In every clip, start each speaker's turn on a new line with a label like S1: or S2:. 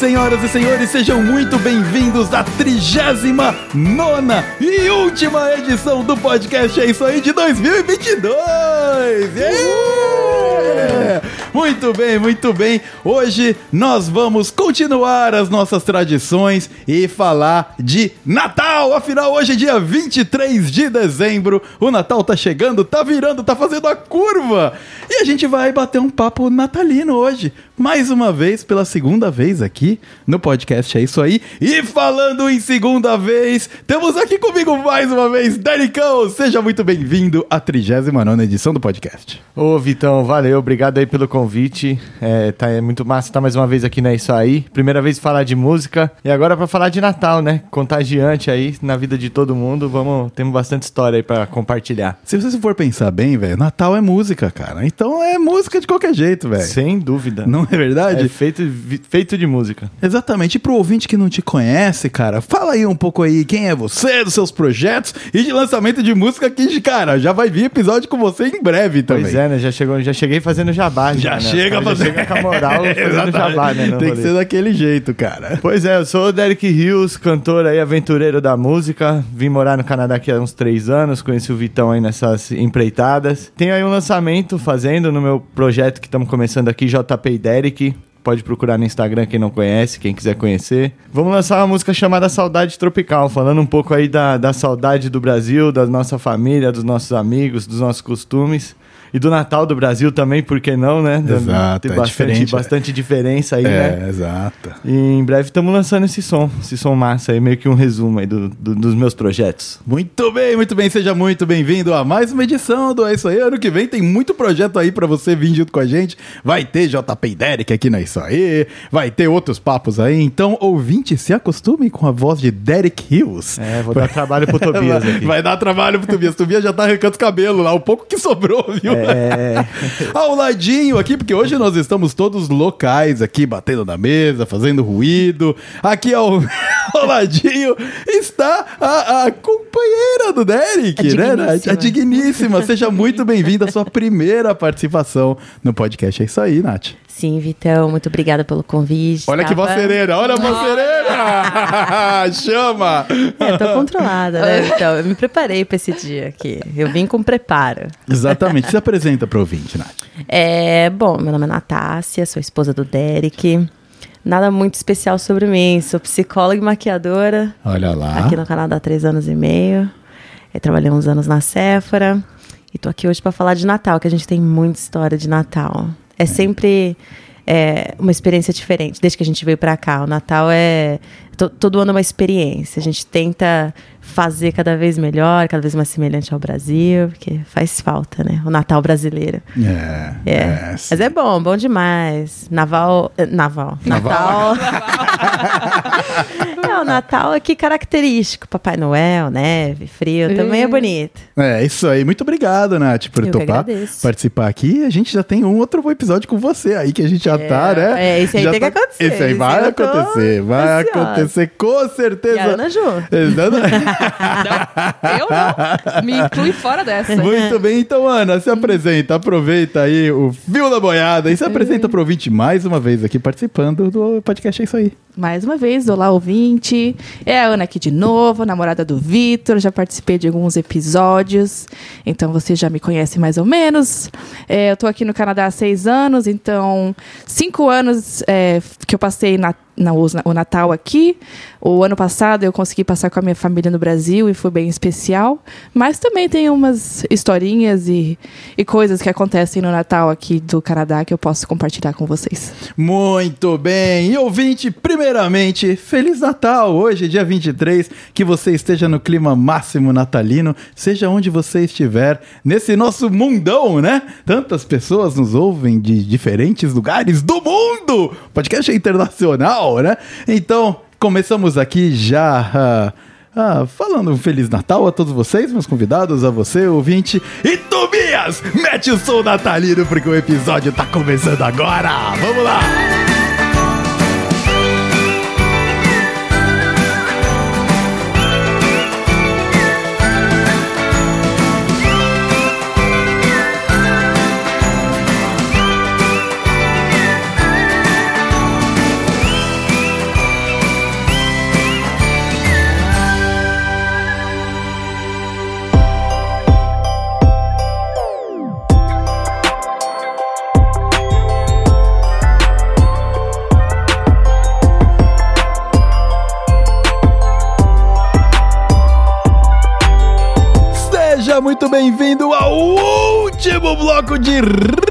S1: senhoras e senhores, sejam muito bem-vindos à 39 e última edição do podcast É Isso Aí de 2022! Yeah! Muito bem, muito bem. Hoje nós vamos continuar as nossas tradições e falar de Natal. Afinal, hoje é dia 23 de dezembro. O Natal tá chegando, tá virando, tá fazendo a curva. E a gente vai bater um papo natalino hoje. Mais uma vez, pela segunda vez aqui no podcast É Isso Aí. E falando em segunda vez, temos aqui comigo mais uma vez, Danicão. Seja muito bem-vindo à 39 edição do podcast.
S2: Ô, Vitão, valeu, obrigado aí pelo convite. É, tá, é muito massa estar mais uma vez aqui, né? Isso aí. Primeira vez falar de música e agora para falar de Natal, né? Contagiante aí na vida de todo mundo. Vamos, temos bastante história aí para compartilhar.
S1: Se você for pensar bem, velho, Natal é música, cara. Então é música de qualquer jeito, velho.
S2: Sem dúvida.
S1: Não é verdade?
S2: É feito, feito de música.
S1: Exatamente. E pro ouvinte que não te conhece, cara, fala aí um pouco aí quem é você, dos seus projetos e de lançamento de música que, cara, já vai vir episódio com você em breve também.
S2: Pois é, né? Já, chegou, já cheguei fazendo jabá.
S1: Já
S2: né?
S1: chega
S2: já
S1: fazendo.
S2: chega com a moral fazendo jabá, né?
S1: Tem que
S2: rolê.
S1: ser daquele jeito, cara.
S2: Pois é, eu sou o Derek Rios, cantor aí, aventureiro da música. Vim morar no Canadá aqui há uns três anos, conheci o Vitão aí nessas empreitadas. Tenho aí um lançamento fazendo no meu projeto que estamos começando aqui, JP Derek. Pode procurar no Instagram quem não conhece, quem quiser conhecer. Vamos lançar uma música chamada Saudade Tropical, falando um pouco aí da, da saudade do Brasil, da nossa família, dos nossos amigos, dos nossos costumes. E do Natal do Brasil também, por que não, né?
S1: Exato,
S2: Tem
S1: é
S2: bastante,
S1: diferente,
S2: bastante diferença aí, né?
S1: É, exato.
S2: E em breve estamos lançando esse som, esse som massa aí, meio que um resumo aí do- do- dos meus projetos.
S1: Muito bem, muito bem. Seja muito bem-vindo a mais uma edição do É Isso Aí. Ano que vem tem muito projeto aí pra você vir junto com a gente. Vai ter JP Derek aqui na É Isso Aí. Vai ter outros papos aí. Então, ouvinte, se acostume com a voz de Derek Hills.
S2: É, vou dar trabalho pro Tobias
S1: Vai,
S2: aqui.
S1: vai dar trabalho pro Tobias. Tobias já tá arrancando os cabelos lá, o pouco que sobrou, viu?
S2: É,
S1: Ao ladinho aqui, porque hoje nós estamos todos locais aqui, batendo na mesa, fazendo ruído. Aqui ao, ao ladinho está a, a companheira do Derek,
S3: A
S1: né?
S3: digníssima.
S1: A, digníssima. Seja muito bem-vinda à sua primeira participação no podcast. É isso aí, Nath.
S3: Sim, Vitão, muito obrigada pelo convite.
S1: Olha que
S3: Tava-
S1: voz serena, olha a voz serena! Chama!
S3: É, tô controlada, né, Vitão? Eu me preparei pra esse dia aqui. Eu vim com preparo.
S1: Exatamente. Se apresenta pro ouvinte, Nath.
S3: É, bom, meu nome é Natácia, sou esposa do Derek. Nada muito especial sobre mim. Sou psicóloga e maquiadora
S1: Olha lá.
S3: aqui no Canadá há três anos e meio. Eu trabalhei uns anos na Sephora. E tô aqui hoje para falar de Natal, que a gente tem muita história de Natal. É sempre é, uma experiência diferente, desde que a gente veio para cá. O Natal é to- todo ano uma experiência. A gente tenta fazer cada vez melhor, cada vez mais semelhante ao Brasil, porque faz falta, né? O Natal brasileiro.
S1: É.
S3: É.
S1: sim.
S3: Mas é bom, bom demais. Naval. eh, Naval.
S1: Naval.
S3: Natal. é, o Natal aqui característico. Papai Noel, neve, frio, também é bonito.
S1: É, isso aí. Muito obrigado, Nath, por
S3: Eu
S1: topar participar aqui. A gente já tem um outro episódio com você aí, que a gente já tá, né?
S3: é, esse aí
S1: Já
S3: tem que acontecer,
S1: Esse aí vai acontecer, vai
S3: ansiosa.
S1: acontecer com certeza.
S3: E a Ana Ju.
S1: Exatamente.
S4: Não, eu não. Me inclui fora dessa.
S1: Muito bem, então, Ana, se apresenta, aproveita aí o fio da boiada e se apresenta pro ouvinte mais uma vez aqui participando do podcast É Isso Aí.
S4: Mais uma vez, olá ouvinte. É a Ana aqui de novo, namorada do Vitor. Já participei de alguns episódios, então você já me conhece mais ou menos. É, eu tô aqui no Canadá há seis anos, então cinco anos é, que eu passei na, na- o Natal aqui. O ano passado eu consegui passar com a minha família no Brasil e foi bem especial. Mas também tem umas historinhas e, e coisas que acontecem no Natal aqui do Canadá que eu posso compartilhar com vocês.
S1: Muito bem. E ouvinte, primeiramente, Feliz Natal! Hoje, dia 23, que você esteja no clima máximo natalino, seja onde você estiver, nesse nosso mundão, né? Tantas pessoas nos ouvem de diferentes lugares do mundo! Podcast é internacional, né? Então, começamos aqui já. ah, ah, falando um Feliz Natal a todos vocês, meus convidados, a você, ouvinte. E Tobias, mete o som natalino porque o episódio tá começando agora! Vamos lá! Muito bem-vindo ao último bloco de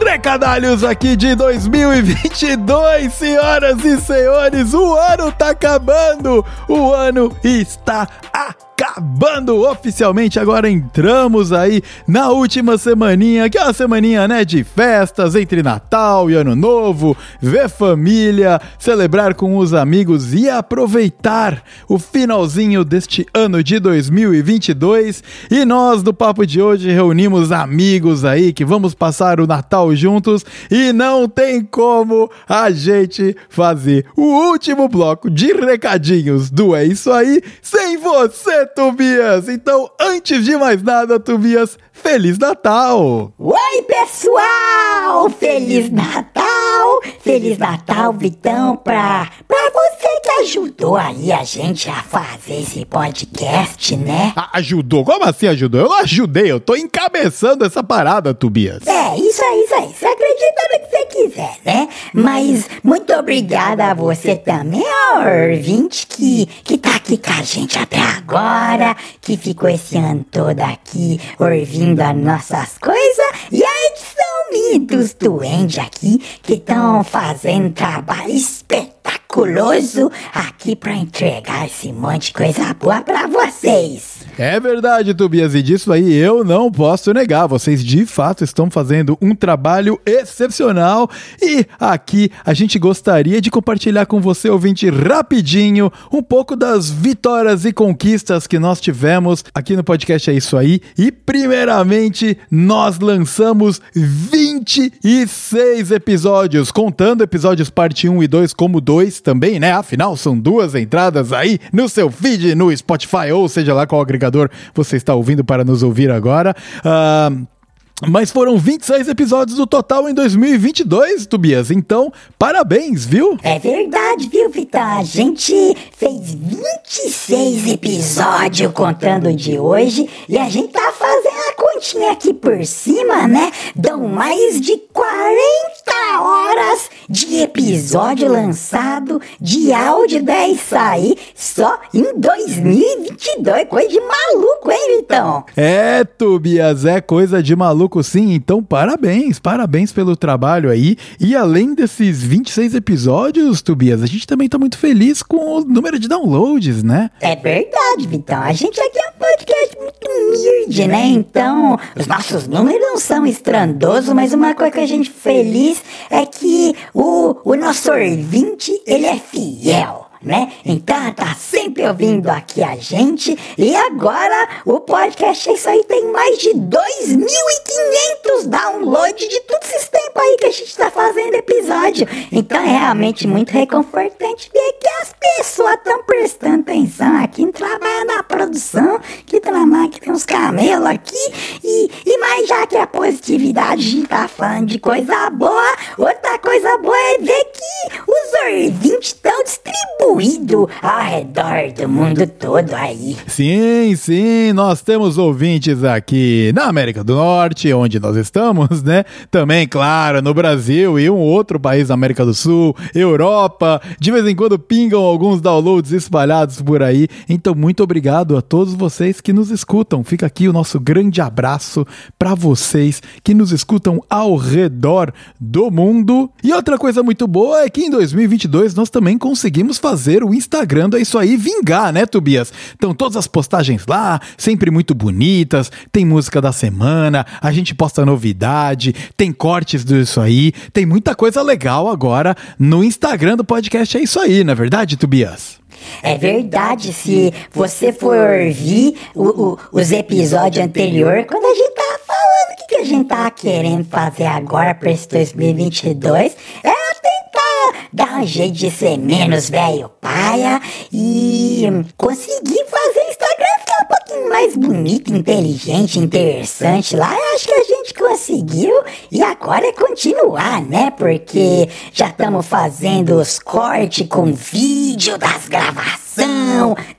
S1: recadalhos aqui de 2022, senhoras e senhores. O ano tá acabando, o ano está acabando acabando oficialmente. Agora entramos aí na última semaninha, que é uma semaninha, né, de festas entre Natal e Ano Novo, ver família, celebrar com os amigos e aproveitar o finalzinho deste ano de 2022. E nós do papo de hoje reunimos amigos aí que vamos passar o Natal juntos e não tem como a gente fazer o último bloco de recadinhos do É Isso Aí sem você, Tobias! Então, antes de mais nada, Tobias, Feliz Natal!
S5: Oi, pessoal! Feliz Natal! Feliz Natal, Vitão, pra, pra você que ajudou aí a gente a fazer esse podcast, né?
S1: A- ajudou? Como assim ajudou? Eu não ajudei, eu tô encabeçando essa parada, Tobias.
S5: É, isso aí, isso aí. Você acredita no que você quiser, né? Mas muito obrigada a você também, ó, ouvinte, que, que tá aqui com a gente até agora, que ficou esse ano todo aqui ouvindo as nossas coisas, e a edição minha dos duendes aqui, que estão fazendo trabalho espetaculoso aqui pra entregar esse monte de coisa boa pra vocês.
S1: É verdade, Tobias, e disso aí eu não posso negar. Vocês de fato estão fazendo um trabalho excepcional e aqui a gente gostaria de compartilhar com você, ouvinte, rapidinho, um pouco das vitórias e conquistas que nós tivemos aqui no podcast É Isso Aí. E primeiramente, nós lançamos 26 episódios, contando episódios parte 1 e 2 como 2 também, né? Afinal, são duas entradas aí no seu feed, no Spotify, ou seja lá qual agregador você está ouvindo para nos ouvir agora. Ah, mas foram 26 episódios no total em 2022, Tobias. Então, parabéns, viu?
S5: É verdade, viu, Vitão? A gente fez 26 episódios contando de hoje e a gente tá fazendo continha aqui por cima, né? Dão mais de 40 horas de episódio lançado de áudio da Isso aí só em 2022. Coisa de maluco, hein, Vitão?
S1: É, Tobias, é coisa de maluco sim. Então, parabéns, parabéns pelo trabalho aí. E além desses 26 episódios, Tobias, a gente também tá muito feliz com o número de downloads, né?
S5: É verdade, Vitão. A gente aqui é um podcast muito humilde, né? Então, os nossos números não são estrondosos, mas uma coisa que a gente feliz é que o, o nosso ouvinte, ele é fiel. Né? Então tá sempre ouvindo aqui a gente e agora o podcast é isso aí tem mais de 2.500 downloads de todos esses tempos aí que a gente tá fazendo episódio. Então é realmente muito reconfortante ver que as pessoas estão prestando atenção aqui no trabalho na produção, que trabalha que tem uns camelos aqui e, e mais já que a positividade a gente tá falando de coisa boa, outra coisa boa é ver que os ouvintes estão distribuídos ao redor do mundo todo aí.
S1: Sim, sim, nós temos ouvintes aqui na América do Norte, onde nós estamos, né? Também, claro, no Brasil e um outro país da América do Sul, Europa. De vez em quando pingam alguns downloads espalhados por aí. Então, muito obrigado a todos vocês que nos escutam. Fica aqui o nosso grande abraço para vocês que nos escutam ao redor do mundo. E outra coisa muito boa é que em 2022 nós também conseguimos fazer o Instagram É Isso Aí vingar, né, Tobias? Então, todas as postagens lá, sempre muito bonitas, tem música da semana, a gente posta novidade, tem cortes do Isso Aí, tem muita coisa legal agora no Instagram do podcast É Isso Aí, não é verdade, Tobias?
S5: É verdade, se você for ouvir o- o- os episódios anteriores, quando a gente tava falando o que, que a gente tava querendo fazer agora pra esse 2022, era dar um jeito de ser menos velho paia e conseguir fazer Instagram ficar um pouquinho mais bonito, inteligente, interessante lá. Eu acho que a gente conseguiu e agora é continuar, né? Porque já estamos fazendo os cortes com vídeo das gravações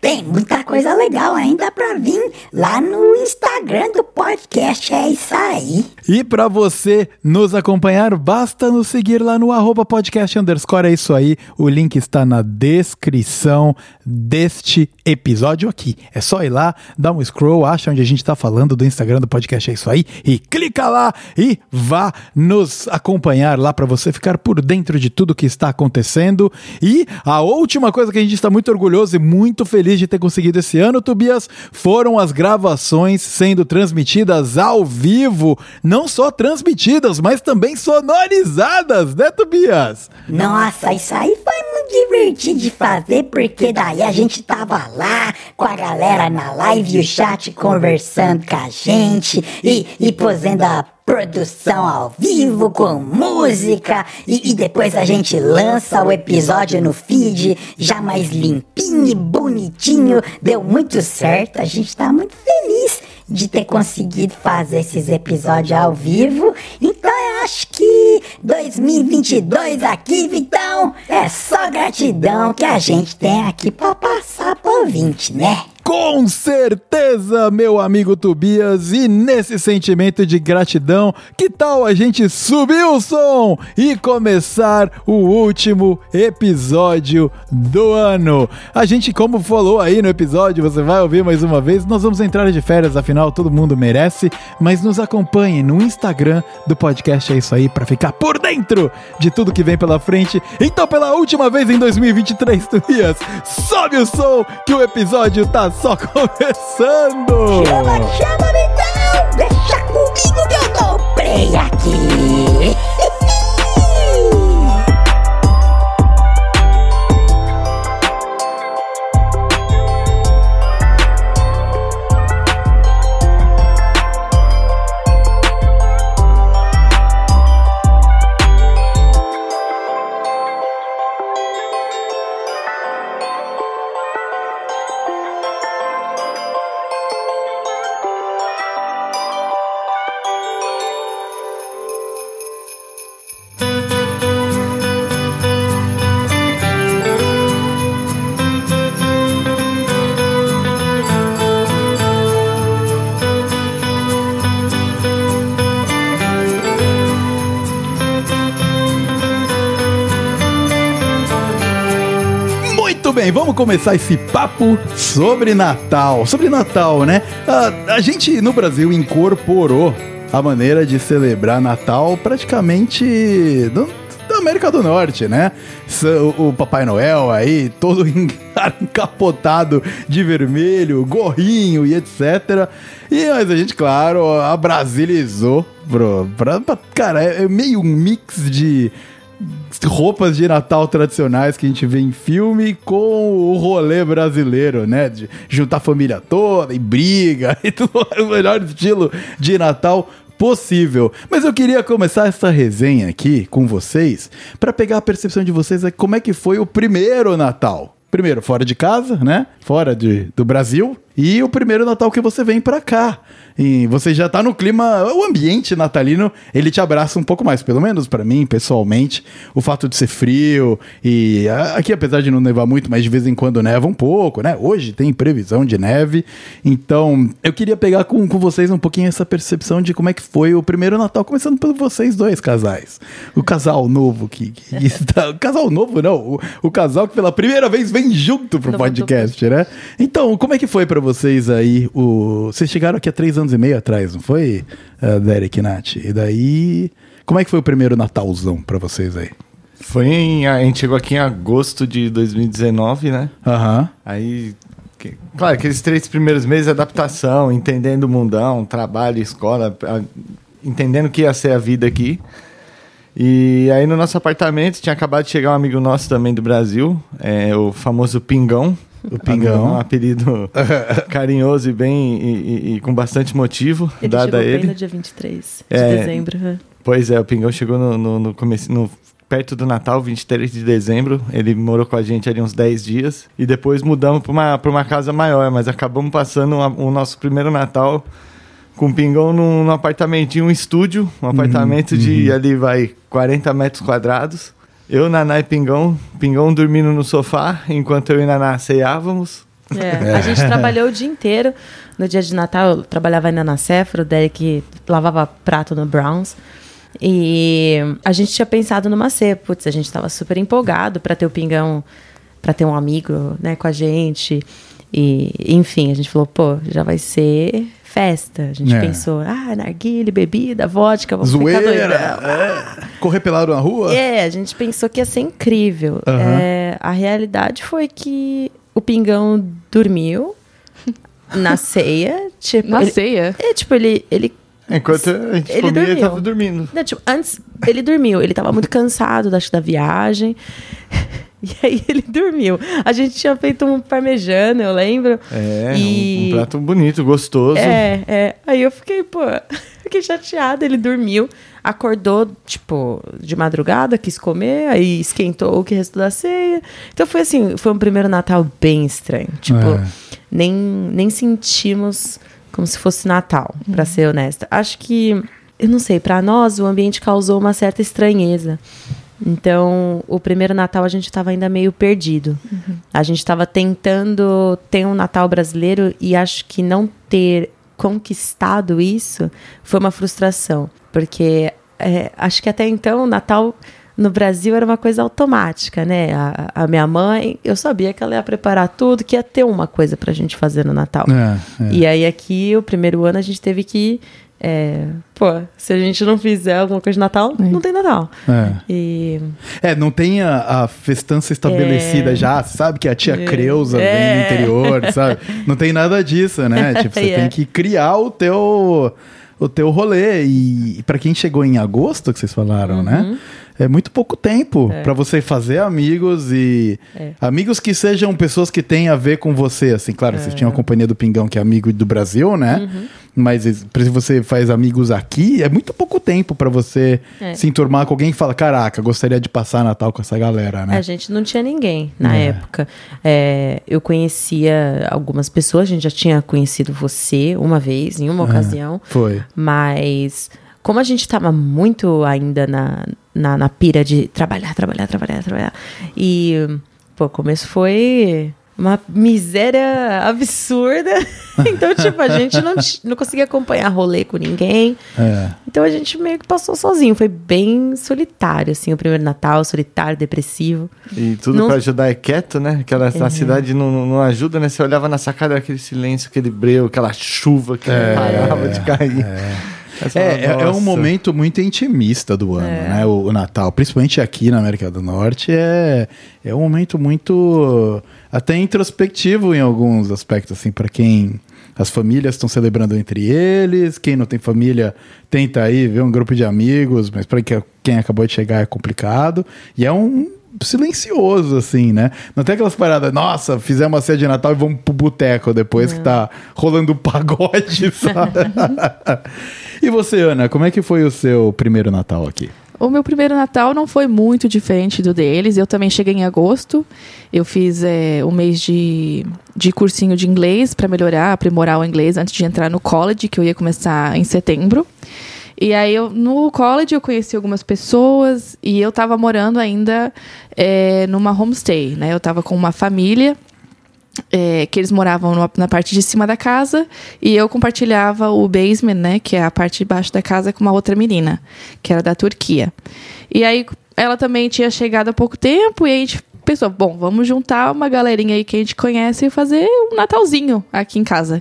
S5: Tem muita coisa legal ainda pra vir lá no Instagram do podcast. É isso aí.
S1: E para você nos acompanhar, basta nos seguir lá no arroba podcast underscore. É isso aí. O link está na descrição deste episódio aqui. É só ir lá, dar um scroll, acha onde a gente está falando do Instagram do podcast. É isso aí. E clica lá e vá nos acompanhar lá para você ficar por dentro de tudo que está acontecendo. E a última coisa que a gente está muito orgulhoso e muito feliz de ter conseguido esse ano, Tobias, foram as gravações sendo transmitidas ao vivo. Não só transmitidas, mas também sonorizadas, né, Tobias?
S5: Nossa, isso aí foi muito divertido de fazer, porque daí a gente tava lá com a galera na live e o chat conversando com a gente e, e posando a produção ao vivo com música e, e depois a gente lança o episódio no feed já mais limpinho e bonitinho. Deu muito certo, a gente tá muito feliz de ter conseguido fazer esses episódios ao vivo. Então eu acho que 2022 aqui, Vitão, é só gratidão que a gente tem aqui pra passar pro ouvinte, né?
S1: Com certeza, meu amigo Tobias, e nesse sentimento de gratidão, que tal a gente subir o som e começar o último episódio do ano? A gente, como falou aí no episódio, você vai ouvir mais uma vez, nós vamos entrar de férias, afinal todo mundo merece, mas nos acompanhe no Instagram do podcast É Isso Aí para ficar por dentro de tudo que vem pela frente. Então, pela última vez em 2023, Tobias, sobe o som que o episódio tá só começando!
S5: Chama, chama, Vitão! Deixa comigo que eu dou play aqui!
S1: Bem, vamos começar esse papo sobre Natal. Sobre Natal, né? A, a gente no Brasil incorporou a maneira de celebrar Natal praticamente do- da América do Norte, né? O Papai Noel aí, todo encapotado de vermelho, gorrinho e etc. E mas a gente, claro, abrasilizou, bro. Pra, pra- cara, é é meio um mix de roupas de Natal tradicionais que a gente vê em filme com o rolê brasileiro, né? De juntar a família toda e briga e tudo o melhor estilo de Natal possível. Mas eu queria começar essa resenha aqui com vocês para pegar a percepção de vocês como é que foi o primeiro Natal. Primeiro, fora de casa, né? Fora de, do Brasil. E o primeiro Natal que você vem pra cá. E você já tá no clima, o ambiente natalino, ele te abraça um pouco mais, pelo menos pra mim, pessoalmente. O fato de ser frio e aqui apesar de não nevar muito, mas de vez em quando neva um pouco, né? Hoje tem previsão de neve. Então, eu queria pegar com, com vocês um pouquinho essa percepção de como é que foi o primeiro Natal, começando por vocês dois casais. O casal novo que, que está, o casal novo não, o, o casal que pela primeira vez vem junto pro podcast, né? Então, como é que foi pra vocês aí? O... Vocês chegaram aqui há três anos e meio atrás, não foi, uh, Derek e Nath? E daí, como é que foi o primeiro Natalzão pra vocês aí?
S2: Foi em. A gente chegou aqui em agosto de 2019, né?
S1: Aham.
S2: Aí. que- Claro, aqueles três primeiros meses de adaptação, entendendo o mundão, trabalho, escola, a- entendendo o que ia ser a vida aqui. E aí no nosso apartamento tinha acabado de chegar um amigo nosso também do Brasil, é, o famoso Pingão.
S1: O Pingão.
S2: Um apelido carinhoso e bem e, e- e com bastante motivo
S3: Ele
S2: dado
S3: chegou
S2: a
S3: bem
S2: ele.
S3: no dia 23 de
S2: É.
S3: dezembro. né?
S2: Pois é, o Pingão chegou no, no, no começo, no- perto do Natal, 23 de dezembro. Ele morou com a gente ali uns 10 dias. E depois mudamos para uma, pra uma casa maior, mas acabamos passando uma- o nosso primeiro Natal com o Pingão num, num apartamentinho, um estúdio, um apartamento de ali vai 40 metros quadrados. Eu, Naná e Pingão. Pingão dormindo no sofá, enquanto eu e Naná ceiávamos.
S3: É, A gente trabalhou o dia inteiro. No dia de Natal, eu trabalhava ainda na Sephora, o Derek lavava prato no Browns. E a gente tinha pensado numa ceia. Putz, a gente estava super empolgado para ter o Pingão, para ter um amigo né, com a gente. E, enfim, a gente falou, pô, já vai ser festa. A gente
S1: É.
S3: pensou, ah, narguile, bebida, vodka, vamos ficar
S1: Zoeira.
S3: doidão.
S1: é. Correr pelado na rua?
S3: É, a gente pensou que ia ser incrível.
S1: Aham.
S3: É, a realidade foi que o Pingão dormiu na ceia. Tipo,
S4: Na
S3: ele,
S4: ceia.
S3: é, tipo, ele, ele
S2: Enquanto a gente
S3: Ele
S2: comia, ele
S3: dormiu.
S2: tava dormindo.
S3: não, tipo, antes ele dormiu, ele tava muito cansado acho, da viagem. E aí ele dormiu. A gente tinha feito um parmejano, eu lembro.
S2: É,
S3: E-
S2: um, um prato bonito, gostoso.
S3: É, é. Aí eu fiquei, pô, fiquei chateada. Ele dormiu, acordou, tipo, de madrugada, quis comer, aí esquentou o que restou da ceia. Então foi assim, foi um primeiro Natal bem estranho. Tipo,
S1: É.
S3: nem, nem sentimos como se fosse Natal, pra ser honesta. Acho que, eu não sei, pra nós o ambiente causou uma certa estranheza. Então, o primeiro Natal a gente estava ainda meio perdido. A gente estava tentando ter um Natal brasileiro e acho que não ter conquistado isso foi uma frustração. Porque é, acho que até então o Natal no Brasil era uma coisa automática, né? A, a minha mãe, eu sabia que ela ia preparar tudo, que ia ter uma coisa pra gente fazer no Natal.
S1: É, é.
S3: E aí aqui, o primeiro ano, a gente teve que. É, pô, se a gente não fizer alguma coisa de Natal, não tem Natal.
S1: É.
S3: E.
S1: É, não tem a, a festança estabelecida
S3: É.
S1: já, sabe que a tia
S3: É.
S1: Creuza vem
S3: É.
S1: do interior, sabe? Não tem nada disso, né? Tipo, você
S3: É.
S1: tem que criar o teu o teu rolê e, e para quem chegou em agosto que vocês falaram, né? É muito pouco tempo pra você fazer amigos e
S3: É.
S1: amigos que sejam pessoas que têm a ver com você, assim, claro, vocês tinham a companhia do Pingão que é amigo do Brasil, né?
S3: Uhum.
S1: Mas se você faz amigos aqui, é muito pouco tempo pra você
S3: É.
S1: se enturmar com alguém e falar, caraca, gostaria de passar Natal com essa galera, né?
S3: A gente não tinha ninguém na
S1: É.
S3: época. É, eu conhecia algumas pessoas, a gente já tinha conhecido você uma vez, em uma ocasião.
S1: Foi.
S3: Mas como a gente estava muito ainda na, na, na pira de trabalhar, trabalhar, trabalhar, trabalhar. E, pô, o começo foi uma miséria absurda. então, tipo, a gente não, não conseguia acompanhar rolê com ninguém.
S1: É.
S3: Então a gente meio que passou sozinho. Foi bem solitário, assim, o primeiro Natal, solitário, depressivo.
S2: E tudo
S3: Não-
S2: pra ajudar é quieto, né? Aquela, A cidade não, não- ajuda, né? Você olhava na sacada, aquele silêncio, aquele breu, aquela chuva que não parava de cair. Aí você
S1: É,
S2: fala,
S1: é- é um momento muito intimista do ano,
S3: É.
S1: né? O, o Natal, principalmente aqui na América do Norte, é, é um momento muito até introspectivo em alguns aspectos, assim, para quem as famílias estão celebrando entre eles, quem não tem família tenta aí ver um grupo de amigos, mas para quem acabou de chegar é complicado. E é um silencioso, assim, né? Não tem aquelas paradas, nossa, fizemos a ceia de Natal e vamos pro boteco depois que tá rolando pagode, sabe? e você, Ana, como é que foi o seu primeiro Natal aqui?
S4: O meu primeiro Natal não foi muito diferente do deles. Eu também cheguei em agosto. Eu fiz é, um mês de, de cursinho de inglês para melhorar, aprimorar o inglês antes de entrar no college, que eu ia começar em setembro. E aí, eu, no college, eu conheci algumas pessoas e eu estava morando ainda é, numa homestay, né? Eu estava com uma família é, que eles moravam numa- na parte de cima da casa e eu compartilhava o basement, né, que é a parte de baixo da casa, com uma outra menina, que era da Turquia. E aí ela também tinha chegado há pouco tempo e a gente pensou, bom, vamos juntar uma galerinha aí que a gente conhece e fazer um Natalzinho aqui em casa.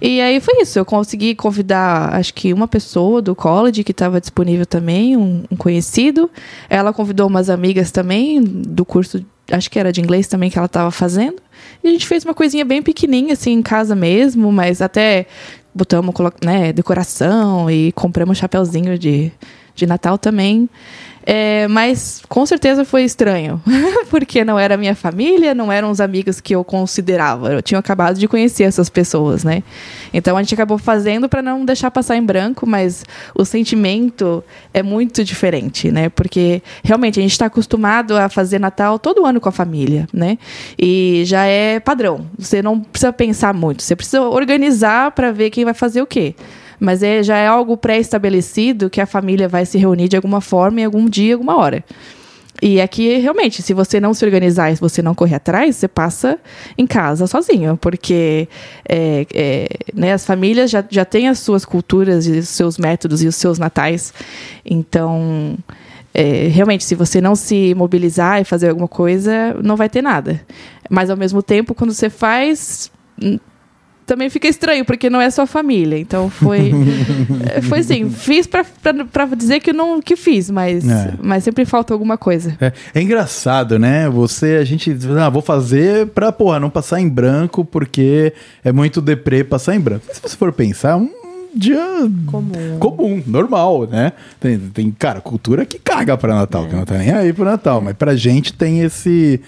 S4: E aí foi isso, eu consegui convidar, acho que uma pessoa do college que estava disponível também, um, um conhecido. Ela convidou umas amigas também do curso, acho que era de inglês também que ela estava fazendo. E a gente fez uma coisinha bem pequenininha, assim, em casa mesmo, mas até botamos né, decoração e compramos um chapeuzinho de, de Natal também. É, mas com certeza foi estranho, porque não era minha família, não eram os amigos que eu considerava. Eu tinha acabado de conhecer essas pessoas, né? Então a gente acabou fazendo para não deixar passar em branco, mas o sentimento é muito diferente, né? Porque realmente a gente está acostumado a fazer Natal todo ano com a família, né? E já é padrão. Você não precisa pensar muito, você precisa organizar para ver quem vai fazer o quê. Mas é, já é algo pré-estabelecido que a família vai se reunir de alguma forma em algum dia, alguma hora. E aqui, realmente, se você não se organizar e se você não correr atrás, você passa em casa sozinho, porque é, é, né, as famílias já, já têm as suas culturas e os seus métodos e os seus natais. Então, é, realmente, se você não se mobilizar e fazer alguma coisa, não vai ter nada. Mas, ao mesmo tempo, quando você faz também fica estranho, porque não é sua família. Então foi. eh, foi assim, fiz pra, pra, pra dizer que não que fiz, mas,
S1: É.
S4: mas sempre falta alguma coisa.
S1: É, é engraçado, né? Você, a gente, ah, vou fazer pra, porra, não passar em branco, porque é muito deprê passar em branco. Mas se você for pensar, é um dia
S3: Comum.
S1: comum, normal, né? Tem, tem, cara, cultura que caga pra Natal, que não tá nem aí pro Natal, mas pra gente tem esse,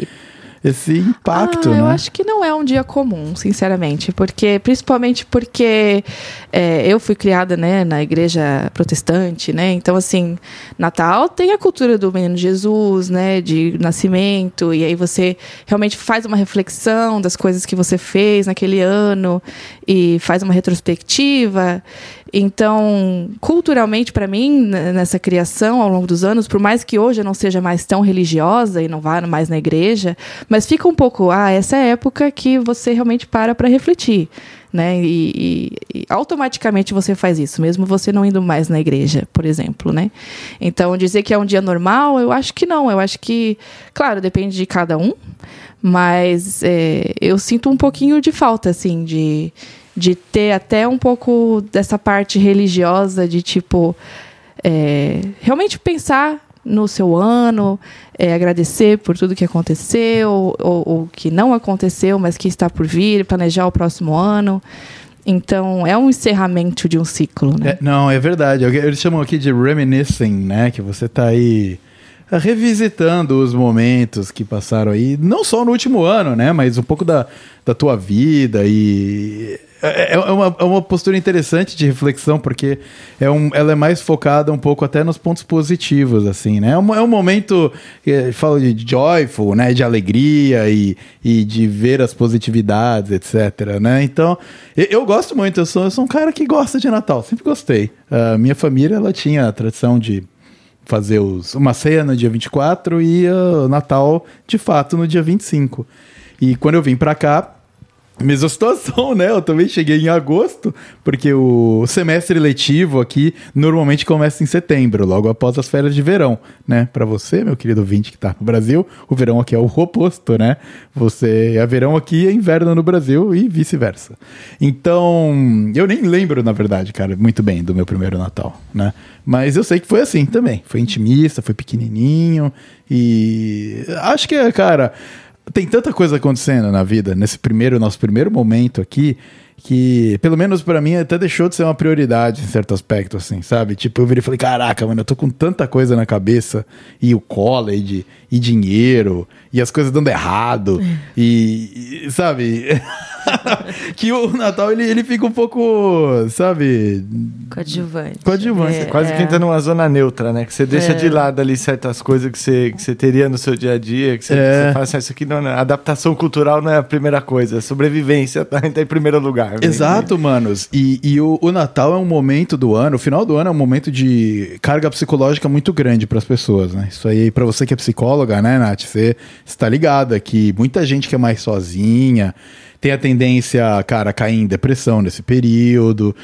S1: esse impacto,
S4: ah,
S1: né?
S4: eu acho que não é um dia comum, sinceramente, porque principalmente porque é, eu fui criada, né, na igreja protestante, né, então assim, Natal tem a cultura do Menino Jesus, né, de nascimento e aí você realmente faz uma reflexão das coisas que você fez naquele ano e faz uma retrospectiva. Então, culturalmente, para mim, nessa criação ao longo dos anos, por mais que hoje eu não seja mais tão religiosa e não vá mais na igreja, mas fica um pouco, ah, essa é a época que você realmente para para refletir, né? E, e- e automaticamente você faz isso, mesmo você não indo mais na igreja, por exemplo, né? Então, dizer que é um dia normal, eu acho que não. Eu acho que, claro, depende de cada um, mas é, eu sinto um pouquinho de falta, assim, de, de ter até um pouco dessa parte religiosa, de tipo, é, realmente pensar no seu ano, é, agradecer por tudo que aconteceu, ou, ou que não aconteceu, mas que está por vir, planejar o próximo ano. Então, é um encerramento de um ciclo, né?
S1: É, não, é verdade. Eles chamam aqui de reminiscing, né? Que você tá aí eh, revisitando os momentos que passaram aí, não só no último ano, né? Mas um pouco da, da tua vida e... É, é uma, é uma postura interessante de reflexão, porque é um, ela é mais focada um pouco até nos pontos positivos, assim, né? É um, é um momento, eh, falo de joyful, né? De alegria e, e de ver as positividades, etc, né? Então, eu, eu gosto muito, eu sou, eu sou um cara que gosta de Natal, sempre gostei. A minha família, ela tinha a tradição de fazer os, uma ceia no dia 24 e o Natal, de fato, no dia 25. E quando eu vim pra cá, mesma situação, né? Eu também cheguei em agosto, porque o semestre letivo aqui normalmente começa em setembro, logo após as férias de verão, né? Pra você, meu querido ouvinte que tá no Brasil, o verão aqui é o oposto, né? Você é verão aqui é inverno no Brasil e vice-versa. Então, eu nem lembro, na verdade, cara, muito bem do meu primeiro Natal, né? Mas eu sei que foi assim também. Foi intimista, foi pequenininho e acho que, cara, tem tanta coisa acontecendo na vida nesse primeiro nosso primeiro momento aqui que pelo menos pra mim até deixou de ser uma prioridade em certo aspecto assim, sabe? Tipo, eu virei e falei: "Caraca, mano, eu tô com tanta coisa na cabeça e o college e dinheiro e as coisas dando errado e, e, sabe? que o Natal ele, ele fica um pouco, sabe,
S3: Coadjuvante.
S1: Coadjuvante,
S3: É,
S2: Quase que
S3: é.
S2: entra numa zona neutra, né? Que você deixa
S3: É.
S2: de lado ali certas coisas que você, que você teria no seu dia a dia, que você,
S1: É.
S2: você fala assim, "Ah, isso aqui não é... Adaptação cultural não é a primeira coisa, a sobrevivência tá, tá em primeiro lugar. né?
S1: Exato, manos. E, e o, o Natal é um momento do ano, o final do ano é um momento de carga psicológica muito grande para as pessoas, né? Isso aí, para você que é psicóloga, né, Nath? Você está ligada que muita gente que é mais sozinha tem a tendência, cara, a cair em depressão nesse período.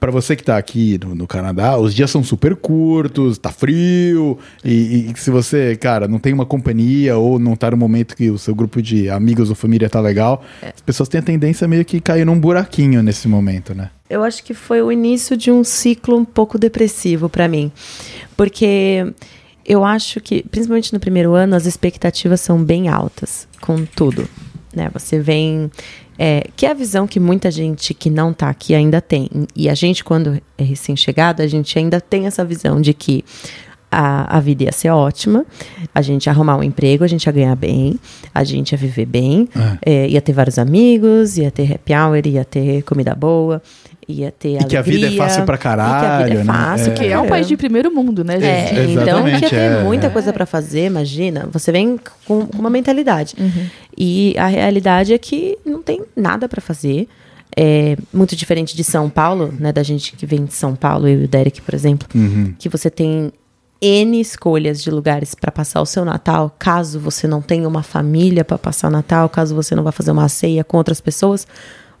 S1: para você que tá aqui no, no Canadá, os dias são super curtos, tá frio, e, e se você, cara, não tem uma companhia ou não tá no momento que o seu grupo de amigos ou família tá legal, as pessoas têm a tendência meio que cair num buraquinho nesse momento, né?
S3: Eu acho que foi o início de um ciclo um pouco depressivo para mim. Porque eu acho que, principalmente no primeiro ano, as expectativas são bem altas com tudo. Né? Você vem. é, que é a visão que muita gente que não está aqui ainda tem. E a gente, quando é recém-chegado, a gente ainda tem essa visão de que a, a vida ia ser ótima, a gente ia arrumar um emprego, a gente ia ganhar bem, a gente ia viver bem, é, ia ter vários amigos, ia ter happy hour, ia ter comida boa, ia ter
S1: E que a vida é
S3: alegria,
S1: fácil pra
S3: e que a vida
S1: caralho,
S3: é
S1: né?
S3: fácil,
S1: É.
S4: Que é um país de primeiro mundo, né, gente?
S3: é,
S1: Ex-
S3: então
S1: exatamente,
S3: que ia ter
S1: é.
S3: muita coisa pra fazer, imagina. Você vem com com uma mentalidade. E a realidade é que não tem nada pra fazer. É muito diferente de São Paulo, né? Da gente que vem de São Paulo, eu e o Derek, por exemplo, que você tem N escolhas de lugares para passar o seu Natal, caso você não tenha uma família para passar o Natal, caso você não vá fazer uma ceia com outras pessoas,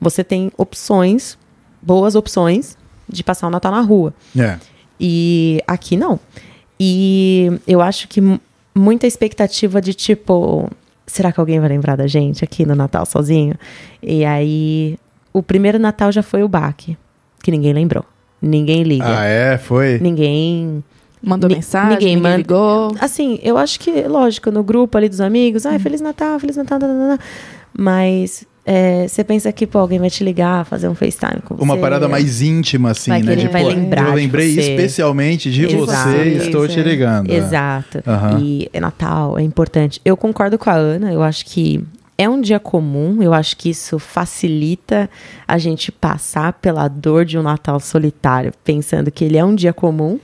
S3: você tem opções, boas opções de passar o Natal na rua.
S1: É.
S3: E aqui não. E eu acho que mu- muita expectativa de tipo, será que alguém vai lembrar da gente aqui no Natal sozinho? E aí, o primeiro Natal já foi o baque, que ninguém lembrou. Ninguém liga.
S1: Ah, é? Foi?
S3: Ninguém.
S4: Mandou
S3: Ni-
S4: mensagem,
S3: ninguém
S4: ninguém,
S3: manda-
S4: ligou.
S3: Assim, eu acho que, lógico, no grupo ali dos amigos, ai, Feliz Natal, Feliz Natal, tá. mas é, você pensa que, pô, alguém vai te ligar, fazer um FaceTime com
S1: Uma
S3: você.
S1: parada mais íntima, assim,
S3: Vai
S1: né?
S3: querer-
S1: De,
S3: vai lembrar
S1: Eu
S3: de
S1: lembrei
S3: você.
S1: especialmente de
S3: Exato.
S1: você e estou te ligando. né?
S3: Exato.
S1: Aham.
S3: E é Natal, é importante. Eu concordo com a Ana, eu acho que é um dia comum, eu acho que isso facilita a gente passar pela dor de um Natal solitário, pensando que ele é um dia comum.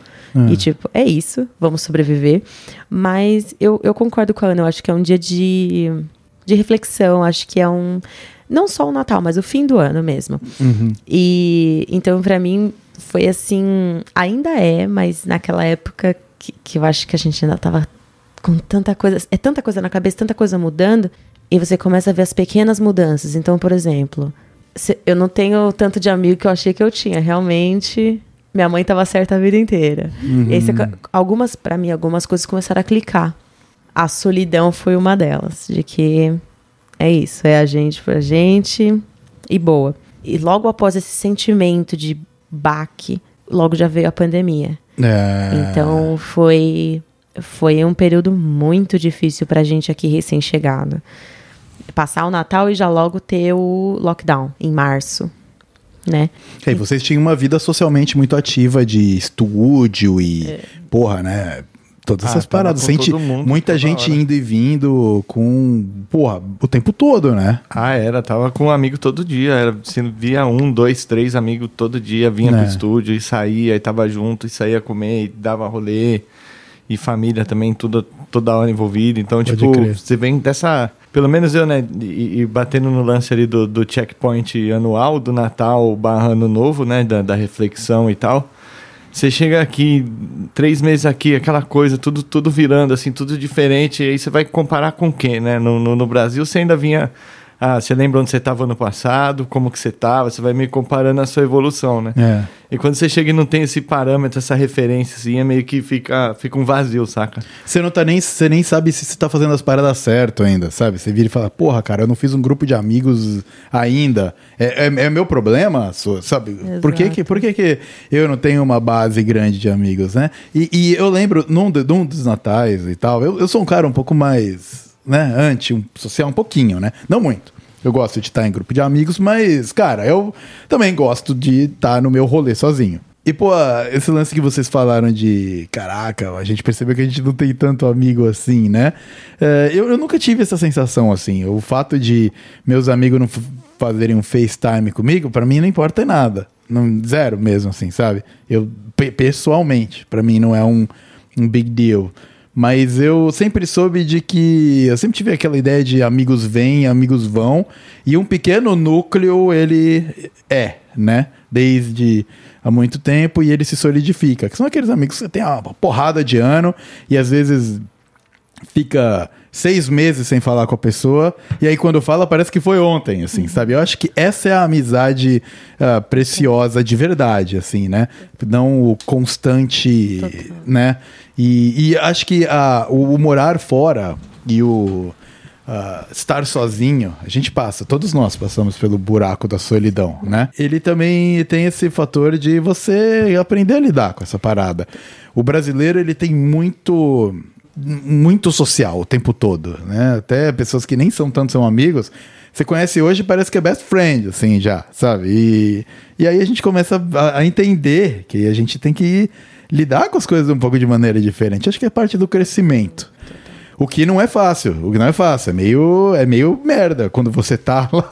S3: E tipo, é isso, vamos sobreviver. Mas eu, eu concordo com a Ana, eu acho que é um dia de, de reflexão, acho que é um. Não só o Natal, mas o fim do ano mesmo. E então, pra mim, foi assim. Ainda é, mas naquela época que, que eu acho que a gente ainda tava com tanta coisa. É tanta coisa na cabeça, tanta coisa mudando. E você começa a ver as pequenas mudanças. Então, por exemplo, eu não tenho tanto de amigo que eu achei que eu tinha. Realmente, minha mãe tava certa a vida inteira. E aí, você algumas, para mim, algumas coisas começaram a clicar. A solidão foi uma delas. De que é isso, é a gente pra gente e boa. E logo após esse sentimento de baque, logo já veio a pandemia.
S1: É.
S3: Então foi foi um período muito difícil pra gente aqui recém-chegado. Passar o Natal e já logo ter o lockdown em março, né?
S1: E aí, vocês tinham uma vida socialmente muito ativa de estúdio e, porra, né? Todas
S2: Ah,
S1: essas paradas. Sente
S2: mundo,
S1: muita gente
S2: hora.
S1: indo e vindo com, porra, o tempo todo, né?
S2: Ah, era, tava com um amigo todo dia. Era, assim, via um, dois, três amigos todo dia, vinha
S1: É.
S2: pro estúdio e saía, e tava junto, e saía comer, e dava rolê. E família também, tudo, toda hora envolvida. Então,
S1: Pode
S2: tipo,
S1: crer.
S2: você vem dessa. Pelo menos eu, né? E, e batendo no lance ali do, do checkpoint anual, do Natal barra Ano Novo, né? Da, da reflexão e tal. Você chega aqui, três meses aqui, aquela coisa, tudo, tudo virando, assim, tudo diferente. E aí você vai comparar com quê, né? No, no, no Brasil você ainda vinha. Ah, você lembra onde você estava ano passado, como que você estava, você vai meio comparando a sua evolução, né?
S1: É.
S2: E quando você chega e não tem esse parâmetro, essa referência, assim, é meio que fica, fica um vazio, saca?
S1: Você não tá nem, você nem sabe se você tá fazendo as paradas certo ainda, sabe? Você vira e fala, porra, cara, eu não fiz um grupo de amigos ainda. É, é, é meu problema, sabe? Por que que, por que que eu não tenho uma base grande de amigos, né? E, e eu lembro, num, de- num dos natais e tal, eu, eu sou um cara um pouco mais, né, anti, um, social um pouquinho, né? Não muito. Eu gosto de estar em grupo de amigos, mas, cara, eu também gosto de estar no meu rolê sozinho. E, pô, esse lance que vocês falaram de caraca, a gente percebeu que a gente não tem tanto amigo assim, né? É, eu, eu nunca tive essa sensação assim. O fato de meus amigos não fazerem um FaceTime comigo, pra mim não importa nada. Não, zero mesmo, assim, sabe? Eu, pe- pessoalmente, pra mim não é um, um big deal. Mas eu sempre soube de que. Eu sempre tive aquela ideia de amigos vêm, amigos vão. E um pequeno núcleo ele é, né? Desde há muito tempo e ele se solidifica. Que são aqueles amigos que você tem uma porrada de ano e às vezes fica seis meses sem falar com a pessoa e aí quando fala parece que foi ontem, assim, sabe? Eu acho que essa é a amizade ah, preciosa de verdade, assim, né? Não o constante, né? E, e acho que ah, o, o morar fora e o ah, estar sozinho, a gente passa, todos nós passamos pelo buraco da solidão, né? Ele também tem esse fator de você aprender a lidar com essa parada. O brasileiro, ele tem muito muito social o tempo todo, né? Até pessoas que nem são tanto são amigos, você conhece hoje parece que é best friend, assim, já, sabe? E, e aí a gente começa a, a entender que a gente tem que lidar com as coisas um pouco de maneira diferente. Acho que é parte do crescimento. O que não é fácil, o que não é fácil, é meio, é meio merda quando você tá lá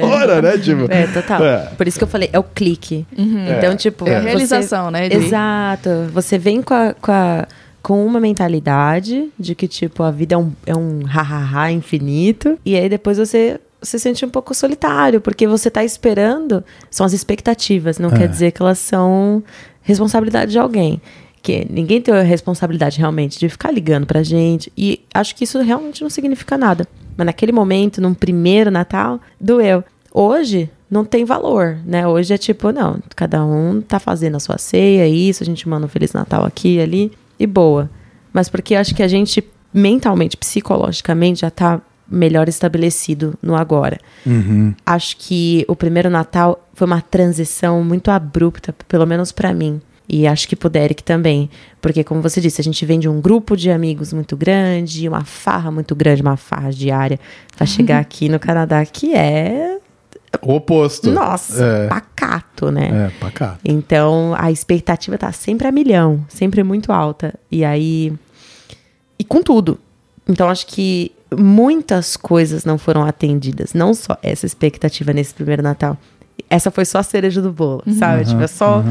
S1: fora, né? Tipo,
S3: É, total.
S1: é.
S3: Por isso que eu falei, é o clique. Então, tipo.
S4: É a
S3: você-
S4: realização, né, de-
S3: Exato. Você vem com, a- com, a- com uma mentalidade de que, tipo, a vida é um, é um ha-ha-ha infinito. E aí depois você se sente um pouco solitário, porque você tá esperando. São as expectativas, não
S1: É.
S3: quer dizer que elas são responsabilidade de alguém. que ninguém tem a responsabilidade realmente de ficar ligando pra gente. E acho que isso realmente não significa nada. Mas naquele momento, num primeiro Natal, doeu. Hoje, não tem valor, né? Hoje é tipo, não, cada um tá fazendo a sua ceia, isso, a gente manda um Feliz Natal aqui e ali, e boa. Mas porque acho que a gente, mentalmente, psicologicamente, já tá melhor estabelecido no agora. Acho que o primeiro Natal foi uma transição muito abrupta, pelo menos pra mim. E acho que pro Derek também. Porque, como você disse, a gente vem de um grupo de amigos muito grande, uma farra muito grande, uma farra diária, pra chegar aqui no Canadá, que é,
S1: O oposto.
S3: nossa,
S1: É,
S3: pacato, né?
S1: é pacato.
S3: Então a expectativa tá sempre a milhão, sempre muito alta. E aí. E com tudo. Então acho que muitas coisas não foram atendidas. Não só essa expectativa nesse primeiro Natal. Essa foi só a cereja do bolo, sabe? Tipo, é só.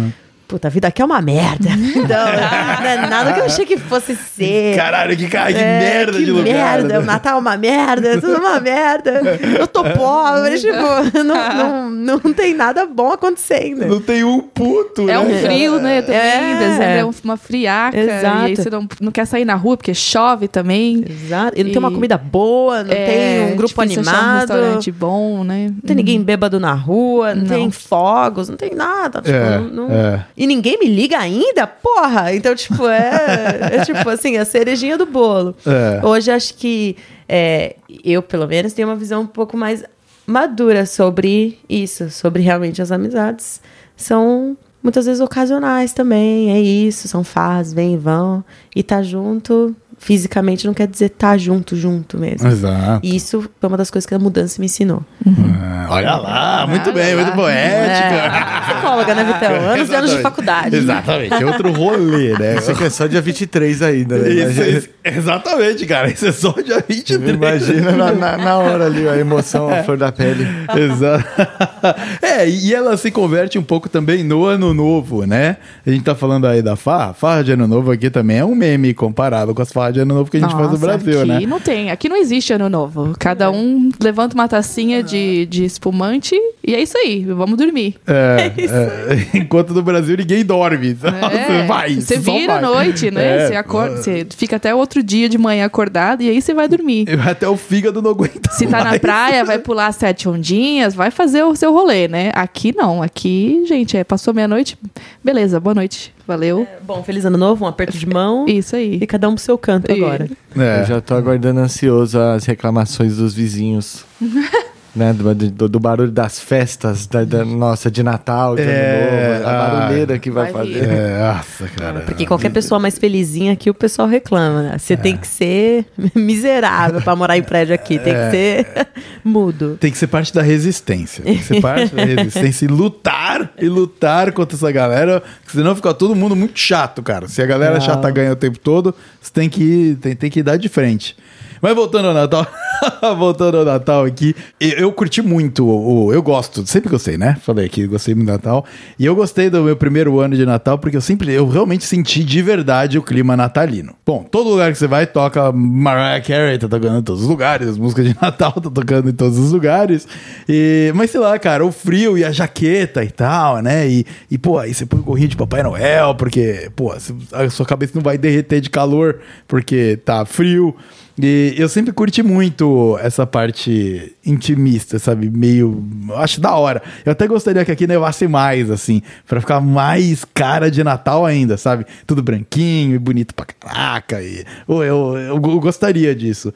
S3: Puta, a vida aqui é uma merda. Então, não é nada que eu achei que fosse ser.
S1: Caralho, que cara de
S3: É,
S1: merda
S3: que
S1: de lugar.
S3: merda,
S1: né?
S3: o Natal é uma merda, é tudo uma merda. Eu tô pobre, tipo, não, não, não tem nada bom acontecendo.
S1: Não tem um puto,
S4: É
S1: né?
S4: um frio, né? Também.
S3: É.
S4: Dezembro é um- uma friaca.
S3: Exato.
S4: E aí você não, não quer sair na rua porque chove também.
S3: Exato. E não tem uma
S4: E-
S3: comida boa, não
S4: É,
S3: tem um grupo
S4: difícil achar Um
S3: animado.
S4: restaurante bom, né?
S3: Não tem ninguém bêbado na rua, não,
S4: Não.
S3: tem fogos, não tem nada. Tipo,
S1: É,
S3: não-
S1: é.
S3: E ninguém me liga ainda? Porra! Então, tipo, é, é tipo assim, a cerejinha do bolo.
S1: É.
S3: Hoje acho que é, eu, pelo menos, tenho uma visão um pouco mais madura sobre isso, sobre realmente as amizades. São muitas vezes ocasionais também, é isso, são fases, vem e vão. E tá junto, fisicamente não quer dizer tá junto, junto mesmo.
S1: Exato.
S3: E isso foi uma das coisas que a mudança me ensinou.
S1: Ah, olha lá, muito bem, muito poética.
S3: É, psicóloga, né, Vitão? Anos e anos de faculdade.
S1: Exatamente, é outro rolê, né?
S2: Isso aqui é só dia 23 ainda, né?
S1: Isso, isso, exatamente, cara. Isso é só dia 23.
S2: Imagina na, na, na hora ali a emoção, a flor da pele.
S1: Exato. É, e ela se converte um pouco também no ano novo, né? A gente tá falando aí da farra. Farra de ano novo aqui também é um meme comparado com as farras de ano novo que a gente faz no
S4: Nossa,
S1: Brasil,
S4: aqui
S1: né?
S4: não tem. Aqui não existe ano novo. Cada um levanta uma tacinha de, de espumante e é isso aí. Vamos dormir.
S1: É, é, enquanto no Brasil ninguém dorme. Você vai.
S4: Você vira à
S1: vai.
S4: noite, né?
S1: É,
S4: Você acorda, você fica até outro dia de manhã acordado e aí você vai dormir.
S1: Até o fígado não aguenta.
S4: Se tá na
S1: mais.
S4: praia, vai pular sete ondinhas, vai fazer o seu rolê, né? Aqui não. Aqui, gente, é, passou meia-noite. Beleza, boa noite. Valeu.
S3: Bom, feliz ano novo, um aperto de mão.
S4: Isso aí.
S3: E cada um pro seu canto
S4: E-
S3: agora.
S1: É.
S2: Eu já tô aguardando ansioso as reclamações dos vizinhos. né, do, do- do barulho das festas, da, da- nossa, de Natal, de
S1: É,
S2: Ano Novo, a
S1: ah,
S2: barulheira que vai,
S4: vai
S2: fazer.
S1: É, nossa, cara.
S3: Porque qualquer pessoa mais felizinha aqui, o pessoal reclama. Né? Você tem que ser miserável pra morar em prédio aqui. Tem que ser mudo.
S1: Tem que ser parte da resistência. Tem que ser parte da resistência e lutar e lutar contra essa galera. Senão fica todo mundo muito chato, cara. Se a galera
S3: Não.
S1: chata ganha o tempo todo, você tem que, ir- tem, tem que dar de frente. Mas voltando ao Natal, voltando ao Natal aqui, eu, eu curti muito, o, o- eu gosto, sempre gostei, né? Falei aqui, gostei muito do Natal. E eu gostei do meu primeiro ano de Natal porque eu sempre, eu realmente senti de verdade o clima natalino. Bom, todo lugar que você vai toca Mariah Carey, tá tocando em todos os lugares, as músicas de Natal tá tocando em todos os lugares. E, mas sei lá, cara, o frio e a jaqueta e tal, né? E, e pô, aí você põe o gorrinho de Papai Noel, porque, pô, a sua cabeça não vai derreter de calor porque tá frio. E eu sempre curti muito essa parte intimista, sabe? Meio. eu Acho da hora. Eu até gostaria que aqui nevasse mais, assim, pra ficar mais cara de Natal ainda, sabe? Tudo branquinho e bonito pra caraca. E, Pô, eu, eu, eu gostaria disso.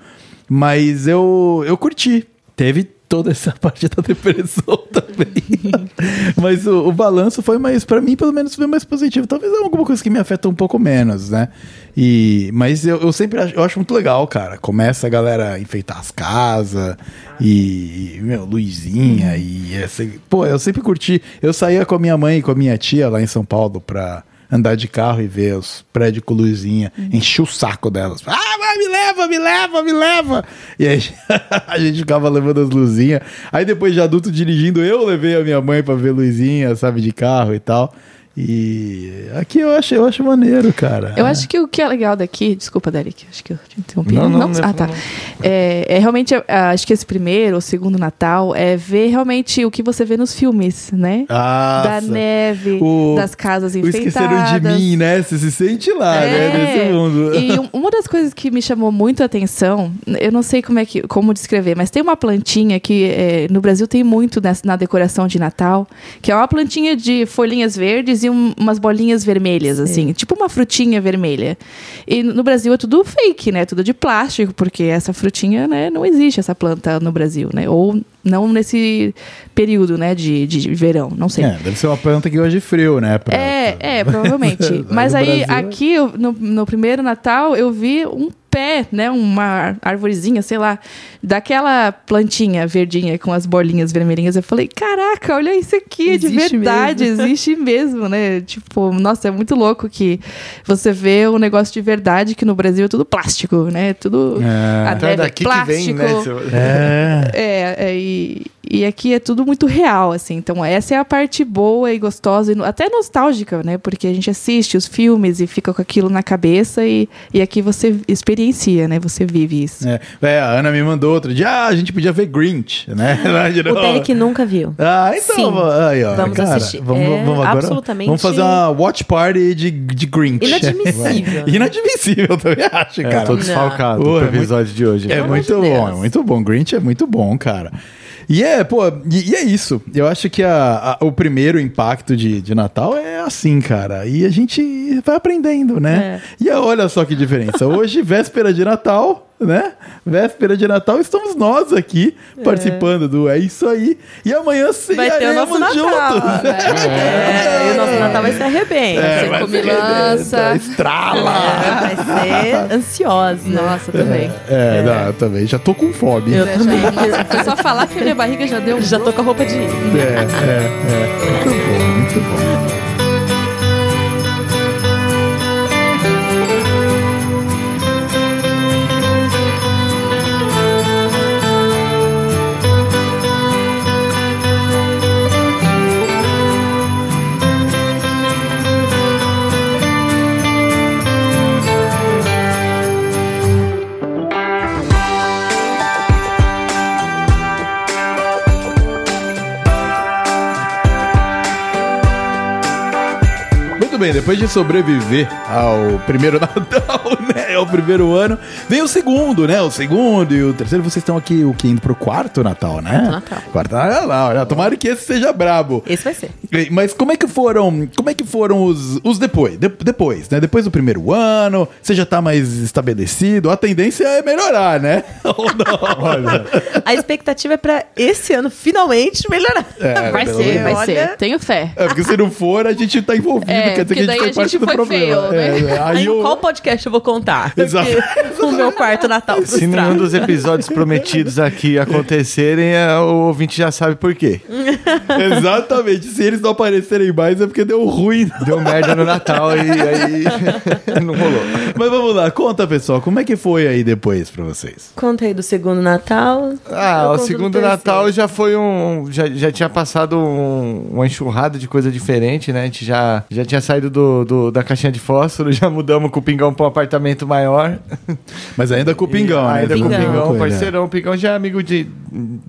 S1: Mas eu, eu curti. Teve toda essa parte da depressão também. Mas o, o balanço foi mais, pra mim, pelo menos, foi mais positivo. Talvez é alguma coisa que me afeta um pouco menos, né? E, mas eu, eu sempre acho, eu acho muito legal, cara. Começa a galera a enfeitar as casas e, meu, luzinha e essa, pô, eu sempre curti. Eu saía com a minha mãe e com a minha tia lá em São Paulo pra andar de carro e ver os prédios com luzinha, enchi o saco delas. Ah, vai, me leva, me leva, me leva. E aí a gente ficava levando as luzinhas. Aí depois de adulto dirigindo, eu levei a minha mãe pra ver luzinha, sabe, de carro e tal. E aqui eu acho, eu acho maneiro, cara.
S4: Eu acho que o que é legal daqui, desculpa, Derek, acho que eu te interrompi.
S2: Não, não, não é
S4: ah, tá.
S2: não.
S4: É, é realmente, acho que esse primeiro ou segundo Natal é ver realmente o que você vê nos filmes, né?
S1: Ah,
S4: da neve,
S1: O-
S4: das casas
S1: o
S4: enfeitadas.
S1: esqueceram de mim, né? Você se sente lá, né?
S4: É,
S1: Nesse mundo.
S4: E um- uma das coisas que me chamou muito a atenção, eu não sei como é que como descrever, mas tem uma plantinha que é, no Brasil tem muito nessa- na decoração de Natal, que é uma plantinha de folhinhas verdes e um- umas bolinhas vermelhas, assim, tipo uma frutinha vermelha. E no Brasil é tudo fake, né? Tudo de plástico, porque essa frutinha, né, não existe essa planta no Brasil, né? Ou não nesse período, né, de, de verão, não sei.
S1: É, deve ser uma planta que gosta de frio, né? Pra-
S4: É, é, provavelmente. Mas aí,
S1: Brasil-
S4: aqui, eu- no, no primeiro Natal, eu vi um pé, né? Uma arvorezinha, sei lá, daquela plantinha verdinha com as bolinhas vermelhinhas. Eu falei, caraca, olha isso aqui, é de
S3: Existe
S4: verdade, existe mesmo, né? Tipo, nossa, é muito louco que você vê um negócio de verdade que no Brasil é tudo plástico, né? Tudo.
S1: É.
S4: a
S2: Então é
S4: neve
S2: daqui que vem, né?
S4: plástico.
S2: seu-
S1: É.
S4: É, é, e, e aqui é tudo muito real, assim. Então, essa é a parte boa e gostosa, e até nostálgica, né? Porque a gente assiste os filmes e fica com aquilo na cabeça, e, e aqui você experiencia, né? Você vive isso.
S1: É. É, a Ana me mandou outro dia, ah, a gente podia ver Grinch, né?
S3: O. Derek nunca viu.
S1: Ah, então,
S3: Sim.
S1: aí, ó,
S3: Vamos
S1: cara,
S3: assistir.
S1: Vamos,
S3: É
S1: vamos agora,
S3: absolutamente-
S1: Vamos fazer uma watch party de, de Grinch.
S3: Inadmissível.
S1: Inadmissível, eu também acho,
S2: É,
S1: cara.
S2: tô
S3: Não.
S2: desfalcado
S1: Pô,
S2: pro
S1: é
S2: episódio de hoje.
S1: É muito bom, é muito bom. Grinch é muito bom, cara. E é, pô, e, e é isso. Eu acho que a- a- o primeiro impacto de, de Natal é assim, cara. E a gente vai aprendendo, né? E é, olha só que diferença. Hoje, véspera de Natal, né? Véspera de Natal, estamos nós aqui participando do É Isso Aí. E amanhã
S3: Vai ter o nosso Natal.
S1: juntos.
S3: né? É, e o nosso Natal vai ser arrebento.
S1: É,
S4: Você
S1: vai
S4: come
S1: ser-
S4: lança.
S1: Estrala!
S3: É, vai ser ansiosa.
S4: Nossa, também.
S1: É, não, eu também já tô com fome.
S3: Eu
S4: É,
S3: também.
S4: Foi só falar que a minha barriga já deu
S3: Já tô com a roupa de.
S1: É, é, é. Muito bom, muito bom. Muito bem, depois de sobreviver ao primeiro Natal, né? Ao primeiro ano, vem o segundo, né? O segundo e o terceiro. Vocês estão aqui, o que? Indo pro quarto Natal, né?
S3: Quarto Natal.
S1: Quarto Natal, olha, tomara que esse seja brabo.
S3: Esse vai ser.
S1: Mas como é que foram, como é que foram os, os depois? De- depois, né? Depois do primeiro ano, você já tá mais estabelecido, a tendência é melhorar, né? Ou não? Olha.
S3: A expectativa é pra esse ano finalmente melhorar.
S1: É,
S4: Vai ser, vai
S3: Olha-
S4: ser. Tenho fé.
S1: É, porque se não for, a gente tá envolvido,
S4: É,
S1: quer dizer que a
S4: porque
S1: gente
S4: daí
S1: foi
S4: a gente foi
S1: problema.
S4: fail, né?
S1: É, é,
S3: Aí,
S1: aí o-
S3: qual podcast eu vou contar?
S1: Exato.
S3: Porque o meu quarto Natal
S2: Se nenhum
S3: frustrado.
S2: dos episódios prometidos aqui acontecerem, é, o ouvinte já sabe por quê.
S1: Exatamente. Se eles não aparecerem mais é porque deu ruim.
S2: Deu merda no Natal e aí não rolou.
S1: Mas vamos lá, conta pessoal, como é que foi aí depois pra vocês?
S3: Contei do segundo Natal.
S2: Ah,
S3: Eu
S2: o segundo. Natal já foi um. Já, já tinha passado um- uma enxurrada de coisa diferente, né? A gente já, já tinha saído do, do- da caixinha de fósforo, já mudamos com o Pingão pra um apartamento maior.
S1: Mas ainda com o Pingão,
S2: E
S1: né?
S2: Ainda com o
S3: Pingão.
S2: Pingão,
S1: Coisa.
S2: parceirão. O Pingão já é amigo de,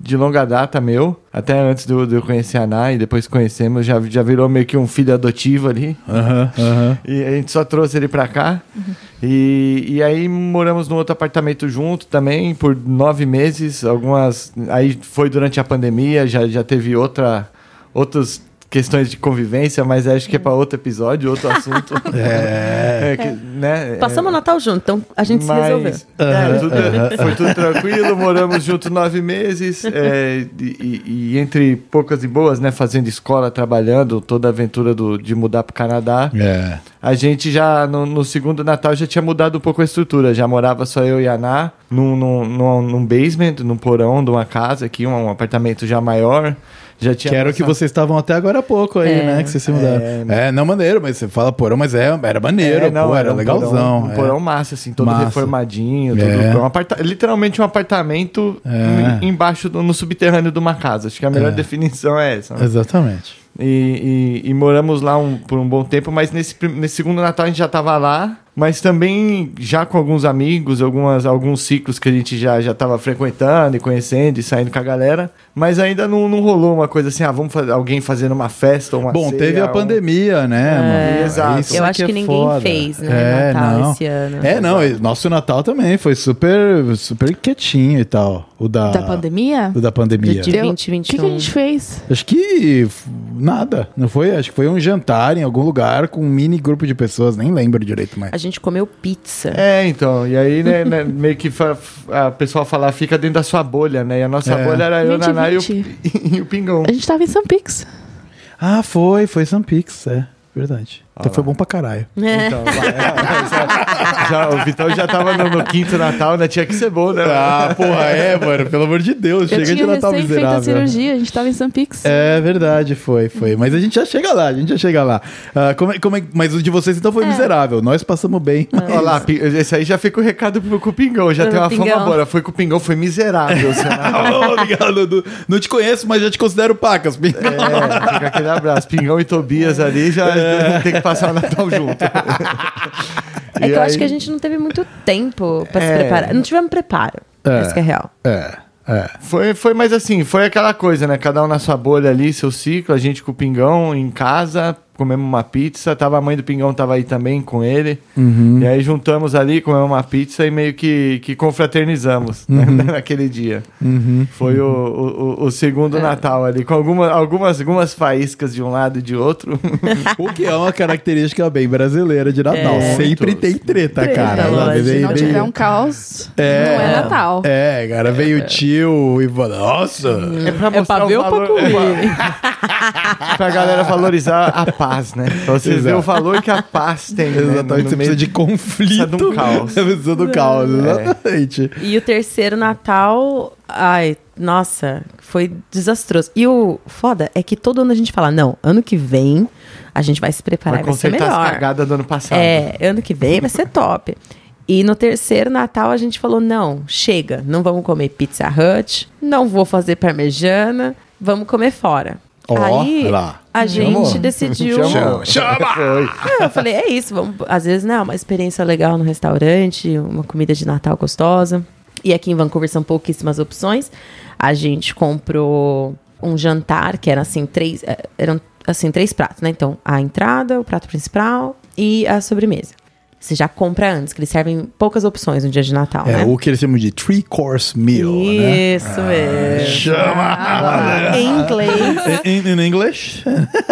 S2: de longa data meu. Até antes de eu, conhecer a Ana e depois conhecemos, já, já virou meio que um filho adotivo ali.
S1: Aham, aham.
S2: E a gente só trouxe ele pra cá. E, e aí moramos num outro apartamento junto também por nove meses. Algumas. Aí foi durante a pandemia, já, já teve outra, outras questões de convivência, mas acho que é pra outro episódio, outro assunto.
S1: É.
S2: É que, né,
S3: Passamos o Natal junto, então a gente se
S2: mas-
S3: resolveu.
S2: É, tudo- Foi tudo tranquilo, moramos juntos nove meses. é, e, e- entre poucas e boas, né? Fazendo escola, trabalhando, toda a aventura do, de mudar pro Canadá.
S1: É.
S2: A gente já, no, no segundo Natal, já tinha mudado um pouco a estrutura. Já morava só eu e a Ana num, num, num, num basement, num porão de uma casa aqui, um, um apartamento já maior. Já tinha
S1: Que era o que vocês estavam até agora há pouco aí,
S3: É.
S1: né? Que vocês se mudaram. É,
S2: É,
S1: não maneiro, mas você fala porão, mas é, era maneiro,
S2: É, não,
S1: pô, era,
S2: um
S1: legalzão.
S2: Porão, um
S1: é.
S2: porão massa, assim, todo
S1: Massa.
S2: reformadinho. Tudo,
S1: É.
S2: um aparta- literalmente um apartamento
S1: É.
S2: em- embaixo, do- no subterrâneo de uma casa. Acho que a melhor
S1: É.
S2: definição é essa. né?
S1: Exatamente.
S2: E, e- e moramos lá um- por um bom tempo, mas nesse, nesse segundo Natal a gente já tava lá, mas também já com alguns amigos, algumas, alguns ciclos que a gente já, já tava frequentando e conhecendo e saindo com a galera, mas ainda não, não rolou uma coisa assim, ah, vamos fazer alguém fazendo uma festa ou uma
S1: Bom,
S2: ceia,
S1: teve a
S2: um-
S1: pandemia, né, mano?
S2: exato.
S1: Isso
S3: Eu acho
S1: é
S3: que ninguém
S1: foda.
S3: fez, né,
S1: É,
S3: Natal
S1: não.
S3: esse ano.
S1: É, não, nosso Natal também foi super, super quietinho e tal. O da,
S4: Da pandemia?
S1: O da pandemia.
S3: De
S4: Eu-
S3: 2021.
S4: O que, que a gente fez?
S1: Acho que nada, não foi? Acho que foi um jantar em algum lugar com um mini grupo de pessoas, nem lembro direito mais.
S3: A gente comeu pizza.
S2: É, então, e aí, né, né, meio que a pessoa fala, fica dentro da sua bolha, né? E a nossa
S1: É.
S2: bolha era eu,
S4: 20,
S2: Naná e o,
S4: 20.
S2: e o Pingão.
S4: A gente tava em São Pix.
S1: Ah, foi, foi Sampix, é, verdade. Então foi bom pra caralho.
S3: É.
S2: Então, vai, já- já- o Vitão já tava no, no quinto Natal, né? Tinha que ser bom, né?
S1: Ah, porra, é, mano, pelo amor de Deus,
S4: Eu
S1: chega de Natal
S4: recém feito a
S1: miserável.
S4: cirurgia, a gente tava em São Pix.
S1: É verdade, foi, foi. Mas a gente já chega lá, a gente já chega lá. Ah, como é- como é- mas o de vocês então foi miserável. Nós passamos bem.
S2: Olha lá, esse aí já fica o recado pro, com o Pingão, já
S3: Pro
S2: tem uma
S3: Pingão.
S2: fama boa. Foi com o Pingão, foi miserável.
S1: Ô, Obrigado, não, não te conheço, mas já te considero pacas.
S2: É, fica aquele abraço. Pingão e Tobias ali já tem que passar o Natal junto.
S3: É
S2: E
S3: que eu
S2: aí-
S3: acho que a gente não teve muito tempo pra se
S2: É.
S3: preparar. Não tivemos preparo.
S1: É.
S3: Isso que é real.
S1: É, é.
S2: Foi, foi mais assim, foi aquela coisa, né? Cada um na sua bolha ali, seu ciclo, a gente com o Pingão em casa, comemos uma pizza, tava a mãe do Pingão tava aí também com ele.
S1: Uhum.
S2: E aí juntamos ali, comemos uma pizza e meio que, que confraternizamos né,
S1: Uhum.
S2: naquele dia. Foi o, o, o- o segundo Natal ali, com alguma, algumas, algumas faíscas de um lado e de outro.
S1: O que é uma característica bem brasileira de Natal.
S3: É.
S1: Sempre tem treta,
S3: Treta,
S1: cara.
S3: lógico.
S4: Se não tiver um caos,
S1: É.
S4: não é Natal.
S1: É, cara, veio o tio e falou, nossa.
S2: É pra
S3: É pra ver ou pra comer?
S2: é pra, galera valorizar a paz, né? Pra vocês
S1: Exato.
S2: verem o valor que a paz tem. né?
S1: Exatamente,
S2: No
S1: você precisa
S2: meio-
S1: de conflito.
S2: Precisa de um caos.
S1: Você precisa do caos, exatamente.
S3: E o terceiro Natal, ai, nossa, foi desastroso. E o foda é que todo ano a gente fala, não, ano que vem a gente vai se preparar
S2: Vai
S3: vai ser
S2: consertar as
S3: melhor.
S2: cagadas do ano passado.
S3: É, ano que vem vai ser top. E no terceiro Natal a gente falou: não, chega, não vamos comer Pizza Hut, não vou fazer parmejana, vamos comer fora.
S1: Ó,
S3: Aí
S1: lá.
S3: a gente
S1: Chamou.
S3: decidiu.
S2: Chamou.
S1: Chama!
S3: Ah, Eu falei, é isso, vamos, às vezes, né, uma experiência legal no restaurante, uma comida de Natal gostosa. E aqui em Vancouver são pouquíssimas opções. A gente comprou um jantar que era assim, três, eh, eram assim, três pratos, né? Então, a entrada, o prato principal e a sobremesa. Você já compra antes, que eles servem poucas opções no dia de Natal,
S1: É
S3: né?
S1: o que eles chamam de three course meal, né?
S3: Isso mesmo.
S1: Chama!
S3: Em inglês.
S1: In, in English?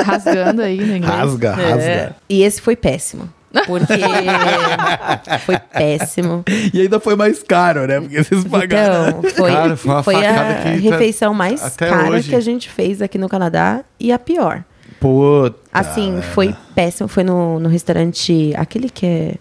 S4: Rasgando aí no inglês.
S1: Rasga,
S3: É.
S1: rasga.
S3: E esse foi péssimo. Porque foi péssimo.
S1: E ainda foi mais caro, né? Porque vocês pagaram.
S3: Então, foi,
S2: Cara, foi uma
S3: foi a
S2: tá-
S3: refeição mais cara
S2: hoje.
S3: que a gente fez aqui no Canadá e a pior.
S1: Puta.
S3: Assim, foi péssimo. Foi no, no restaurante, aquele que é.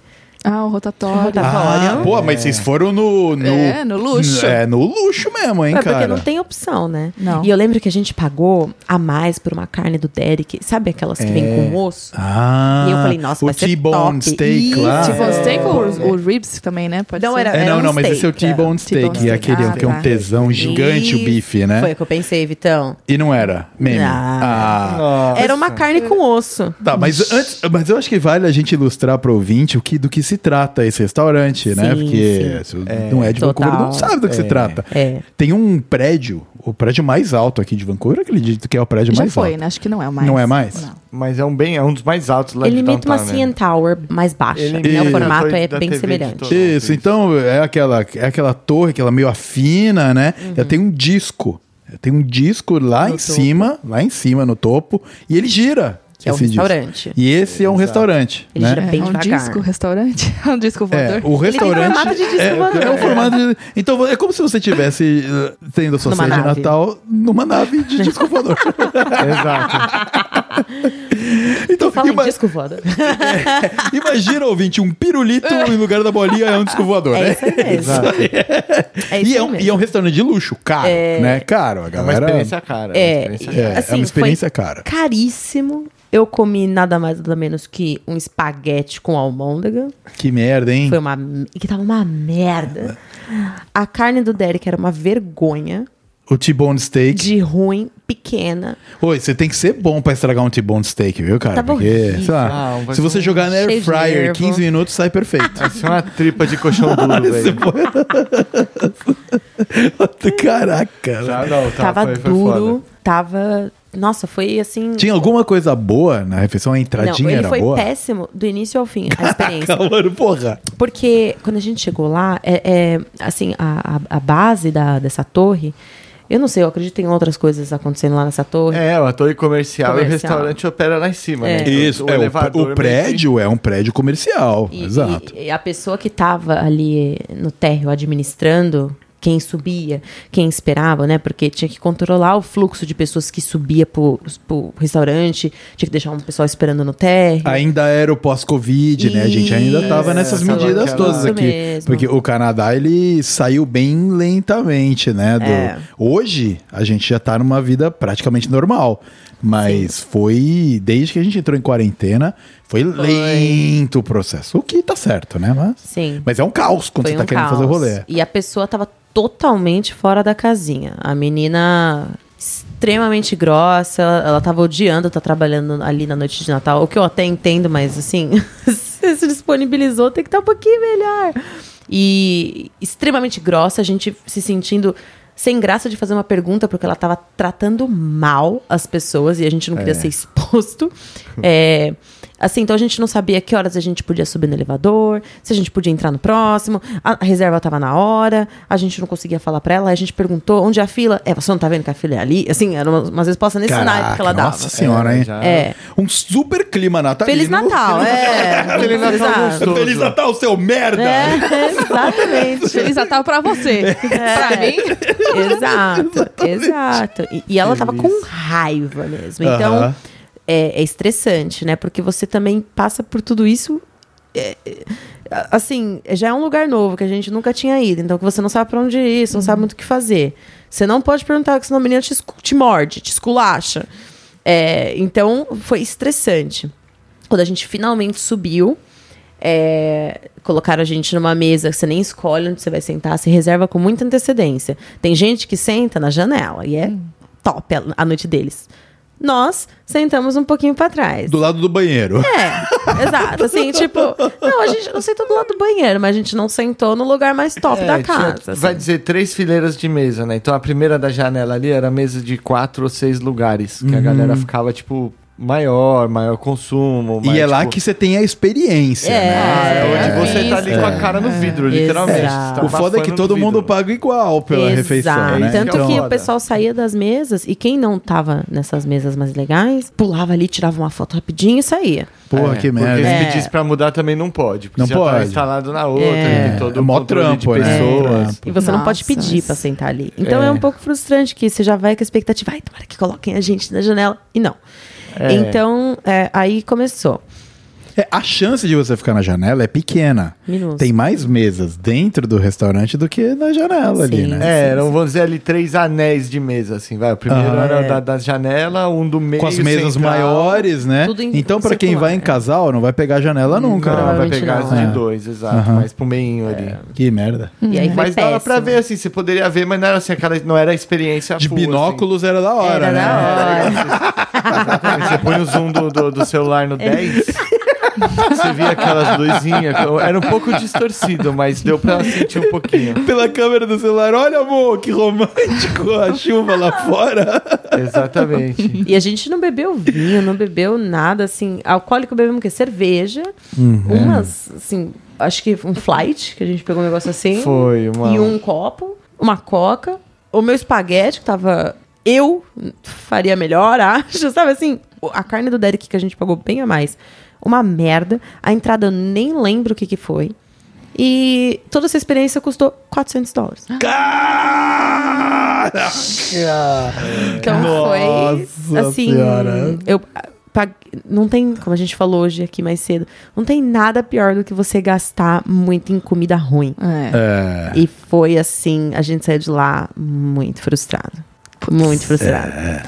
S4: Ah, o rotatório.
S3: Rotatório.
S1: Ah, pô, mas vocês foram no, no.
S4: É, no luxo.
S1: É, no luxo mesmo, hein,
S3: É
S1: cara?
S3: porque não tem opção, né?
S4: Não.
S3: E eu lembro que a gente pagou a mais por uma carne do Derek. Sabe aquelas que vem com osso?
S1: Ah,
S3: E eu falei, nossa,
S1: o
S3: vai ser
S1: T-bone
S3: top.
S1: steak
S3: Isso.
S1: lá.
S3: É.
S4: steak ou o, ribs também, né? Pode
S3: Não,
S4: ser.
S3: era-
S1: É, não,
S3: um
S1: não, mas esse é o
S3: steak,
S1: T-bone
S3: é.
S1: steak,
S4: T-bone
S1: aquele
S4: steak.
S1: que é um
S4: Ah, tá.
S1: tesão gigante, o bife, né?
S3: Foi o que eu pensei, Vitão.
S1: E não era, meme.
S3: Ah.
S1: Ah.
S3: Era uma carne com osso.
S1: Tá, mas antes, mas eu acho que vale a gente ilustrar pro ouvinte o que, do que se trata esse restaurante, né?
S3: Sim,
S1: Porque se não é de
S3: Total.
S1: Vancouver, não sabe do que se trata.
S3: É.
S1: Tem um prédio, o prédio mais alto aqui de Vancouver, acredito que é o prédio
S4: Já
S1: mais
S4: foi,
S1: alto.
S4: né? Acho que não é o mais.
S1: Não é mais?
S4: Não.
S2: Mas é um bem, é um dos mais altos lá
S3: Ele
S2: de
S3: imita uma CN
S2: né?
S3: Tower mais baixa.
S2: Ele
S3: né? O formato é bem
S2: TV
S3: semelhante.
S1: Isso, então é aquela, é aquela torre, aquela meio afina, né? Já tem um disco. Tem um disco lá
S3: Uhum. No
S1: em
S3: topo.
S1: cima, lá em cima, no topo, e ele gira.
S3: Que é um
S1: esse disco.
S3: restaurante.
S1: E esse é um restaurante.
S3: Ele
S1: né?
S3: gira
S4: É,
S3: bem
S4: um
S3: devagar.
S4: disco, restaurante. É um disco voador.
S1: É, o restaurante.
S3: formato de disco
S1: é,
S3: voador.
S1: é um formato de- Então é como se você tivesse uh, tendo a sua
S3: Numa
S1: ceia de. Natal numa nave de disco voador.
S2: Exato.
S1: então,
S3: Fala
S1: ima-
S3: em disco voador.
S1: imagina, ouvinte, um pirulito em lugar da bolinha é um disco voador,
S3: É
S1: né?
S3: isso aí mesmo.
S2: Exato.
S3: É isso
S1: E é, um,
S3: mesmo.
S1: e é um restaurante de luxo, caro, né? Caro, a
S2: É uma
S1: galera.
S2: experiência cara.
S3: É,
S2: uma experiência
S1: É, é
S3: Assim,
S1: uma experiência
S3: foi
S1: cara.
S3: Caríssimo. Eu comi nada mais nada menos que um espaguete com almôndega.
S1: Que merda, hein?
S3: Foi uma. Que tava uma merda. A carne do Derek era uma vergonha
S1: O T-bone steak.
S3: de ruim. pequena.
S1: Oi, você tem que ser bom pra estragar um T-bone steak, viu, cara?
S3: Tava
S1: Porque, sei lá,
S2: Ah, vai
S1: se você
S2: ser
S1: jogar na air fryer
S3: nervo.
S1: 15 minutos, sai perfeito.
S2: Parece uma tripa de colchão duro, velho.
S1: Caraca.
S2: Já não, tá,
S3: tava
S2: foi- foi
S3: duro,
S2: foda.
S3: tava. Nossa, foi assim.
S1: Tinha alguma coisa boa na refeição? A
S3: Não,
S1: entradinha
S3: ele
S1: era
S3: foi
S1: boa?
S3: péssimo do início ao fim, a experiência.
S1: Mano, porra.
S3: Porque quando a gente chegou lá, é, é, assim, a, a, a base da, dessa torre, eu não sei, eu acredito em outras coisas acontecendo lá nessa torre.
S2: É, a torre comercial, e o
S3: Comercial.
S2: restaurante opera lá em cima,
S3: É.
S2: né?
S1: Isso,
S2: o,
S1: é, o, o
S2: meio
S1: prédio é um prédio comercial.
S3: E,
S1: Exato.
S3: e- e a pessoa que estava ali no térreo administrando, quem subia, quem esperava, né? Porque tinha que controlar o fluxo de pessoas que subia pro, pro restaurante, tinha que deixar um pessoal esperando no térreo.
S1: Ainda era o pós-Covid, né? A gente ainda tava nessas medidas
S2: aquela-
S1: todas aqui.
S3: mesmo.
S1: Porque o Canadá, ele saiu bem lentamente, né? do-
S3: É.
S1: Hoje, a gente já tá numa vida praticamente normal. Mas foi, desde que a gente entrou em quarentena, foi, lento o processo. O que tá certo, né? Mas,
S3: Sim.
S1: mas é um caos quando
S3: Foi
S1: você tá
S3: um
S1: querendo fazer o
S3: caos.
S1: rolê.
S3: E a pessoa tava totalmente fora da casinha. A menina extremamente grossa, ela, ela tava odiando estar trabalhando ali na noite de Natal, o que eu até entendo, mas assim, se se disponibilizou, tem que estar um pouquinho melhor. E extremamente grossa, a gente se sentindo sem graça de fazer uma pergunta, porque ela tava tratando mal as pessoas e a gente não queria ser exposto. É, assim, então a gente não sabia que horas a gente podia subir no elevador, se a gente podia entrar no próximo, a reserva tava na hora, a gente não conseguia falar pra ela, aí a gente perguntou onde é a fila. É, você não tá vendo que a fila é ali? Assim, era umas, umas respostas nesse naipe que ela dava.
S1: nossa senhora,
S2: É,
S1: hein?
S3: É.
S1: Um super clima natalino.
S3: Feliz Natal, é.
S2: Feliz Natal gostoso.
S1: Feliz Natal, seu merda!
S3: É, exatamente.
S4: Feliz Natal pra você. pra mim.
S3: Exato, exato. E, e ela tava com raiva mesmo. Então,
S1: Aham.
S3: É, é estressante, né? Porque você também passa por tudo isso. é, é, assim, já é um lugar novo que a gente nunca tinha ido. Então, que você não sabe pra onde ir, você não sabe muito o que fazer. Você não pode perguntar, que senão a menina te, te morde, te esculacha. É, então, foi estressante. Quando a gente finalmente subiu, é, colocaram a gente numa mesa que você nem escolhe onde você vai sentar, se reserva com muita antecedência. Tem gente que senta na janela e é top a, a noite deles. Nós sentamos um pouquinho pra trás.
S1: Do lado do banheiro.
S3: É, exato. Assim, tipo, não, a gente não sentou do lado do banheiro, mas a gente não sentou no lugar mais top
S2: É,
S3: da
S2: tinha-
S3: casa. assim.
S2: Vai dizer três fileiras de mesa, né? Então a primeira da janela ali era mesa de quatro ou seis lugares. Que a galera ficava, tipo, maior, maior consumo.
S1: E
S2: mais,
S1: é lá
S2: tipo,
S1: que você tem a experiência,
S3: É.
S1: né?
S2: Ah, é onde
S3: É.
S2: você tá ali com a cara no vidro, literalmente.
S3: Exato.
S2: Você tá
S1: O foda é que todo mundo paga igual pela
S3: Exato.
S1: refeição, né?
S3: Tanto
S2: Então-
S3: que o pessoal saía das mesas e quem não tava nessas mesas mais legais, pulava ali, tirava uma foto rapidinho e saía.
S1: Porra,
S2: É,
S1: que
S2: Porque
S1: merda.
S2: se
S3: É.
S2: pedisse pra mudar também não pode. Porque
S1: Não
S2: já
S1: pode.
S2: tá instalado na outra,
S3: É.
S2: tem todo
S1: É
S2: o
S1: mó
S2: controle de
S1: trampo, né?
S2: pessoas.
S1: Trampo.
S3: E você não pode
S4: Nossa,
S3: pedir
S4: mas-
S3: pra sentar ali. Então é.
S2: É.
S3: um pouco frustrante que você já vai com a expectativa, ai, tomara que coloquem a gente na janela. E não.
S2: É.
S3: Então, é, aí começou.
S1: É, a chance de você ficar na janela é pequena.
S3: Minúsculo.
S1: Tem mais mesas dentro do restaurante do que na janela ali,
S3: Sim.
S1: né?
S2: É, eram, vamos dizer ali, três anéis de mesa, assim, vai. O primeiro
S1: Ah,
S2: era
S3: é.
S2: da, da janela, um do meio
S1: Com as mesas
S2: central.
S1: maiores, né?
S3: Tudo em
S1: Então, pra quem vai em
S3: é.
S1: casal, não vai pegar a janela nunca.
S2: Não, vai pegar
S3: não.
S2: as de
S1: É.
S2: dois, exato.
S1: Aham.
S2: Mas pro meinho ali.
S1: Que merda.
S3: E aí
S2: Mas dava pra ver, assim, você poderia ver, mas não era assim, aquela, não era a experiência
S1: De
S2: full, assim.
S1: binóculos era da hora,
S3: Era
S1: né?
S3: da hora.
S2: Você põe o zoom do, do, do celular no 10, você via aquelas luzinhas. Era um pouco distorcido, mas deu pra sentir um pouquinho.
S1: Pela câmera do celular, olha amor, que romântico, a chuva lá fora.
S2: Exatamente.
S3: E a gente não bebeu vinho, não bebeu nada, assim. Alcoólico bebemos o quê? Cerveja.
S1: Uhum.
S3: Umas, assim, acho que um flight, que a gente pegou um negócio assim.
S2: Foi uma.
S3: E um copo, uma coca. O meu espaguete, que tava. Eu faria melhor, acho. Sabe assim? A carne do Derek que a gente pagou bem a mais. Uma merda. A entrada eu nem lembro o que, que foi. E toda essa experiência custou 400 dólares.
S1: Caraca!
S3: Então
S1: Nossa
S3: foi assim,
S1: Senhora.
S3: eu não tem, como a gente falou hoje aqui mais cedo, não tem nada pior do que você gastar muito em comida ruim.
S4: É.
S1: É.
S3: E foi assim, a gente saiu de lá muito frustrado. Muito frustrado.
S1: É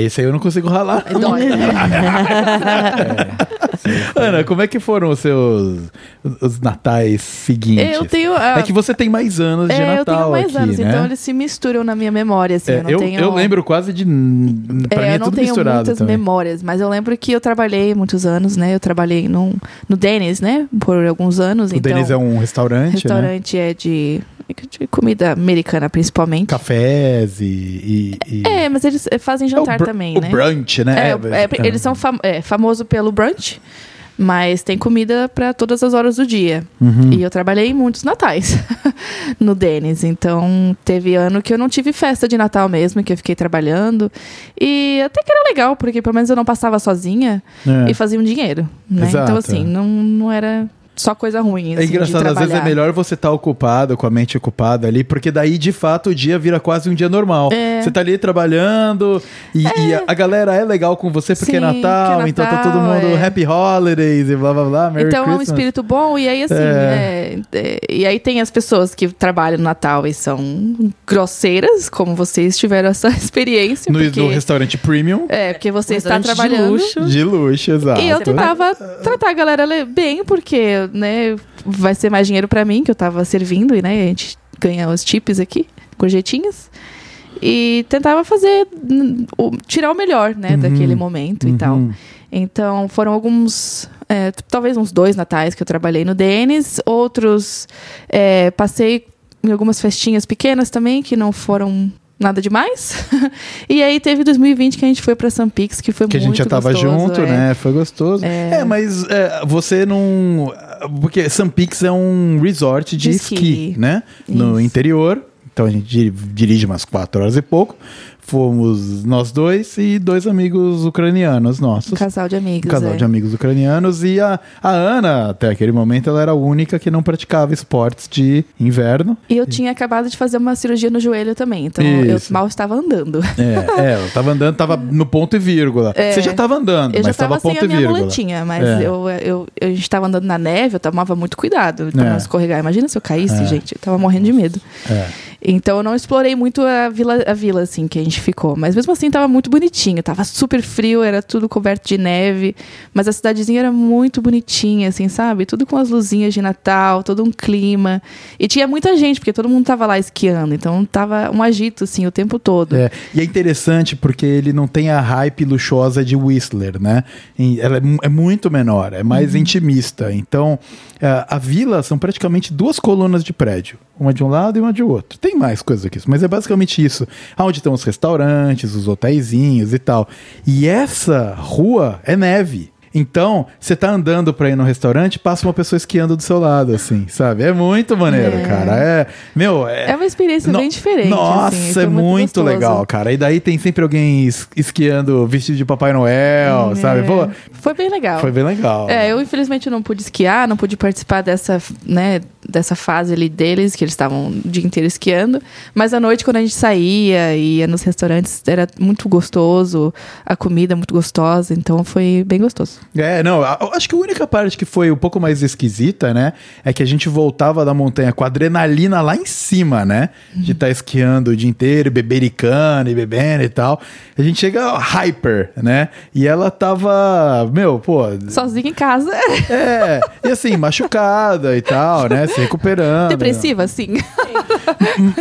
S1: isso aí, eu não consigo ralar.
S3: Dói, né?
S1: Ana, como é que foram os seus os natais seguintes?
S4: Eu tenho, ah,
S1: é que você tem mais anos de
S4: É, eu
S1: Natal
S4: tenho mais
S1: aqui,
S4: anos,
S1: né?
S4: então eles se misturam na minha memória, assim.
S1: É,
S4: eu não
S1: eu,
S4: tenho...
S1: eu lembro quase de. Pra
S4: É,
S1: mim é
S4: eu não
S1: tudo
S4: tenho
S1: misturado
S4: muitas
S1: também.
S4: memórias, mas eu lembro que eu trabalhei muitos anos, né? Eu trabalhei num, no Dennis, né? Por alguns anos.
S1: O
S4: então,
S1: Denis é um restaurante, né?
S4: restaurante é de, de comida americana, principalmente.
S1: Cafés e. e- e-
S4: É, mas eles eh, fazem
S1: É o
S4: jantar
S1: br-
S4: também,
S1: o
S4: né?
S1: brunch, né?
S4: É, é, eles são fam é, famosos pelo brunch, mas tem comida para todas as horas do dia.
S1: Uhum.
S4: E eu trabalhei em muitos natais no Denis. Então, teve ano que eu não tive festa de Natal mesmo, que eu fiquei trabalhando. E até que era legal, porque pelo menos eu não passava sozinha
S1: É.
S4: e fazia um dinheiro. Né? Então, assim, não, não era só coisa ruim.
S1: É
S4: assim, de
S1: engraçado, às vezes é melhor você estar ocupado, com a mente ocupada ali, porque daí, de fato, o dia vira quase um dia normal.
S4: É.
S1: Você tá ali trabalhando e, e a, a galera é legal com você porque é
S4: Sim,
S1: Natal,
S4: que é
S1: então tá todo
S4: Natal,
S1: mundo
S4: é.
S1: Happy Holidays e blá blá blá, Merry
S4: então é um
S1: Christmas.
S4: espírito bom, e aí assim,
S1: É.
S4: é, é, e aí tem as pessoas que trabalham no Natal e são grosseiras, como vocês tiveram essa experiência.
S1: no,
S4: porque,
S1: no restaurante premium,
S4: é, porque você está
S3: Restaurante de
S4: trabalhando.
S3: luxo.
S1: de luxo, exato.
S4: E eu tentava tratar a galera le- bem, porque, né, vai ser mais dinheiro pra mim, que eu tava servindo, e, né, a gente ganha os chips aqui, gorjetinhas. E tentava fazer, o- tirar o melhor, né,
S1: Uhum.
S4: daquele momento e tal.
S1: Uhum.
S4: Então, foram alguns, é, talvez uns dois natais que eu trabalhei no Denis, outros é, passei em algumas festinhas pequenas também, que não foram nada demais. e aí teve 2020 que a gente foi pra Sun Pix, que foi
S1: Que a
S4: muito
S1: gente já tava
S4: gostoso,
S1: junto,
S4: é.
S1: né? Foi gostoso. É,
S4: É.
S1: mas é, você não. Porque Sun Pix é um resort de,
S4: De
S1: esqui,
S4: esqui.
S1: né? No
S4: Isso.
S1: interior. Então a gente di- dirige umas quatro horas e pouco. Fomos nós dois e dois amigos ucranianos nossos.
S4: Um casal de amigos.
S1: Um casal
S4: é.
S1: de amigos ucranianos. E a, a Ana, até aquele momento, ela era a única que não praticava esportes de inverno.
S4: E eu tinha acabado de fazer uma cirurgia no joelho também, então eu
S1: Isso.
S4: mal estava andando.
S1: É, é, ela tava andando, tava no ponto e vírgula. Você já tava andando,
S4: É. Eu já
S1: mas tava
S4: estava sem
S1: ponto
S4: a
S1: e
S4: minha
S1: vírgula.
S4: muletinha, mas
S1: É.
S4: eu, eu, a gente estava andando na neve, eu tomava muito cuidado pra
S1: É.
S4: não escorregar. Imagina se eu caísse,
S1: É.
S4: gente, eu tava morrendo de medo.
S1: É.
S4: Então eu não explorei muito a vila, a vila assim que a gente ficou, mas mesmo assim tava muito bonitinho, tava super frio, era tudo coberto de neve, mas a cidadezinha era muito bonitinha assim, sabe? Tudo com as luzinhas de Natal, todo um clima. E tinha muita gente, porque todo mundo tava lá esquiando, então tava um agito assim o tempo todo.
S1: É, e é interessante porque ele não tem a hype luxuosa de Whistler, né? E ela é, é muito menor, é mais
S4: Uhum.
S1: intimista. Então, é, a vila são praticamente duas colunas de prédio, uma de um lado e uma de outro. Tem mais coisa que isso, mas é basicamente isso. Onde estão os restaurantes, os hotéisinhos e tal. E essa rua é neve. Então, você tá andando pra ir no restaurante, passa uma pessoa esquiando do seu lado, assim, sabe? É muito maneiro,
S4: É.
S1: cara. É, meu, é,
S4: É uma experiência
S1: no-
S4: bem diferente.
S1: Nossa,
S4: assim,
S1: é muito,
S4: gostoso.
S1: legal, cara. E daí tem sempre alguém es- esquiando vestido de Papai Noel, sabe?
S4: É,
S1: Pô,
S4: Foi bem legal.
S1: foi bem legal.
S4: É, eu infelizmente não pude esquiar, não pude participar dessa, né, dessa fase ali deles, que eles estavam o dia inteiro esquiando. Mas à noite, quando a gente saía e ia nos restaurantes, era muito gostoso, a comida muito gostosa, então foi bem gostoso.
S1: É, não, acho que a única parte que foi um pouco mais esquisita, né, é que a gente voltava da montanha com a adrenalina lá em cima, né, de estar esquiando o dia inteiro, bebericando e bebendo e tal. A gente chega hyper, né, e ela tava, meu, pô...
S4: Sozinha em casa.
S1: É, e assim, machucada e tal, né, se recuperando.
S4: Depressiva, sim.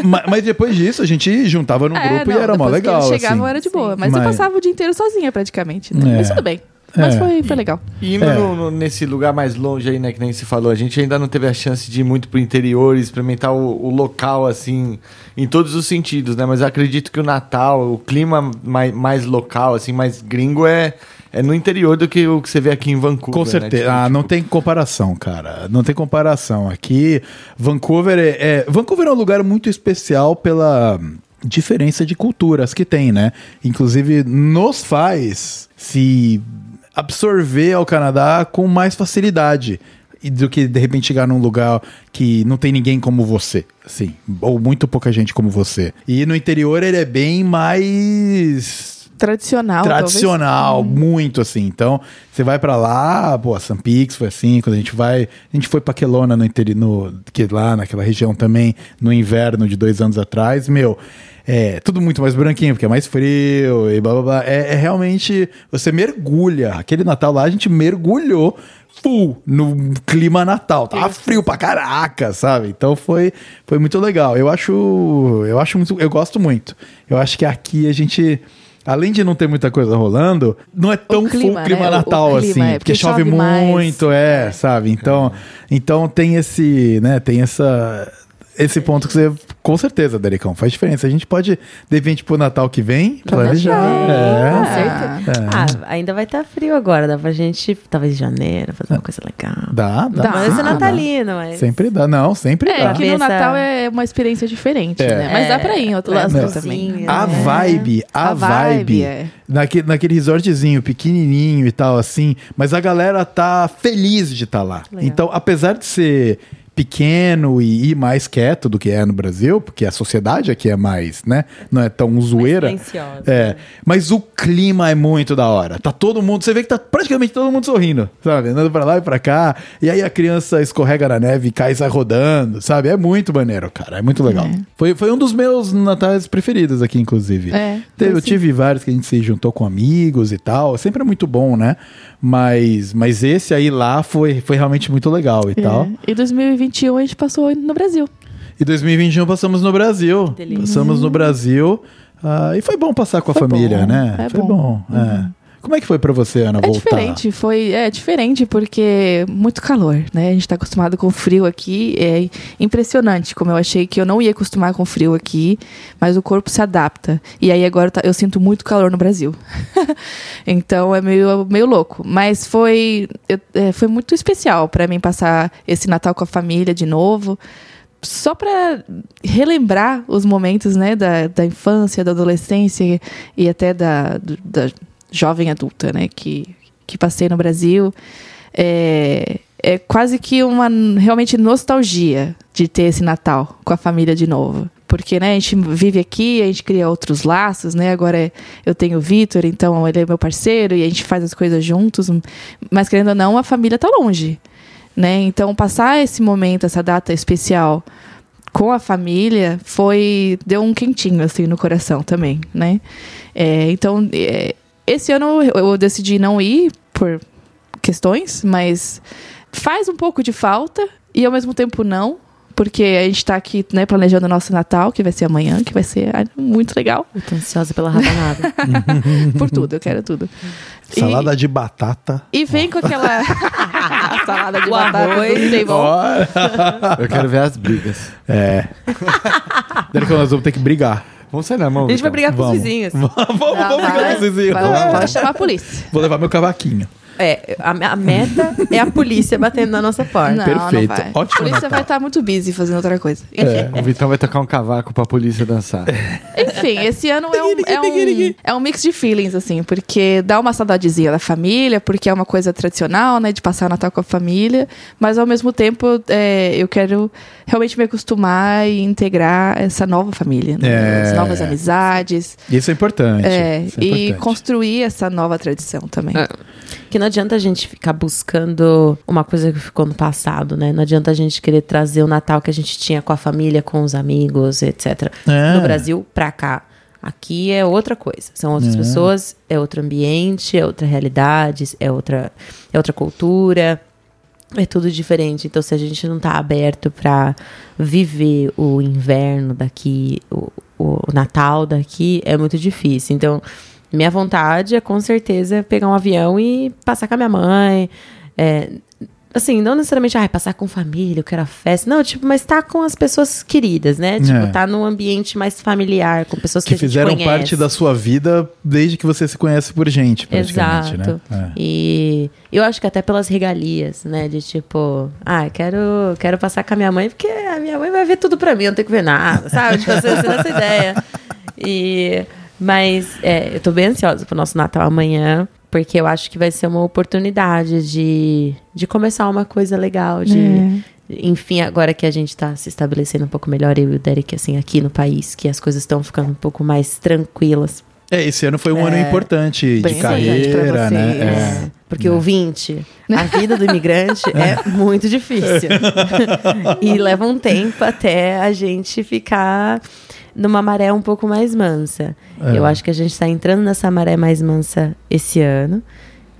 S1: Ma- Mas depois disso, a gente juntava num grupo e era mó
S4: É,
S1: legal.
S4: Que eles chegavam
S1: assim.
S4: era de boa. Mas,
S1: Mas-
S4: eu passava o dia inteiro sozinha, praticamente. Né?
S1: É.
S4: Mas tudo bem. Mas
S1: É.
S4: foi, foi legal.
S2: E indo
S1: É.
S2: no- no- nesse lugar mais longe aí, né, que nem se falou, a gente ainda não teve a chance de ir muito pro interior, e experimentar o, o local, assim, em todos os sentidos, né? Mas eu acredito que o Natal, o clima mais, mais local, assim, mais gringo é, é no interior do que o que você vê aqui em Vancouver.
S1: Com
S2: né?
S1: certeza.
S2: Tipo,
S1: Ah, não tem comparação, cara. Não tem comparação. Aqui, Vancouver é, é- Vancouver é um lugar muito especial pela diferença de culturas que tem, né? Inclusive, nos faz se absorver ao Canadá com mais facilidade. Do que de repente chegar num lugar que não tem ninguém como você, assim, ou muito pouca gente como você. E no interior ele é bem mais
S4: tradicional.
S1: tradicional, muito assim. Então, você vai pra lá, pô, a Sun Pix foi assim, quando a gente vai, a gente foi pra Quelona no interior, no, que lá naquela região também, no inverno de dois anos atrás, meu, é tudo muito mais branquinho, porque é mais frio e blá blá blá. É, é realmente, você mergulha. Aquele Natal lá, a gente mergulhou full no clima Natal. Tava frio pra caraca, sabe? Então foi, foi muito legal. Eu acho, eu acho muito, eu gosto muito. Eu acho que aqui a gente além de não ter muita coisa rolando, não é tão
S4: clima,
S1: full clima
S4: né? O-
S1: Natal
S4: o clima,
S1: assim,
S4: é,
S1: porque
S4: porque
S1: chove,
S4: chove
S1: muito, é, sabe? Então, então tem esse, né, tem essa esse ponto que você, com certeza, Dericão, faz diferença. A gente pode, de repente, pro Natal que vem, planejar.
S3: Com
S1: É.
S3: certeza. Ah, ainda vai estar frio agora. Dá pra gente, talvez em janeiro, fazer uma coisa legal.
S1: Dá, dá.
S4: Dá.
S3: Mas é natalino, mas.
S1: Sempre dá. Não, sempre
S4: É,
S1: dá.
S4: que no Natal é uma experiência diferente,
S1: É.
S4: né? Mas dá pra ir em outra
S3: Las
S4: época também.
S1: A
S3: É.
S1: vibe, a,
S4: A
S1: vibe,
S4: vibe, é.
S1: naquele, naquele resortzinho pequenininho e tal, assim, mas a galera tá feliz de estar lá.
S3: Legal.
S1: Então, apesar de ser pequeno e, e mais quieto do que é no Brasil, porque a sociedade aqui é mais, né, não é tão zoeira.
S3: silenciosa.
S1: É, mas o clima é muito da hora. Tá todo mundo, você vê que tá praticamente todo mundo sorrindo, sabe? Andando pra lá e pra cá. E aí a criança escorrega na neve e cai e sai rodando, sabe? É muito maneiro, cara. É muito legal. Foi, foi um dos meus natais preferidos aqui, inclusive.
S4: É,
S1: Teve- eu tive vários que a gente se juntou com amigos e tal. Sempre é muito bom, né? Mas, mas esse aí lá foi, foi realmente muito legal e tal.
S4: É. E 2021 a gente passou no Brasil.
S1: E 2021 passamos no Brasil.
S3: Delícia.
S1: Passamos no Brasil. ah, e foi bom passar com a
S4: Foi
S1: família,
S4: bom,
S1: né?
S4: é
S1: foi
S4: bom.
S1: bom. é. Como é que foi pra você, Ana,
S4: É
S1: voltar?
S4: diferente, foi é diferente porque muito calor, né? A gente tá acostumado com frio aqui, é impressionante como eu achei que eu não ia acostumar com frio aqui, mas o corpo se adapta. E aí agora tá- eu sinto muito calor no Brasil. então é meio, meio louco, mas foi eu- é, foi muito especial para mim passar esse Natal com a família de novo. Só para relembrar os momentos né, da, da infância, da adolescência e até da, da jovem adulta né, que, que passei no Brasil. É, é quase que uma realmente nostalgia de ter esse Natal com a família de novo. Porque né, a gente vive aqui, a gente cria outros laços, né? Agora é- eu tenho o Vitor, então ele é meu parceiro e a gente faz as coisas juntos. Mas querendo ou não, a família tá longe. Né? Então, passar esse momento, essa data especial com a família foi deu um quentinho assim no coração também, né? É, então é, esse ano eu, decidi não ir por questões, mas faz um pouco de falta e ao mesmo tempo não, porque a gente tá aqui né, planejando o nosso Natal, que vai ser amanhã, que vai ser muito legal.
S3: Eu tô ansiosa pela rabanada.
S4: Por tudo, eu quero tudo. E-
S1: Salada de batata.
S4: E, vem com aquela salada de
S3: O
S4: batata do.
S2: Eu quero ver as brigas.
S1: É. Dericão, nós vamos ter que brigar.
S2: Vamos sair na mão.
S3: A gente vai brigar com os
S1: Vamos.
S3: vizinhos.
S1: vamos, vamos brigar com vocês aí.
S4: vai- Pode chamar a polícia.
S1: Vou levar meu cavaquinho.
S3: É, a, a meta é a polícia batendo na nossa porta.
S4: Não,
S1: Perfeito.
S4: não vai.
S1: Ótimo
S4: A polícia
S1: Natal.
S4: vai estar muito busy fazendo outra coisa.
S1: É.
S2: O Vitão vai tocar um cavaco pra polícia dançar.
S4: Enfim, esse ano é um, é, um, é um mix de feelings, assim, porque dá uma saudadezinha da família, porque é uma coisa tradicional, né, de passar o Natal com a família, mas ao mesmo tempo é, eu quero realmente me acostumar e integrar essa nova família, né,
S1: É.
S4: as novas amizades,
S1: Isso é importante.
S4: é,
S1: Isso é
S4: e
S1: importante.
S4: construir essa nova tradição também.
S3: Que não adianta a gente ficar buscando uma coisa que ficou no passado, né? Não adianta a gente querer trazer o Natal que a gente tinha com a família, com os amigos, etc.
S1: É.
S3: Do Brasil pra cá. Aqui é outra coisa. São outras
S1: É.
S3: pessoas, é outro ambiente, é outra realidade, é outra, é outra cultura. É tudo diferente. Então, se a gente não tá aberto pra viver o inverno daqui, o, o Natal daqui, é muito difícil. Então, minha vontade é com certeza pegar um avião e passar com a minha mãe. É, assim, não necessariamente, ai, passar com família, eu quero a festa. Não, tipo, mas tá com as pessoas queridas, né? Tipo,
S1: É.
S3: tá num ambiente mais familiar, com pessoas que,
S1: Que fizeram parte da sua vida desde que você se conhece por gente, praticamente,
S3: Exato.
S1: né?
S3: E eu acho que até pelas regalias, né? De tipo, ah, quero, quero passar com a minha mãe, porque a minha mãe vai ver tudo pra mim, eu não tenho que ver nada, sabe? Tipo, assim, essa ideia. E, mas é, eu tô bem ansiosa pro nosso Natal amanhã, porque eu acho que vai ser uma oportunidade de, de começar uma coisa legal, de.
S4: É.
S3: Enfim, agora que a gente tá se estabelecendo um pouco melhor, eu e o Derek, assim, aqui no país, que as coisas estão ficando um pouco mais tranquilas
S1: É, esse ano foi um ano importante de carreira, né? É.
S3: É, porque ouvinte, a vida do imigrante é muito difícil. e leva um tempo até a gente ficar numa maré um pouco mais mansa.
S1: É.
S3: Eu acho que a gente está entrando nessa maré mais mansa esse ano.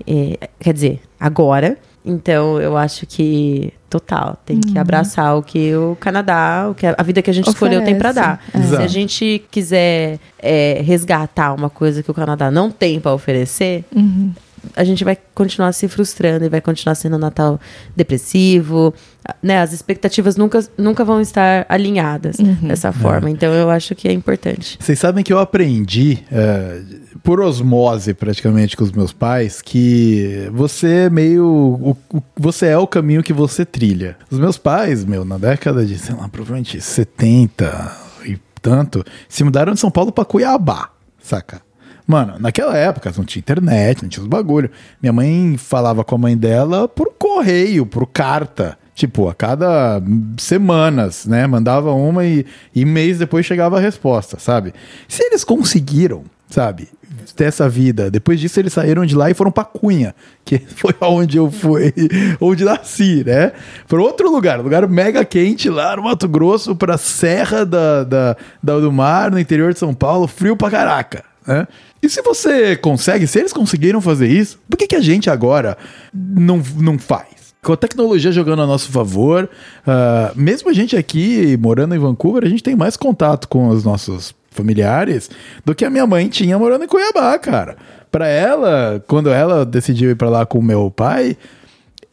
S3: E, quer dizer, agora. Então, eu acho que, total, tem
S1: Uhum.
S3: que abraçar o que o Canadá, o que a, a vida que a gente escolheu tem para dar.
S1: É.
S3: Se a gente quiser é, resgatar uma coisa que o Canadá não tem para oferecer,
S4: Uhum.
S3: A gente vai continuar se frustrando e vai continuar sendo um Natal depressivo, né? As expectativas nunca, nunca vão estar alinhadas dessa forma. Então eu acho que é importante.
S1: Vocês sabem que eu aprendi, é, por osmose praticamente com os meus pais, que você é meio. o- o- você é o caminho que você trilha. Os meus pais, meu, na década de, sei lá, provavelmente 70 e tanto, se mudaram de São Paulo pra Cuiabá, saca? Mano, naquela época não tinha internet, não tinha os bagulho. Minha mãe falava com a mãe dela por correio, por carta. Tipo, a cada semanas, né? Mandava uma e, e mês depois chegava a resposta, sabe? Se eles conseguiram, sabe, ter essa vida, depois disso eles saíram de lá e foram pra Cunha, que foi onde eu fui, onde nasci, né? Para outro lugar, lugar mega quente lá no Mato Grosso, pra Serra da, da, da- do Mar, no interior de São Paulo, frio pra caraca, né? E se você consegue, se eles conseguiram fazer isso, por que, que a gente agora não, não faz? Com a tecnologia jogando a nosso favor, ah, mesmo a gente aqui morando em Vancouver, a gente tem mais contato com os nossos familiares do que a minha mãe tinha morando em Cuiabá, cara. Pra ela, quando ela decidiu ir pra lá com o meu pai,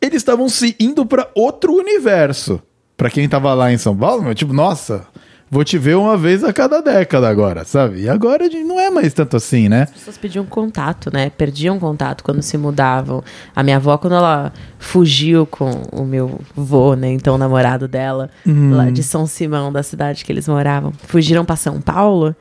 S1: eles estavam se indo pra outro universo. Pra quem tava lá em São Paulo, meu, tipo, nossa, vou te ver uma vez a cada década agora, sabe? E agora não é mais tanto assim, né?
S3: As pessoas pediam contato, né? Perdiam contato quando se mudavam. A minha avó, quando ela fugiu com o meu vô, né? Então, o namorado dela, lá de São Simão, da cidade que eles moravam, fugiram para São Paulo.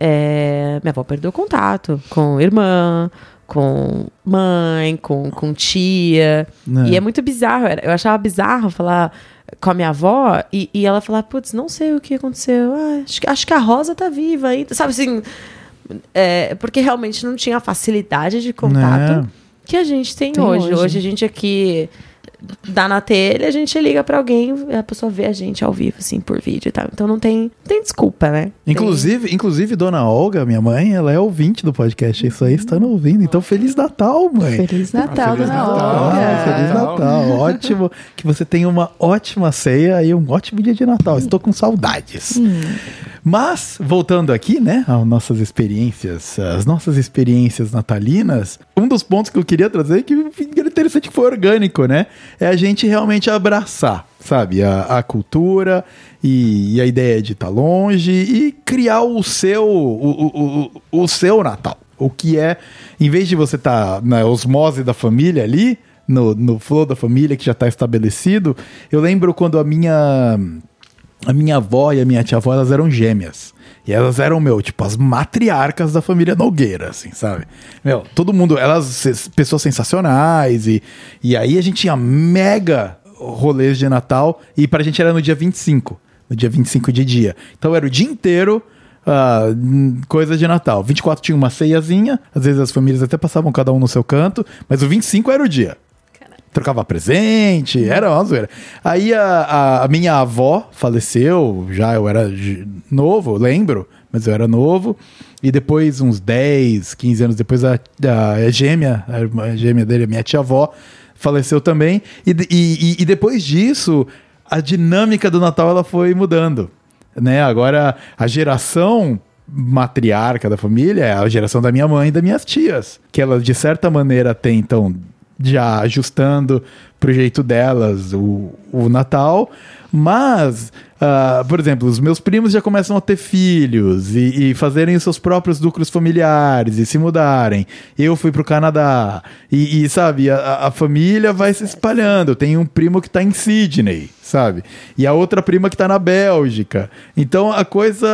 S3: é, minha avó perdeu contato com irmã, com mãe, com, com tia.
S1: É.
S3: E é muito bizarro. Eu achava bizarro falar com a minha avó e, e ela falar, putz, não sei o que aconteceu. Ah, acho, que- acho que a Rosa tá viva ainda. Sabe assim, é, porque realmente não tinha a facilidade de contato
S1: Né?
S3: que a gente tem,
S4: Tem
S3: hoje.
S4: hoje.
S3: hoje. a gente aqui dá na telha, a gente liga pra alguém, a pessoa vê a gente ao vivo, assim, por vídeo e tal. Então não tem, não tem desculpa, né? Tem-
S1: Inclusive, inclusive, dona Olga, minha mãe, ela é ouvinte do podcast. Isso aí está ouvindo. Então, Feliz Natal, mãe.
S4: Feliz Natal,
S2: Feliz
S4: dona
S2: Natal.
S4: Olga.
S1: Ah, Feliz Natal. Ótimo. Que você tenha uma ótima ceia e um ótimo dia de Natal. Estou com saudades. Mas, voltando aqui, né, às nossas experiências, as nossas experiências natalinas, um dos pontos que eu queria trazer, que era interessante que foi orgânico, né, é a gente realmente abraçar, sabe, a, a cultura e, e a ideia de estar longe e criar o seu, o, o, o, o seu Natal. O que é, em vez de você estar na osmose da família ali, no, no flow da família que já está estabelecido, eu lembro quando a minha a minha avó e a minha tia-avó, elas eram gêmeas. E elas eram, meu, tipo, as matriarcas da família Nogueira, assim, sabe? Meu, todo mundo, elas, pessoas sensacionais. E, e aí a gente tinha mega rolês de Natal. E pra gente era no dia 25. No dia 25 de dia. Então era o dia inteiro. coisa de Natal. 24 tinha uma ceiazinha, às vezes as famílias até passavam cada um no seu canto, mas o 25 era o dia trocava presente, era uma zoeira. Aí a, a- a minha avó faleceu, já eu era novo, lembro, mas eu era novo. E depois, uns 10, 15 anos depois, a, a, gêmea, a gêmea dele, a minha tia-avó, faleceu também. E, e, e- depois disso, a dinâmica do Natal ela foi mudando. Né? Agora, a geração matriarca da família é a geração da minha mãe e das minhas tias, que elas de certa maneira tentam já ajustando pro jeito delas o, o Natal, mas, ah, por exemplo, os meus primos já começam a ter filhos e, e fazerem os seus próprios núcleos familiares e se mudarem. Eu fui pro Canadá e, e, sabe, a, a família vai se espalhando. Tem um primo que tá em Sydney, sabe? E a outra prima que tá na Bélgica. Então a coisa,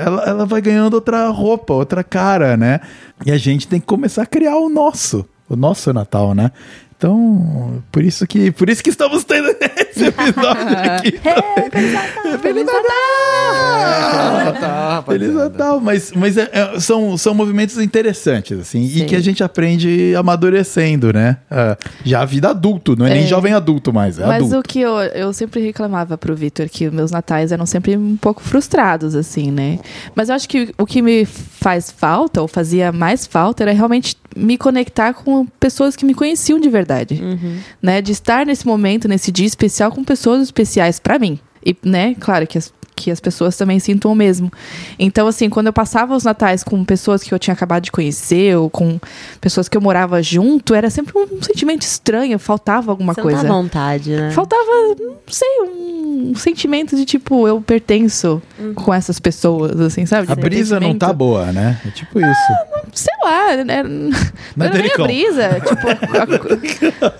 S1: ela, ela vai ganhando outra roupa, outra cara, né? E a gente tem que começar a criar o nosso, o nosso Natal, né? Então, por isso que, por isso que estamos tendo esse episódio aqui.
S3: É, Feliz Natal!
S1: Feliz Natal! Feliz Natal, mas, mas é- é- são, são movimentos interessantes, assim, e
S3: Sim.
S1: que a gente aprende amadurecendo, né? Ah, já a vida adulto, não é, nem
S4: É.
S1: jovem adulto mais, é
S4: Mas
S1: adulto.
S4: o que eu, eu sempre reclamava pro Vitor, que meus natais eram sempre um pouco frustrados, assim, né? Mas eu acho que o que me faz falta, ou fazia mais falta, era realmente me conectar com pessoas que me conheciam de verdade. Né? De estar nesse momento, nesse dia especial, com pessoas especiais pra mim. E, né, claro que as, que as pessoas também sintam o mesmo. Então, assim, quando eu passava os natais com pessoas que eu tinha acabado de conhecer, ou com pessoas que eu morava junto, era sempre um sentimento estranho, faltava alguma
S3: Você
S4: coisa.
S3: à vontade, né?
S4: Faltava, não sei, um sentimento de tipo, eu pertenço com essas pessoas, assim, sabe? De
S1: A brisa não tá boa, né? É tipo isso.
S4: Sei lá, né? não
S1: Não é
S4: era nem a brisa. Tipo,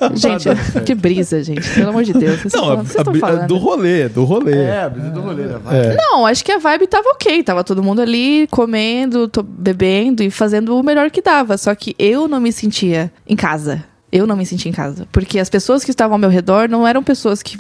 S4: a- gente, que brisa, gente, pelo amor de Deus. Vocês
S1: Não,
S4: estão
S1: a, a,
S4: estão
S1: bri-
S4: falando.
S1: do rolê, do rolê.
S2: É, a brisa do rolê, né? Vai.
S1: É.
S4: Não, acho que a vibe tava ok. Tava todo mundo ali comendo, bebendo e fazendo o melhor que dava. Só que eu não me sentia em casa. Eu não me sentia em casa. Porque as pessoas que estavam ao meu redor não eram pessoas que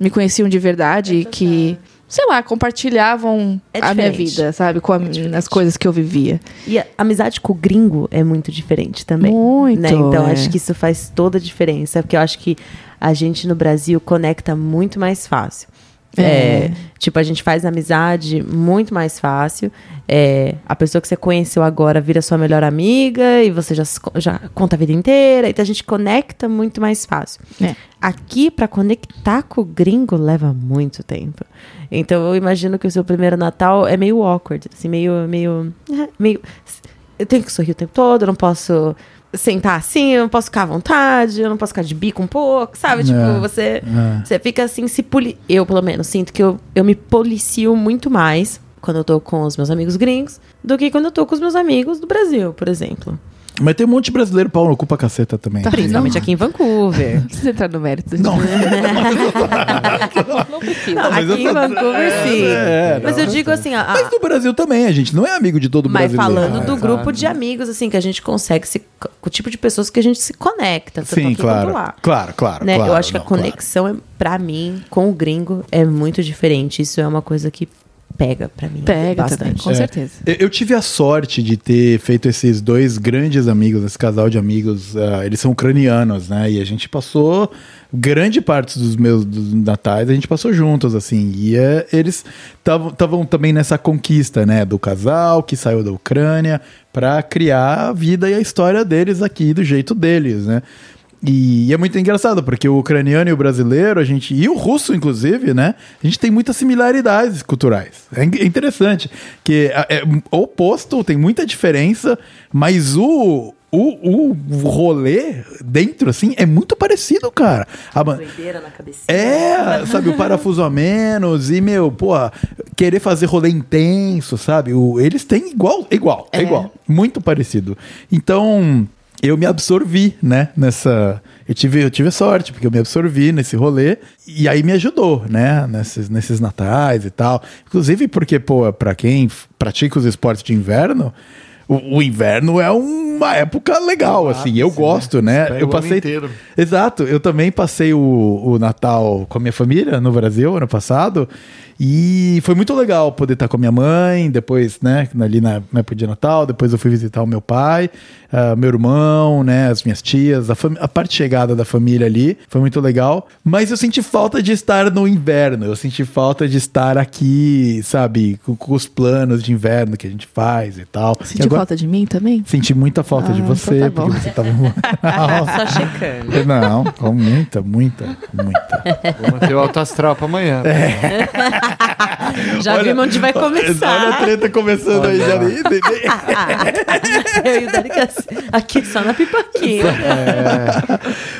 S4: me conheciam de verdade e que, sei lá, compartilhavam
S3: É
S4: a minha vida, sabe? Com a- as coisas que eu vivia.
S3: E a amizade com o gringo é muito diferente também.
S4: Muito,
S3: né? Então
S4: é.
S3: acho que isso faz toda a diferença, porque eu acho que a gente no Brasil conecta muito mais fácil.
S4: É.
S3: É, tipo, a gente faz amizade muito mais fácil. É, a pessoa que você conheceu agora vira sua melhor amiga e você já, já conta a vida inteira. Então a gente conecta muito mais fácil.
S4: É.
S3: Aqui, pra conectar com o gringo, leva muito tempo. Então eu imagino que o seu primeiro Natal é meio awkward, assim, meio. meio, meio eu tenho que sorrir o tempo todo, eu não posso sentar assim, eu não posso ficar à vontade, eu não posso ficar de bico um pouco, sabe? Tipo,
S1: É.
S3: você,
S1: É.
S3: você fica assim, se poli... Eu, pelo menos, sinto que eu, eu me policio muito mais quando eu tô com os meus amigos gringos do que quando eu tô com os meus amigos do Brasil, por exemplo.
S1: Mas tem um monte de brasileiro pau no cu pra caceta também.
S4: Tá.
S3: Principalmente aqui em Vancouver.
S4: Não precisa entrar no mérito.
S1: Não.
S4: não precisa.
S3: Não,
S1: mas eu
S3: aqui em Vancouver, sim.
S1: É,
S3: Mas
S1: não,
S3: eu digo assim, a- a-
S1: Mas no Brasil também, a gente não é amigo de todo
S3: Mas
S1: brasileiro.
S3: falando do
S2: Ah,
S3: grupo de amigos, assim, que a gente consegue se. o tipo de pessoas que a gente se conecta. tanto
S1: Sim,
S3: aqui
S1: claro.
S3: lá.
S1: Claro, claro,
S3: Né?
S1: claro.
S3: eu acho que
S1: não,
S3: a conexão, é, pra mim, com o gringo, é muito diferente. Isso é uma coisa que pega pra mim
S4: Pega também,
S3: bastante.
S4: com
S1: É.
S4: certeza.
S1: Eu, eu tive a sorte de ter feito esses dois grandes amigos, esse casal de amigos. ah, eles são ucranianos, né? E a gente passou grande parte dos meus dos natais, a gente passou juntos, assim. E é, eles estavam também nessa conquista, né? Do casal que saiu da Ucrânia para criar a vida e a história deles aqui do jeito deles, né? E é muito engraçado, porque o ucraniano e o brasileiro, a gente, e o russo, inclusive, né? A gente tem muitas similaridades culturais. É in- interessante. Que é, é oposto, tem muita diferença, mas o, o, o rolê dentro, assim, é muito parecido, cara. A ban-
S3: Doideira na cabeça.
S1: é, sabe, o parafuso a menos e, meu, pô, querer fazer rolê intenso, sabe? O, eles têm igual, igual, é.
S4: É.
S1: igual, muito parecido. Então, eu me absorvi, né, nessa... Eu tive, eu tive sorte, porque eu me absorvi nesse rolê e aí me ajudou, né, nesses, nesses natais e tal. Inclusive porque, pô, pra quem pratica os esportes de inverno... O, o inverno é uma época legal, assim. Eu
S2: ápice,
S1: gosto,
S2: né?
S1: né? Eu
S2: o ano
S1: passei.
S2: inteiro.
S1: Exato, eu também passei o, o Natal com a minha família no Brasil ano passado e foi muito legal poder estar com a minha mãe, depois, né, ali na época de Natal, depois eu fui visitar o meu pai, ah, meu irmão, né, as minhas tias, a, a parte chegada da família ali, foi muito legal, mas eu senti falta de estar no inverno, eu senti falta de estar aqui, sabe, com, com os planos de inverno que a gente faz e tal. E
S4: Sentiu
S1: agora-
S4: falta de mim também?
S1: Senti muita falta de
S4: Ah,
S1: você,
S4: então tá
S1: porque você tava...
S3: Só checando.
S1: Não, com muita, muita, muita.
S2: Vou manter o alto astral pra amanhã.
S3: Já vimos onde vai
S1: Olha a
S3: começar.
S1: treta começando aí, já
S3: Eu e o Dani aqui só na pipoquinha.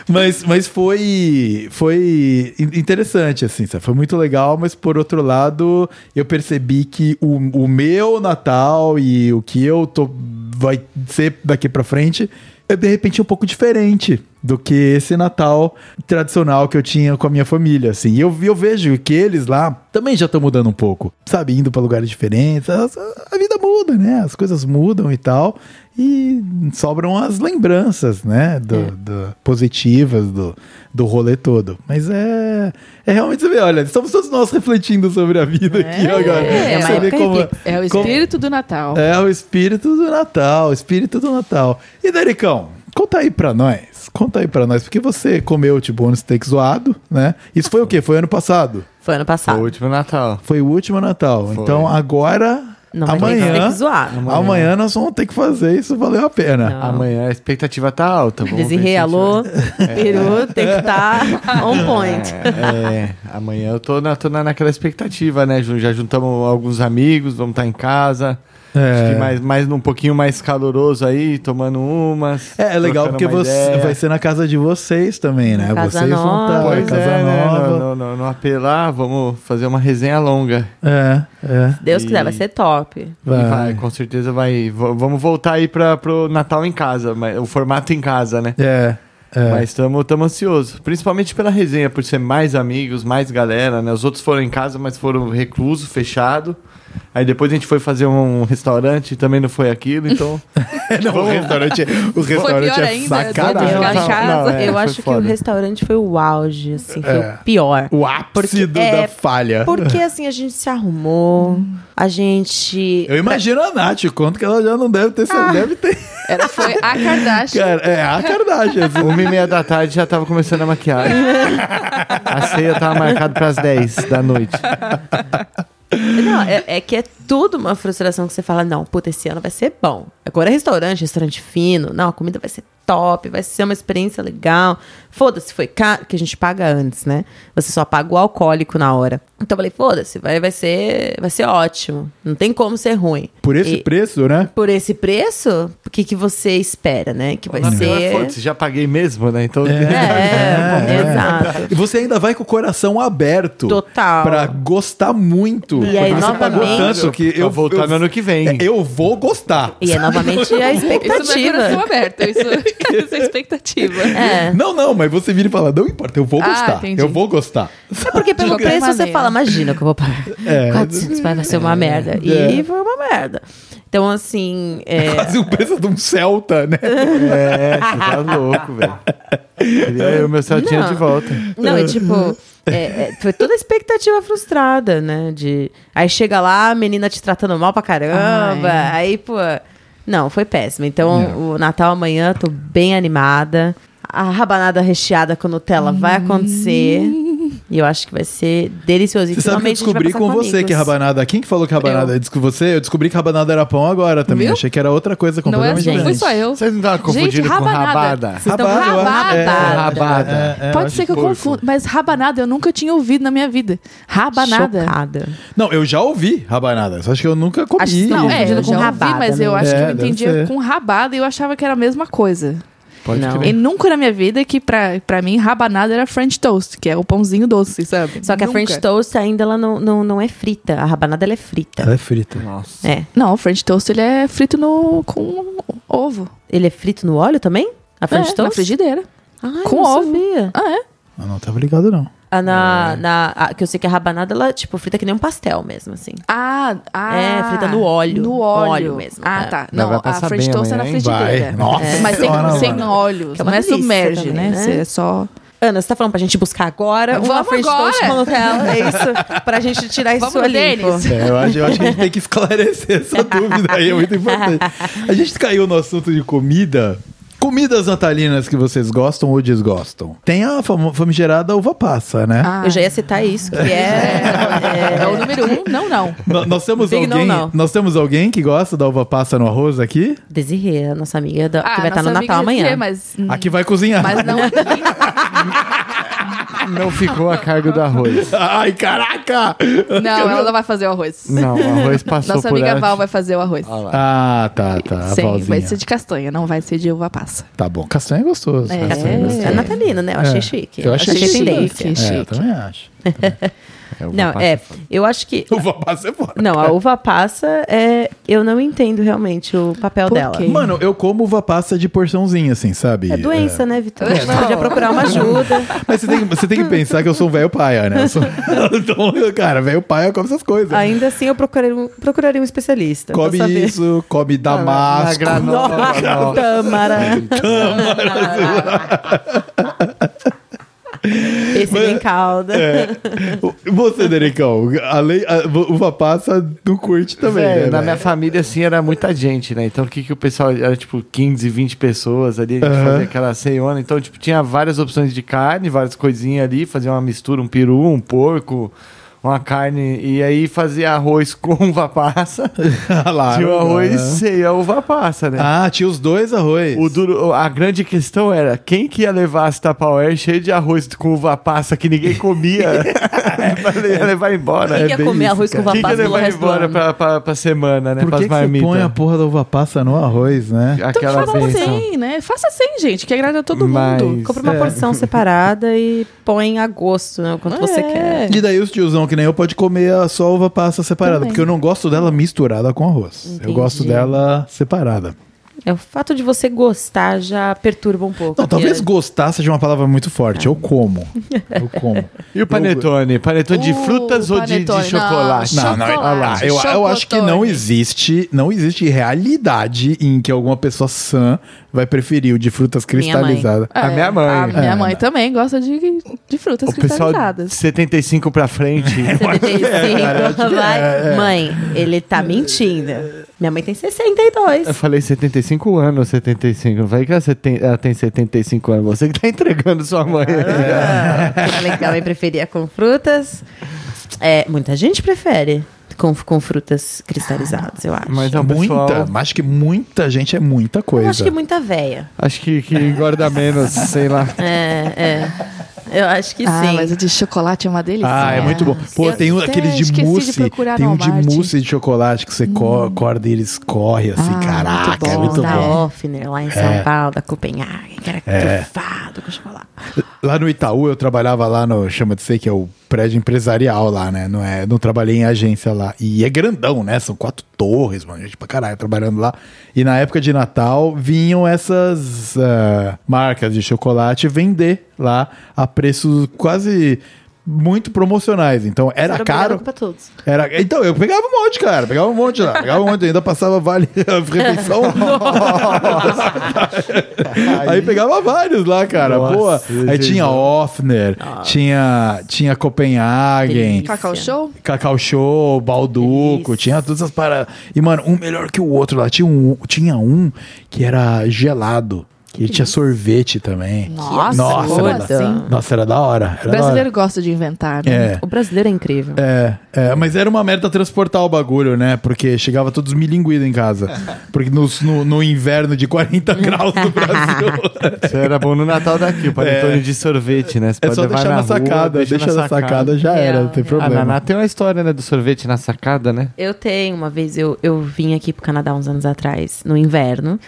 S1: mas, mas foi, foi in- interessante, assim, sabe? foi muito legal, mas por outro lado, eu percebi que o, o meu Natal e o que eu tô, vai ser daqui pra frente é de repente um pouco diferente do que esse Natal tradicional que eu tinha com a minha família, assim. E eu, eu vejo que eles lá também já estão mudando um pouco, sabe? Indo pra lugares diferentes. A, a vida muda né? As coisas mudam e tal. E sobram as lembranças, né? Do, do- positivas do, do rolê todo. Mas é, é realmente você vê, olha, estamos todos nós refletindo sobre a vida aqui agora.
S3: é
S1: você vê como.
S4: É o
S1: como-
S4: espírito do Natal.
S1: é o espírito do Natal, o espírito do Natal. E Dericão, conta aí pra nós. Conta aí pra nós, porque você comeu tipo bônus steak zoado, né? Isso foi o quê? Foi ano passado.
S3: Foi ano
S2: Foi
S3: passado.
S2: o último Natal.
S1: Foi o último Natal.
S2: Foi.
S1: Então agora,
S3: Não, mas tem
S1: amanhã,
S3: que zoar.
S1: amanhã. nós vamos ter que fazer isso valer a pena.
S3: Não.
S2: Amanhã a expectativa tá alta. gente
S3: alô, peru, tem que estar on point.
S2: É, amanhã eu tô, na, tô na, naquela expectativa, né? Ju? Já juntamos alguns amigos, vamos estar em casa.
S1: É.
S2: Acho que mais, mais um pouquinho mais caloroso aí, tomando umas.
S1: É, é legal porque você
S2: ideia.
S1: vai ser na casa de vocês também, né?
S3: Casa
S1: vocês vão estar
S3: nova.
S1: na
S2: Pois
S1: casa
S2: é, né?
S1: nova.
S2: No, no, no AP lá, vamos fazer uma resenha longa.
S1: É, é.
S3: Deus
S2: E-
S3: quiser, vai ser top.
S1: Vai.
S2: vai, com certeza vai. v- vamos voltar aí para pro Natal em casa, mas, o formato em casa, né?
S1: É. é.
S2: Mas estamos ansiosos. Principalmente pela resenha, por ser mais amigos, mais galera, né? Os outros foram em casa, mas foram recluso, fechado. Aí depois a gente foi fazer um restaurante e também não foi aquilo, então.
S1: Não, o restaurante, o restaurante
S4: pior
S1: é
S4: ainda,
S1: sacanagem.
S3: Eu.
S2: Não, é,
S3: eu acho que
S2: foda.
S3: o restaurante foi o auge, assim, foi
S1: É.
S3: o pior.
S1: O ápice
S3: Porque-
S1: do-
S3: é,
S1: da falha.
S3: Porque assim, a gente se arrumou, a gente.
S1: Eu imagino a Nath, quanto que ela já não deve ter.
S3: Ah.
S1: Deve ter.
S4: Era, foi a Kardashian.
S1: Cara, é a Kardashian. assim.
S2: Uma e meia da tarde já tava começando a maquiagem. a ceia tava marcada pras 10 da noite.
S3: Não, é, é que é tudo uma frustração que você fala, não, puta, esse ano vai ser bom. Agora é restaurante, restaurante fino, não, a comida vai ser top, vai ser uma experiência legal. Foda-se, foi caro, que a gente paga antes, né? Você só paga o alcoólico na hora. Então eu falei, foda-se, vai, vai, ser, vai ser ótimo. Não tem como ser ruim.
S1: Por esse
S3: E-
S1: preço, né?
S3: Por esse preço, o que, que você espera, né? Que vai
S2: Mas
S3: ser.
S2: foda-se, já paguei mesmo, né? Então.
S3: É, exato.
S1: E você ainda vai com o coração aberto.
S3: Total.
S1: Pra gostar muito.
S3: E aí,
S1: você pagou
S3: novamente-
S1: tanto que eu
S2: voltar
S1: eu-
S2: no ano que vem.
S1: É, Eu vou gostar.
S3: E é novamente a
S4: Isso não é coração
S3: expectativa.
S4: aberto, isso, isso é expectativa.
S3: É.
S1: Não, não, mas você vira e fala, não importa, eu vou
S4: Ah,
S1: gostar.
S4: entendi.
S1: eu vou gostar.
S3: É porque pelo
S4: De
S3: preço você fala, imagina que eu vou pagar.
S1: É.
S3: 400 vai ser uma merda. E
S1: É.
S3: foi uma merda. Então, assim. é,
S1: Quase o preço de um Celta, né?
S2: É, você tá louco, velho. Queria eu o meu Celtinha de volta.
S3: Não, e tipo, é, é, foi toda a expectativa frustrada, né? De. Aí chega lá, a menina te tratando mal pra caramba. Aí, pô. Não, foi péssimo. Então, o Natal amanhã, tô bem animada. A rabanada recheada com Nutella vai acontecer. E eu acho que vai ser delicioso. E
S1: Você sabe que eu
S3: gente
S1: descobri
S3: passar
S1: com você
S3: amigos.
S1: que rabanada. Quem que falou que rabanada é com você? Eu descobri que rabanada era pão agora também.
S4: Viu?
S1: Achei que era outra coisa
S4: Não é
S1: completamente
S4: assim, não
S1: diferente.
S4: só eu.
S2: Vocês não estavam
S4: Gente,
S2: confundindo com
S4: rabanada.
S2: rabada?
S3: Vocês
S1: Rabada, eu acho-
S3: rabada.
S1: é,
S2: rabada.
S1: É, é, eu
S4: Pode ser que eu
S1: fofo.
S4: confunda, mas rabanada eu nunca tinha ouvido na minha vida. Rabanada.
S3: Chocada.
S1: Não, eu já ouvi rabanada, só acho que eu nunca comi.
S3: Acho
S4: Não, é, eu
S3: com
S4: já ouvi, mas eu acho
S1: É,
S4: que eu entendia com rabada e eu achava que era a mesma coisa.
S2: Pode
S3: Não.
S2: crer.
S4: E nunca na minha vida que pra, pra mim rabanada era French toast, que é o pãozinho doce, sabe?
S3: Só que a
S4: Nunca.
S3: French Toast ainda ela não, não, não é frita. A rabanada ela é frita.
S1: Ela é frita.
S2: Nossa.
S3: É.
S4: Não, o French toast ele é frito no com ovo.
S3: Ele é frito no óleo também? A French
S4: é, na
S3: Toast?
S4: frigideira.
S3: Ai,
S4: com
S3: não
S4: ovo.
S3: sabia.
S4: Ah, é?
S1: Eu não tava ligado, não.
S3: A
S1: É.
S3: na, na, a- que eu sei que a rabanada, ela, tipo, frita que nem um pastel mesmo, assim.
S4: Ah, ah,
S3: É, frita no óleo.
S4: No
S3: No
S4: óleo.
S3: óleo mesmo,
S4: Ah,
S3: é.
S4: tá. Não,
S2: vai
S4: a
S2: passar
S4: French
S2: bem
S4: toast é na
S2: hein?
S4: frigideira.
S1: Vai. Nossa
S4: É, Mas sem,
S1: senhora,
S4: sem óleo.
S3: Que é
S4: não
S3: uma
S4: é submerge,
S3: também,
S4: né?
S3: né?
S4: É só...
S3: Ana, você tá falando pra gente buscar agora uma
S4: Vamos
S3: French
S4: agora.
S3: Toast com Nutella? É isso? Pra gente tirar isso
S4: Vamos,
S3: ali.
S1: É, eu acho, eu acho que a gente tem que esclarecer essa dúvida aí, é muito importante. A gente caiu no assunto de comida. Comidas natalinas que vocês gostam ou desgostam? Tem a famo- famigerada uva passa, né?
S4: Ah,
S3: Eu já ia citar isso, que é...
S4: é, o número um? Não, não.
S1: No- Nós temos
S3: Big
S1: alguém,
S3: não, não.
S1: nós temos alguém que gosta da uva passa no arroz aqui?
S3: Desirê, a nossa amiga da-
S4: Ah,
S3: que vai estar no
S4: nossa
S3: Natal amanhã.
S4: Desirê, Mas,
S1: Aqui vai cozinhar.
S4: mas não aqui.
S2: Não ficou a cargo do arroz.
S1: Ai, caraca!
S4: Não, ela não vai fazer o arroz.
S2: Não, o arroz passou
S4: Nossa
S2: por
S4: amiga
S2: ela.
S4: Val vai fazer o arroz.
S2: Ah
S1: tá, tá. A
S4: Sim,
S1: Valzinha.
S4: vai ser de castanha, não vai ser de uva passa.
S1: Tá bom. Castanha é gostoso.
S4: É.
S1: Castanha é gostoso.
S3: É natalina, né? Eu achei
S1: É.
S3: chique.
S1: Eu achei
S3: achei
S4: chique.
S3: tendência.
S1: É, eu
S4: chique.
S1: também acho.
S2: É, uva
S3: Não,
S2: passa
S3: é.
S2: foda.
S3: Eu acho que.
S1: Uva passa é foda.
S3: Não, a uva passa, é, eu não entendo realmente o papel dela.
S1: Mano, eu como uva passa de porçãozinha, assim, sabe?
S3: É doença, né, Vitor?
S1: É,
S3: Você podia procurar uma ajuda.
S1: Mas você tem, que- você tem que pensar que eu sou um velho paia, né? Eu sou... então, cara, velho paia come essas coisas.
S3: Ainda assim, eu procuraria um, procuraria um especialista.
S1: come
S3: saber.
S1: isso, come damasco.
S2: Na granola,
S3: Nossa,
S2: não.
S3: tâmara. Esse em calda.
S1: É. Você, Dericão, além, a, uva passa não curte também, né?
S2: na
S1: velho?
S2: minha família, assim, era muita gente, né? Então, o que que o pessoal... Era, tipo, 15, 20 pessoas ali. A gente fazia aquela ceiona. Então, tipo, tinha várias opções de carne, várias coisinhas ali. Fazia uma mistura, um peru, um porco, uma carne. E aí, fazia arroz com uva passa.
S1: Claro,
S2: tinha o arroz
S1: né?
S2: sem a uva passa, né?
S1: Ah, tinha os dois arroz.
S2: O duro, a grande questão era quem que ia levar as Tupperware cheio de arroz com uva passa que ninguém comia pra ia levar embora.
S3: Quem
S1: É
S3: quer
S1: bem
S3: comer
S1: isso,
S3: arroz com uva
S2: Quem que ia
S3: passa
S2: levar embora pra, pra, pra semana, né?
S1: Por que, que você põe a porra da uva passa no arroz, né?
S4: Então
S2: Aquela
S4: faça
S2: benção.
S4: sem, né? Faça sem, gente, que agrada todo
S2: Mas-
S4: mundo.
S3: Compra uma
S1: É.
S3: porção separada e põe a gosto, né? O quanto você
S4: É.
S3: quer.
S1: E daí os tiozão que nem eu pode comer a só uva passa separada,
S4: Também.
S1: porque eu não gosto dela misturada com arroz. Eu
S3: Entendi.
S1: gosto dela separada.
S3: É, o fato de você gostar já perturba um pouco.
S1: Não, talvez
S3: porque-
S1: gostar seja uma palavra muito forte. Eu como. Eu como.
S2: E o panetone? Panetone de
S4: Uh,
S2: frutas ou de, de
S4: panetone,
S2: chocolate?
S1: Não, não, olha lá, eu, eu acho que não
S4: chocotone.
S1: existe, não existe realidade em que alguma pessoa sã vai preferir o de frutas
S3: Minha mãe.
S1: cristalizadas.
S2: A minha mãe.
S4: A minha
S1: É,
S4: mãe também gosta de, de frutas
S2: O pessoal de
S4: cristalizadas.
S2: 75 pra frente.
S3: 75, vai. Mãe, ele tá mentindo. Minha mãe tem 62.
S2: Eu falei 75 anos, 75. Não falei que ela, seten- ela tem 75 anos. Você que tá entregando sua mãe.
S3: Eu falei que minha mãe preferia com frutas. É, muita gente prefere com, com frutas cristalizadas, eu acho.
S2: Mas é
S1: muita,
S2: pessoal...
S1: mas acho que muita gente é muita coisa.
S3: eu acho que muita véia.
S2: Acho que, que engorda menos, sei lá.
S3: É, é. Eu acho que
S4: Ah,
S3: sim.
S4: mas o de chocolate é uma delícia.
S1: Ah, é muito bom. Pô,
S4: Eu
S1: tem um,
S4: até
S1: aqueles de
S4: de
S1: mousse.
S4: procurar
S1: tem um de
S4: Walmart.
S1: mousse de chocolate que você corda e ele escorre assim.
S4: Ah,
S1: Caraca,
S4: muito
S1: é
S4: bom,
S1: muito
S3: da
S1: bom.
S3: Offner, lá em São
S1: É.
S3: Paulo, da Copenhague, que era
S1: É.
S3: trufado com chocolate.
S1: Lá no Itaú, eu trabalhava lá no Chama de Ser, que é o prédio empresarial lá, né? Não, é, não trabalhei em agência lá. E é grandão, né? São quatro torres, mano. Gente pra caralho trabalhando lá. E na época de Natal vinham essas ah, marcas de chocolate vender lá a preços quase muito promocionais. Então era
S3: Era
S1: caro.
S3: pra todos.
S1: Era, então, eu pegava um monte, cara. Pegava um monte lá. Pegava um monte, ainda passava vale refeição. aí pegava vários lá, cara.
S2: Nossa,
S1: Pô, aí
S2: Jesus.
S1: tinha Offner, tinha, tinha Copenhagen.
S4: Cacau Show?
S1: Cacau Show, Balduco,
S3: Delícia.
S1: tinha todas essas paradas. E, mano, um melhor que o outro lá. Tinha um, tinha um que era gelado. Que ele tinha sorvete também.
S4: Nossa,
S1: Nossa, era,
S4: assim?
S1: nossa, era da hora. Era
S4: O
S1: da hora.
S4: brasileiro gosta de inventar, né?
S1: É.
S3: O brasileiro é incrível.
S1: É, é, mas era uma merda transportar o bagulho, né? Porque chegava todos milinguidos em casa. Porque no, no, no inverno de 40 graus no Brasil.
S2: Isso era bom no Natal daqui, o panetone
S1: É.
S2: de sorvete, né? Você
S1: é
S2: pode
S1: só
S2: levar
S1: deixar na,
S2: rua,
S1: sacada. Deixa, na sacada, já era, não tem
S3: Real,
S2: A
S1: problema.
S2: Naná tem uma história, né, do sorvete na sacada, né?
S3: Eu tenho, uma vez eu, eu vim aqui pro Canadá uns anos atrás, no inverno.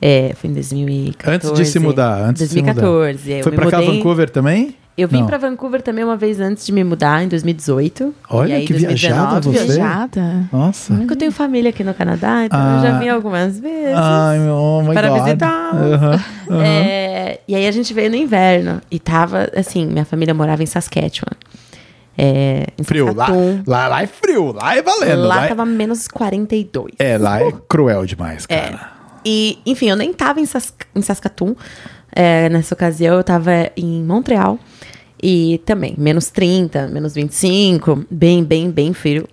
S3: É, foi em 2014.
S1: Antes de se mudar, antes de se mudar.
S3: 2014. eu
S1: Foi pra cá,
S3: mudei-
S1: Vancouver também?
S3: Eu vim
S1: Não.
S3: pra Vancouver também uma vez antes de me mudar, em 2018.
S1: Olha
S3: E aí,
S1: que viajada
S3: 2019,
S1: você.
S4: Viajada.
S1: Nossa.
S3: Porque eu tenho família aqui no Canadá, então
S1: Ah.
S3: eu já vim algumas vezes.
S1: Ai, meu oh my
S3: Para
S1: God.
S3: visitar.
S1: Aham, aham.
S3: É, e aí a gente veio no inverno. E tava, assim, minha família morava em Saskatchewan. É, em
S1: Frio. Lá, lá, lá é frio. Lá é valendo.
S3: Lá
S1: é-
S3: tava menos 42.
S1: É, lá é cruel demais,
S3: É. E, enfim, eu nem tava em, Sas em Saskatoon. É, nessa ocasião, eu tava em Montreal. E também, menos 30, menos 25. Bem, bem, bem frio.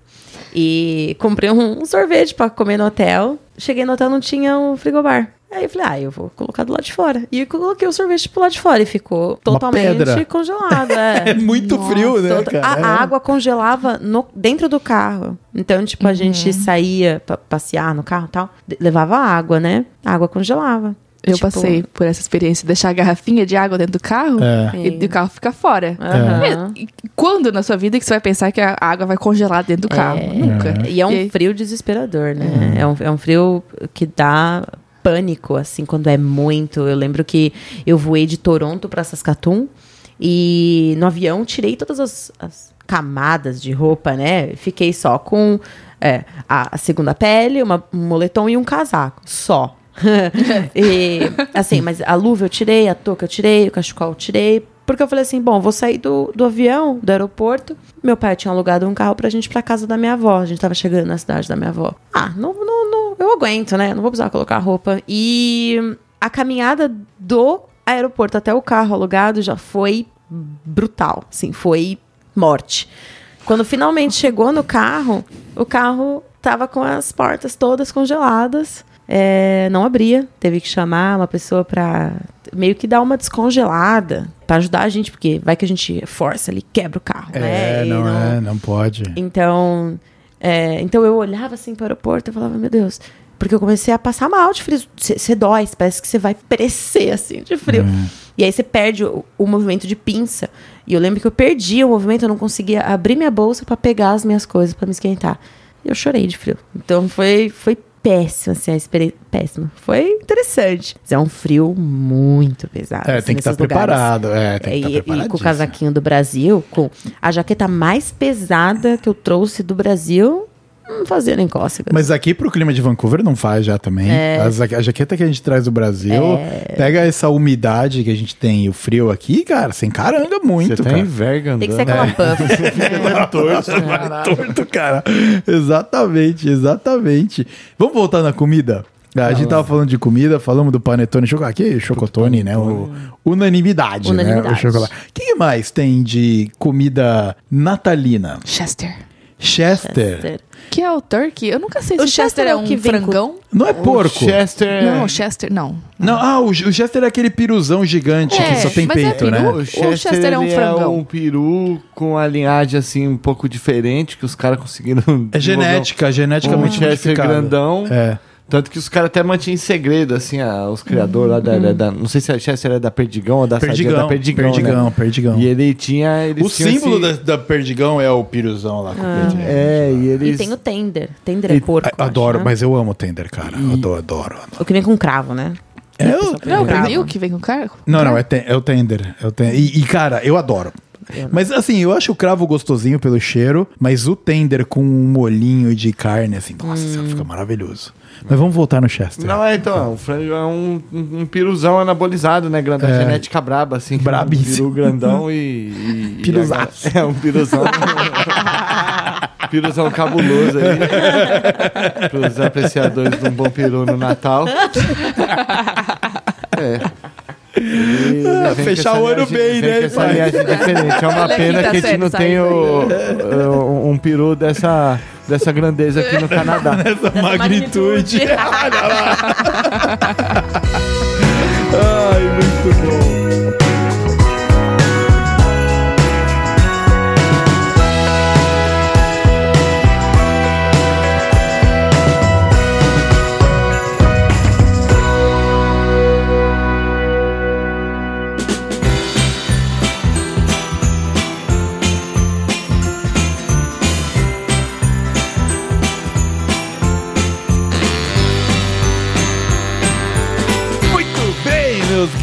S3: E comprei um, um sorvete pra comer no hotel. Cheguei no hotel, não tinha o frigobar. Aí eu falei, ah, eu vou colocar do lado de fora. E eu coloquei o sorvete pro lado de fora e ficou totalmente congelado. É,
S1: É muito frio, né, cara?
S3: A, a água congelava no, dentro do carro. Então, tipo, a gente saía pra passear no carro e tal, levava água, né? A água congelava.
S4: Eu
S3: Tipo,
S4: passei por essa experiência de deixar a garrafinha de água dentro do carro
S1: É.
S4: e o carro fica fora.
S3: Aham.
S4: E- e Quando na sua vida que você vai pensar que a água vai congelar dentro do carro?
S3: É.
S4: Nunca.
S3: E é um frio desesperador, né? É, um, é um frio que dá pânico, assim, quando é muito. Eu lembro que eu voei de Toronto pra Saskatoon e no avião tirei todas as, as camadas de roupa, né? Fiquei só com é, a, a segunda pele, uma, um moletom e um casaco. Só. e, assim, mas a luva eu tirei, a touca eu tirei, o cachecol eu tirei. Porque eu falei assim, bom, vou sair do, do avião, do aeroporto. Meu pai tinha alugado um carro pra gente ir pra casa da minha avó. A gente tava chegando na cidade da minha avó. Ah, não, não, não, eu aguento, né? Não vou precisar colocar roupa. E a caminhada do aeroporto até o carro alugado já foi brutal. Assim, foi morte. Quando finalmente chegou no carro, o carro tava com as portas todas congeladas. É, não abria, teve que chamar uma pessoa pra meio que dar uma descongelada pra ajudar a gente, porque vai que a gente força ali, quebra o carro, né?
S1: É,
S3: E
S1: não, é, não pode.
S3: Então, é, então eu olhava assim para o aeroporto e falava, meu Deus, porque eu comecei a passar mal de frio. Você dói, parece que você vai perecer assim de frio. E aí você perde o, o movimento de pinça. E eu lembro que eu perdi o movimento, eu não conseguia abrir minha bolsa para pegar as minhas coisas para me esquentar. E eu chorei de frio. Então foi foi péssimo assim a experiência, péssimo. Foi interessante. Mas é um frio muito pesado.
S1: É,
S3: assim,
S1: tem que estar
S3: lugares.
S1: preparado. É, tem que estar
S3: e, e com o casaquinho do Brasil, com a jaqueta mais pesada que eu trouxe do Brasil, não fazia nem cócega.
S1: Mas aqui pro clima de Vancouver não faz já também.
S3: É.
S1: As- a jaqueta que a gente traz do Brasil, pega essa umidade que a gente tem e o frio aqui, cara, você encaranga muito,
S2: Você tá
S1: cara.
S2: em verga
S3: Tem que ser aquela puff.
S1: torto, vai torto, cara. Exatamente, exatamente. Vamos voltar na comida? Ah, A gente tava falando de comida, falamos do panetone, chocolate, aqui, chocotone, né? O, unanimidade, né? O
S3: Unanimidade.
S1: chocolate. O que mais tem de comida natalina?
S4: Chester.
S1: Chester.
S4: Que é o turkey? Eu nunca sei se
S3: O
S4: o Chester
S3: Chester
S4: é
S3: é o
S4: um
S3: que
S4: frangão.
S1: Não é porco.
S2: Chester.
S4: Não, o Chester, não.
S1: Não, ah, o, o Chester é aquele piruzão gigante
S4: É,
S1: que só tem
S4: mas é
S1: peito,
S4: peru?
S1: né?
S2: O Chester,
S4: Chester é um frangão.
S2: um peru com a linhagem assim um pouco diferente que os caras conseguiram.
S1: É genética, geneticamente
S2: um Chester
S1: modificada.
S2: grandão.
S1: É.
S2: Tanto que os caras até mantinham em segredo, assim, a- os criadores lá da, da- da- Não sei se a Chester é da Perdigão ou da Sadia,
S1: Perdigão,
S2: da Perdigão.
S1: Perdigão,
S2: né?
S1: Perdigão.
S2: E ele tinha. Eles
S1: O símbolo
S2: esse-
S1: da, da Perdigão é o piruzão lá com o peito.
S2: É, e
S3: E
S2: eles.
S3: tem o tender. Tender é
S2: E-
S3: porco.
S1: Ah, Adoro,
S3: acho, né?
S1: mas eu amo tender, cara. Adoro, adoro.
S3: O que vem com cravo, né?
S1: É, eu-
S4: Não, o
S3: Cravo.
S4: pernil que vem com cargo?
S1: Não, não, é, ten- é o tender. É o ten- E, e, cara, eu adoro. Mas assim, eu acho o cravo gostosinho pelo cheiro, mas o tender com um molhinho de carne, assim, nossa,
S3: Hum.
S1: fica maravilhoso. Mas vamos voltar no Chester.
S2: Não, é, então, o frango é um, um, piruzão anabolizado, né? Grandão,
S1: É.
S2: genética braba, assim.
S1: Brabíssimo.
S2: Um peru grandão e. e-
S1: Piruzaço.
S2: É, um piruzão. piruzão cabuloso aí. Pros apreciadores de um bom peru no Natal. É. Ele- ele
S1: Ah,
S2: vem
S1: fechar
S2: com essa
S1: o ano
S2: linhagem-
S1: bem, né,
S2: Essa diferente. É uma pena
S4: quinta
S2: que a gente não tem um peru dessa, dessa grandeza aqui no Canadá.
S1: Essa magnitude. Olha lá.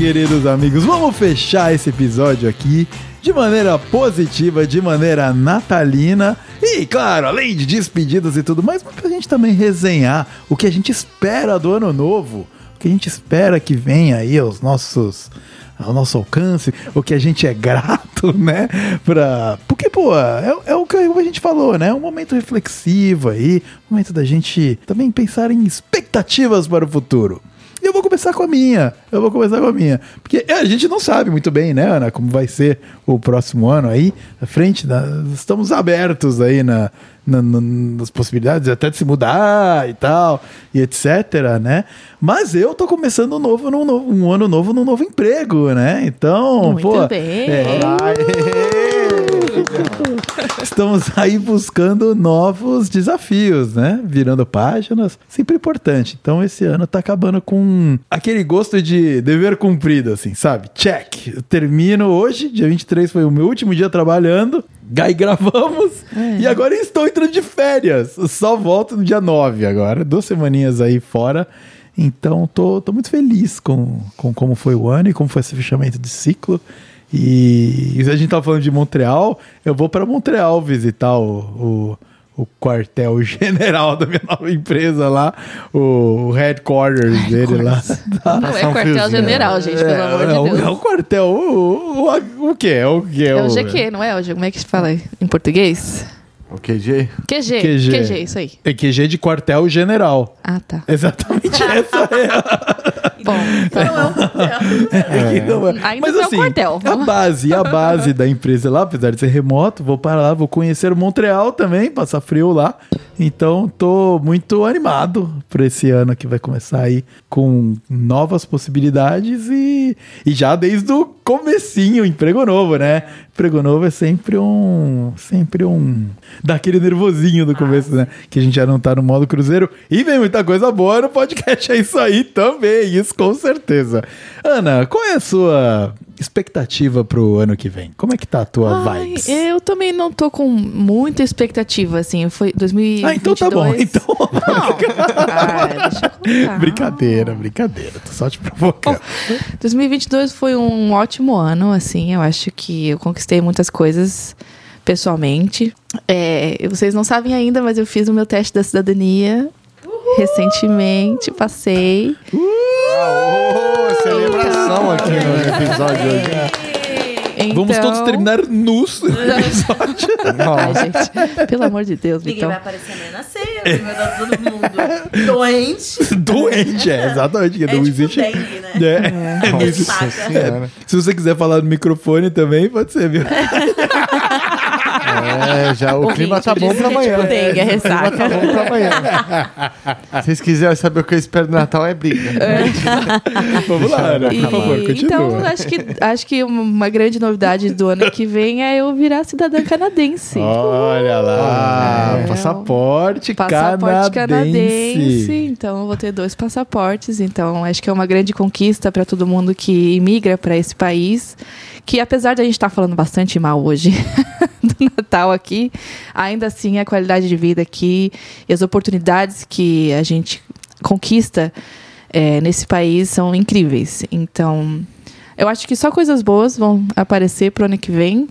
S1: queridos amigos, vamos fechar esse episódio aqui de maneira positiva, de maneira natalina e, claro, além de despedidas e tudo mais, pra gente também resenhar o que a gente espera do ano novo, o que a gente espera que venha aí aos nossos ao nosso alcance, o que a gente é grato, né? Pra... Porque, pô, é, é o que a gente falou, né? É um momento reflexivo aí, um momento da gente também pensar em expectativas para o futuro. E eu vou começar com a minha. Eu vou começar com a minha. Porque é, a gente não sabe muito bem, né, Ana, como vai ser o próximo ano aí. À frente, estamos abertos aí na, na- na- nas possibilidades até de se mudar e tal, e etc, né? Mas eu tô começando um, novo, num novo, um ano novo num novo emprego, né? Então,
S4: Muito
S1: pô.
S4: bem.
S1: é, Estamos aí buscando novos desafios, né? Virando páginas, sempre importante. Então esse ano tá acabando com aquele gosto de dever cumprido, assim, sabe? Check. Eu termino hoje, dia 23 foi o meu último dia trabalhando. Aí gravamos e agora estou entrando de férias. Só volto no dia 9 agora, duas semaninhas aí fora. Então tô, tô muito feliz com, com como foi o ano e como foi esse fechamento de ciclo. E, e se a gente tá falando de Montreal, eu vou para Montreal visitar o, o, o quartel-general da minha nova empresa lá, o, o headquarters dele lá.
S4: Não é
S2: Passar um
S4: quartel
S2: fiozinho.
S4: general, gente, pelo amor
S1: é,
S4: de
S1: o-
S4: Deus.
S1: é o quartel. O, o, o que é? O que é?
S4: É o GQ, não é? O G- Como é que se fala em português?
S2: O QG?
S4: QG.
S1: QG.
S4: QG, isso aí.
S1: É QG de quartel-general.
S4: Ah, tá.
S1: Exatamente essa é a
S4: Bom, tá.
S1: É que não é.
S4: Ainda
S1: Mas
S4: não é um
S1: assim,
S4: quartel.
S1: a base, a base da empresa lá, apesar de ser remoto, vou para lá, vou conhecer Montreal também, passar frio lá. Então, tô muito animado para esse ano que vai começar aí com novas possibilidades e, e já desde o comecinho, emprego novo, né? Emprego novo é sempre um, sempre um daquele nervosinho do começo, né? Que a gente já não tá no modo cruzeiro e vem muita coisa boa no podcast, é isso aí também, isso com certeza. Ana, qual é a sua expectativa pro ano que vem? Como é que tá a tua
S4: Ai,
S1: vibes?
S4: eu também não tô com muita expectativa, assim. Foi 2022.
S1: Ah, então tá bom. Então,
S4: Ah,
S1: brincadeira, brincadeira. Tô só te provocando.
S4: 2022 foi um ótimo ano, assim. Eu acho que eu conquistei muitas coisas pessoalmente. É, vocês não sabem ainda, mas eu fiz o meu teste da cidadania recentemente. Passei.
S2: Oh, celebração aqui no episódio hoje.
S1: Vamos
S4: Então-
S1: todos terminar nus no episódio.
S4: Ai, gente, pelo amor de Deus,
S3: Ninguém
S4: Vitão.
S3: vai aparecer nem na ceia, vai dar todo mundo doente.
S1: Doente, é, exatamente.
S3: É
S1: não
S3: tipo
S1: existe.
S3: dengue, né?
S1: É, não existe-
S3: Ressaca.
S2: Senhora.
S1: Se você quiser falar no microfone também, pode ser, viu?
S2: É, já o
S3: Ouvinte,
S2: clima tá bom pra
S3: é
S2: amanhã.
S3: tipo dengue, é
S2: O clima tá bom pra amanhã. Se vocês quiserem saber o que eu espero do Natal, é briga.
S1: Vamos lá, Ana,
S4: E-
S1: por favor, continua.
S4: então, acho que, acho que uma grande novidade do ano que vem é eu virar cidadã canadense.
S1: Olha lá,
S4: É.
S1: passaporte,
S4: Passaporte
S1: canadense.
S4: canadense. Então, eu vou ter dois passaportes. Então, acho que é uma grande conquista para todo mundo que imigra para esse país. Que, apesar de a gente estar falando bastante mal hoje do Natal aqui, ainda assim a qualidade de vida aqui e as oportunidades que a gente conquista é, nesse país são incríveis. Então, eu acho que só coisas boas vão aparecer pro ano que vem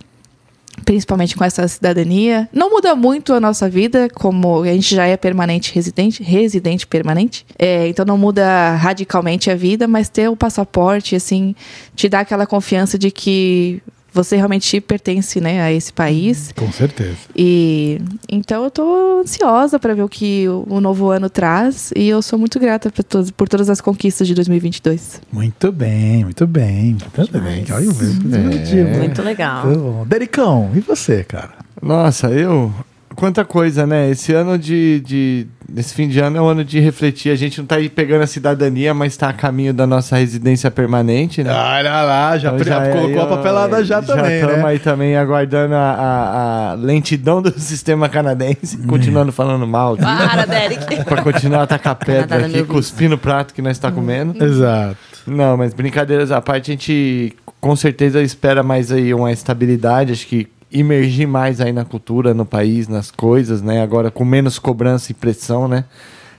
S4: principalmente com essa cidadania. Não muda muito a nossa vida, como a gente já é permanente residente, residente permanente. É, então não muda radicalmente a vida, mas ter o passaporte, assim, te dá aquela confiança de que você realmente pertence, né, a esse país.
S1: Com certeza.
S4: E então eu tô ansiosa para ver o que o, novo ano traz e eu sou muito grata por, todas- por todas as conquistas de 2022.
S1: Muito bem, muito bem. Muito bem. Olha o verbo positivo, né?
S3: Muito legal.
S1: Muito bom. Dericão, e você, cara?
S2: Nossa, eu. Quanta coisa, né? Esse ano de, de. Esse fim de ano é um ano de refletir. A gente não tá aí pegando a cidadania, mas tá a caminho da nossa residência permanente, né?
S1: Olha lá, já,
S2: Então
S1: pre-
S2: é
S1: colocou
S2: aí,
S1: a papelada já, também,
S2: estamos
S1: né?
S2: aí também aguardando a, a- a lentidão do sistema canadense, continuando falando mal aqui.
S3: Para, Derek.
S2: pra continuar a tacar pedra aqui, cuspir no prato que nós está comendo.
S1: Exato.
S2: Não, mas brincadeiras à parte, a gente com certeza espera mais aí uma estabilidade, acho que imergir mais aí na cultura, no país, nas coisas, né? Agora com menos cobrança e pressão, né?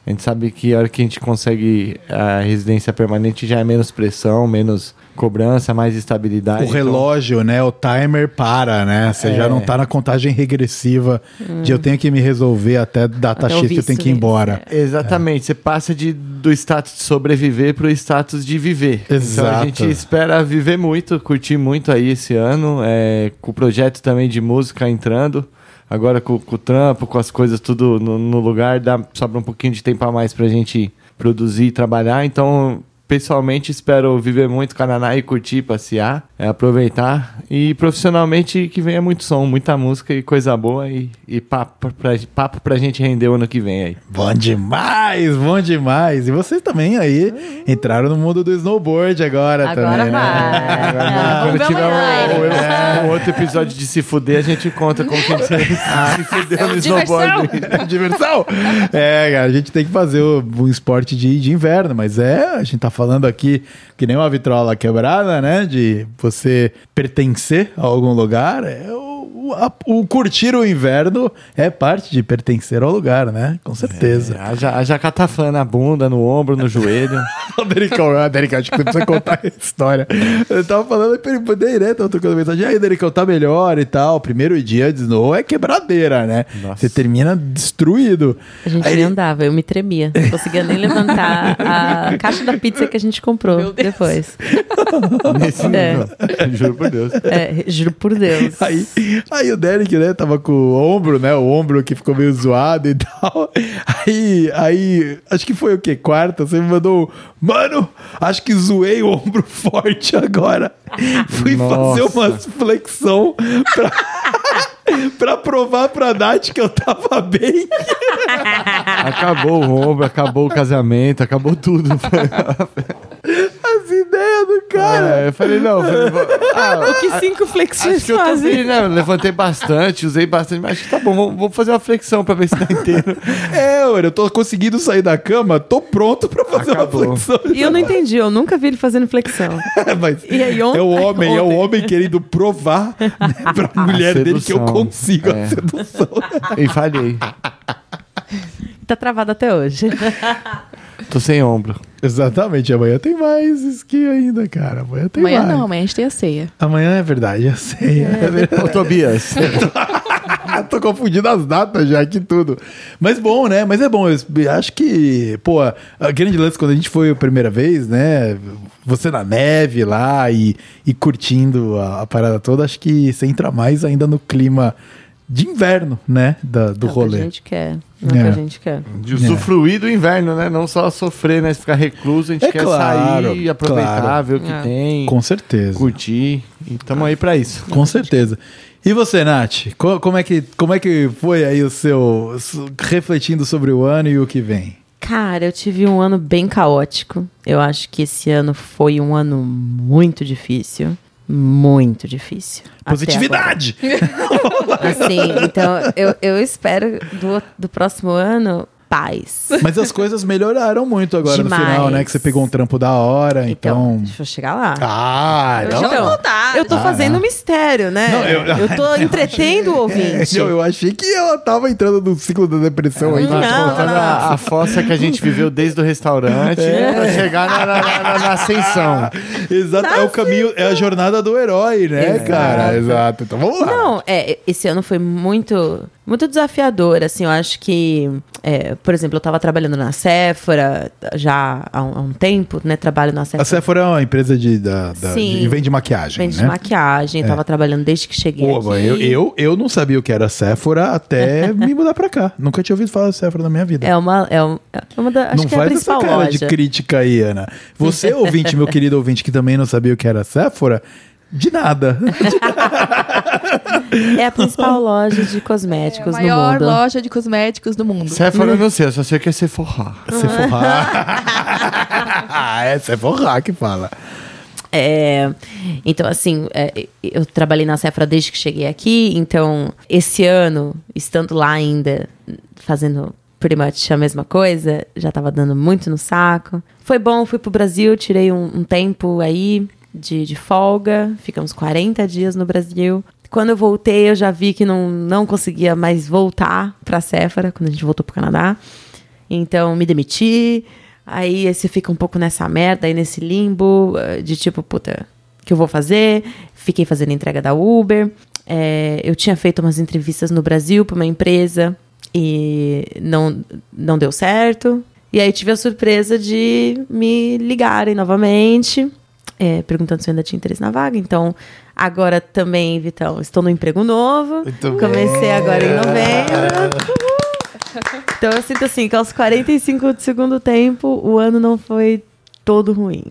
S2: A gente sabe que a hora que a gente consegue a residência permanente já é menos pressão, menos cobrança, mais estabilidade.
S1: O relógio, né? O timer para, né? Você
S2: É.
S1: já não tá na contagem regressiva de eu tenho que me resolver até data
S3: Até
S1: X que eu tenho que ir embora.
S2: Então, Exatamente, você passa de, do status de sobreviver para o status de viver. Então
S1: Exato.
S2: a gente espera viver muito, curtir muito aí esse ano, é, com o projeto também de música entrando. Agora com, com o trampo, com as coisas tudo no, no lugar, dá, sobra um pouquinho de tempo a mais pra gente produzir e trabalhar. Então, pessoalmente, espero viver muito Cananá e curtir, passear, é, aproveitar. E profissionalmente, que venha muito som, muita música e coisa boa e, e papo, pra, papo pra gente render o ano que vem aí.
S1: Bom demais, bom demais. E vocês também aí entraram no mundo do snowboard agora,
S3: Agora
S1: também,
S3: vai.
S1: né?
S3: Ah,
S2: Quando
S3: vamos ver
S2: tiver
S3: amanhã.
S2: um, um outro episódio de se fuder, a gente conta como que a gente se fudeu no
S4: diversão.
S2: snowboard.
S1: Diversão! É, cara, a gente tem que fazer o- um esporte de, de inverno, mas é, a gente tá falando aqui que nem uma vitrola quebrada, né? De você pertencer a algum lugar, é o, o, a- o curtir o inverno é parte de pertencer ao lugar, né? Com certeza.
S2: É, haja, haja catafã na bunda, no ombro, no joelho.
S1: O Dericão, ah, Dericão, acho que você precisa contar a história. Eu tava falando, né? Tava trocando mensagem. Aí, Dericão, tá melhor e tal. Primeiro dia de snow é quebradeira, né?
S2: Nossa.
S1: Você termina destruído.
S3: A gente
S1: Aí
S3: nem andava, eu me tremia. Não conseguia nem levantar a caixa da pizza que a gente comprou depois.
S2: Nesse nível. Juro por Deus.
S3: É, juro por Deus.
S1: Aí, aí o Derek, né, tava com o ombro, né? O ombro que ficou meio zoado e tal. Aí, aí, acho que foi o quê? Quarta, você me mandou, um, mano, acho que zoei o ombro forte agora. Fui fazer
S2: Nossa.
S1: umas flexão pra, pra provar pra Nath que eu tava bem.
S2: Acabou o ombro, acabou o casamento, acabou tudo.
S1: As ideias do cara.
S2: É, eu falei, não, eu falei, ah,
S3: O que cinco
S2: Acho
S3: flexões
S2: que eu tô
S3: fazem?
S2: bem, né? Eu levantei bastante, usei bastante, mas acho que tá bom, vamos, vamos fazer uma flexão pra ver se tá inteiro.
S1: É, eu tô conseguindo sair da cama, tô pronto pra fazer
S2: Acabou.
S1: uma flexão.
S3: E eu não entendi, eu nunca vi ele fazendo flexão.
S1: Mas
S3: E aí, on-
S1: é o homem, é o
S3: ontem?
S1: homem querendo provar né, pra mulher dele que eu
S2: sedução.
S1: consigo a
S2: É.
S1: sedução.
S2: E falhei.
S3: Tá travado até hoje.
S2: Tô sem ombro.
S1: Exatamente, amanhã tem mais esqui ainda, cara. Amanhã tem
S4: Amanhã
S1: mais.
S4: não, amanhã a gente tem a ceia.
S1: Amanhã é verdade, eu sei. É verdade.
S2: Ô, Tobias.
S1: Tô confundindo as datas já aqui tudo. Mas bom, né? Mas é bom. Eu acho que, pô, a grande lance quando a gente foi a primeira vez, né? Você na neve lá e, e curtindo a, a parada toda, acho que você entra mais ainda no clima de inverno, né? Da, do
S3: É o que a
S1: rolê.
S3: gente quer. É o que
S1: É.
S3: a gente quer.
S2: De usufruir do inverno, né? Não só sofrer, né? Ficar recluso, a gente
S1: É
S2: quer
S1: claro,
S2: sair, aproveitar,
S1: claro.
S2: ver o que
S3: É.
S2: tem,
S1: Com certeza.
S2: curtir. E tamo aí pra isso.
S1: Com certeza. E você, Nath? Co- Como é que, como é que foi aí o seu. refletindo sobre o ano e o que vem?
S3: Cara, eu tive um ano bem caótico. Eu acho que esse ano foi um ano muito difícil. Muito difícil.
S1: Positividade!
S3: Assim, então eu, eu espero do, do próximo ano paz.
S1: Mas as coisas melhoraram muito agora no
S3: Demais.
S1: final, né? Que você pegou um trampo da hora, então.
S3: deixa eu chegar lá.
S1: Ah, não.
S3: Então, eu tô fazendo um mistério, né?
S1: Não, eu-
S3: eu, tô entretendo o ouvinte.
S1: Eu, eu achei que ela tava entrando no ciclo da depressão aí.
S3: Não,
S2: Tá
S3: não.
S2: A, a fossa que a gente viveu desde o restaurante pra chegar na, na- na- na ascensão.
S1: Exato, é o caminho, é a jornada do herói, né,
S3: Exato.
S1: cara? Exato. Então vamos lá.
S3: Não, é, esse ano foi muito, muito desafiador, assim, eu acho que, é, por exemplo, eu tava trabalhando na Sephora já há um, há um tempo, né, trabalho na
S1: A
S3: Sephora.
S1: Sephora é uma empresa de, da, da,
S3: Sim.
S1: de vende maquiagem,
S3: Vende
S1: né?
S3: maquiagem, eu tava trabalhando desde que cheguei
S1: Pô,
S3: aqui.
S1: eu, eu, eu não sabia o que era Sephora até me mudar pra cá. Nunca tinha ouvido falar de Sephora na minha vida.
S3: É uma, é um- é uma da, acho
S1: não
S3: que é a
S1: faz essa
S3: principal
S1: cara
S3: loja.
S1: de crítica aí, Ana. Você, ouvinte, meu querido ouvinte, que também não sabia o que era Sephora, de nada.
S3: É a principal loja de
S4: É a
S3: cosméticos no
S4: maior
S3: mundo.
S4: loja de cosméticos do mundo.
S2: Sephora eu não sei, eu só sei que é Sephora.
S1: Sephora. é Sephora que fala.
S3: É, então, assim, é, eu trabalhei na Sephora desde que cheguei aqui, então, esse ano, estando lá ainda, fazendo pretty much a mesma coisa, já tava dando muito no saco. Foi bom, fui pro Brasil, tirei um, um tempo aí de, de folga, ficamos 40 dias no Brasil. Quando eu voltei, eu já vi que não, não conseguia mais voltar pra Sephora, quando a gente voltou pro Canadá. Então, me demiti. Aí você fica um pouco nessa merda aí, nesse limbo, eh, de tipo, puta, o que eu vou fazer? Fiquei fazendo entrega da Uber. Eh, eu tinha feito umas entrevistas no Brasil para uma empresa e não, não deu certo. E aí tive a surpresa de me ligarem novamente, eh, perguntando se eu ainda tinha interesse na vaga. Então, agora também, Vitão, estou no emprego novo.
S1: Muito
S3: Comecei agora em novembro. Então eu sinto assim, que aos 45 do segundo tempo, o ano não foi todo ruim.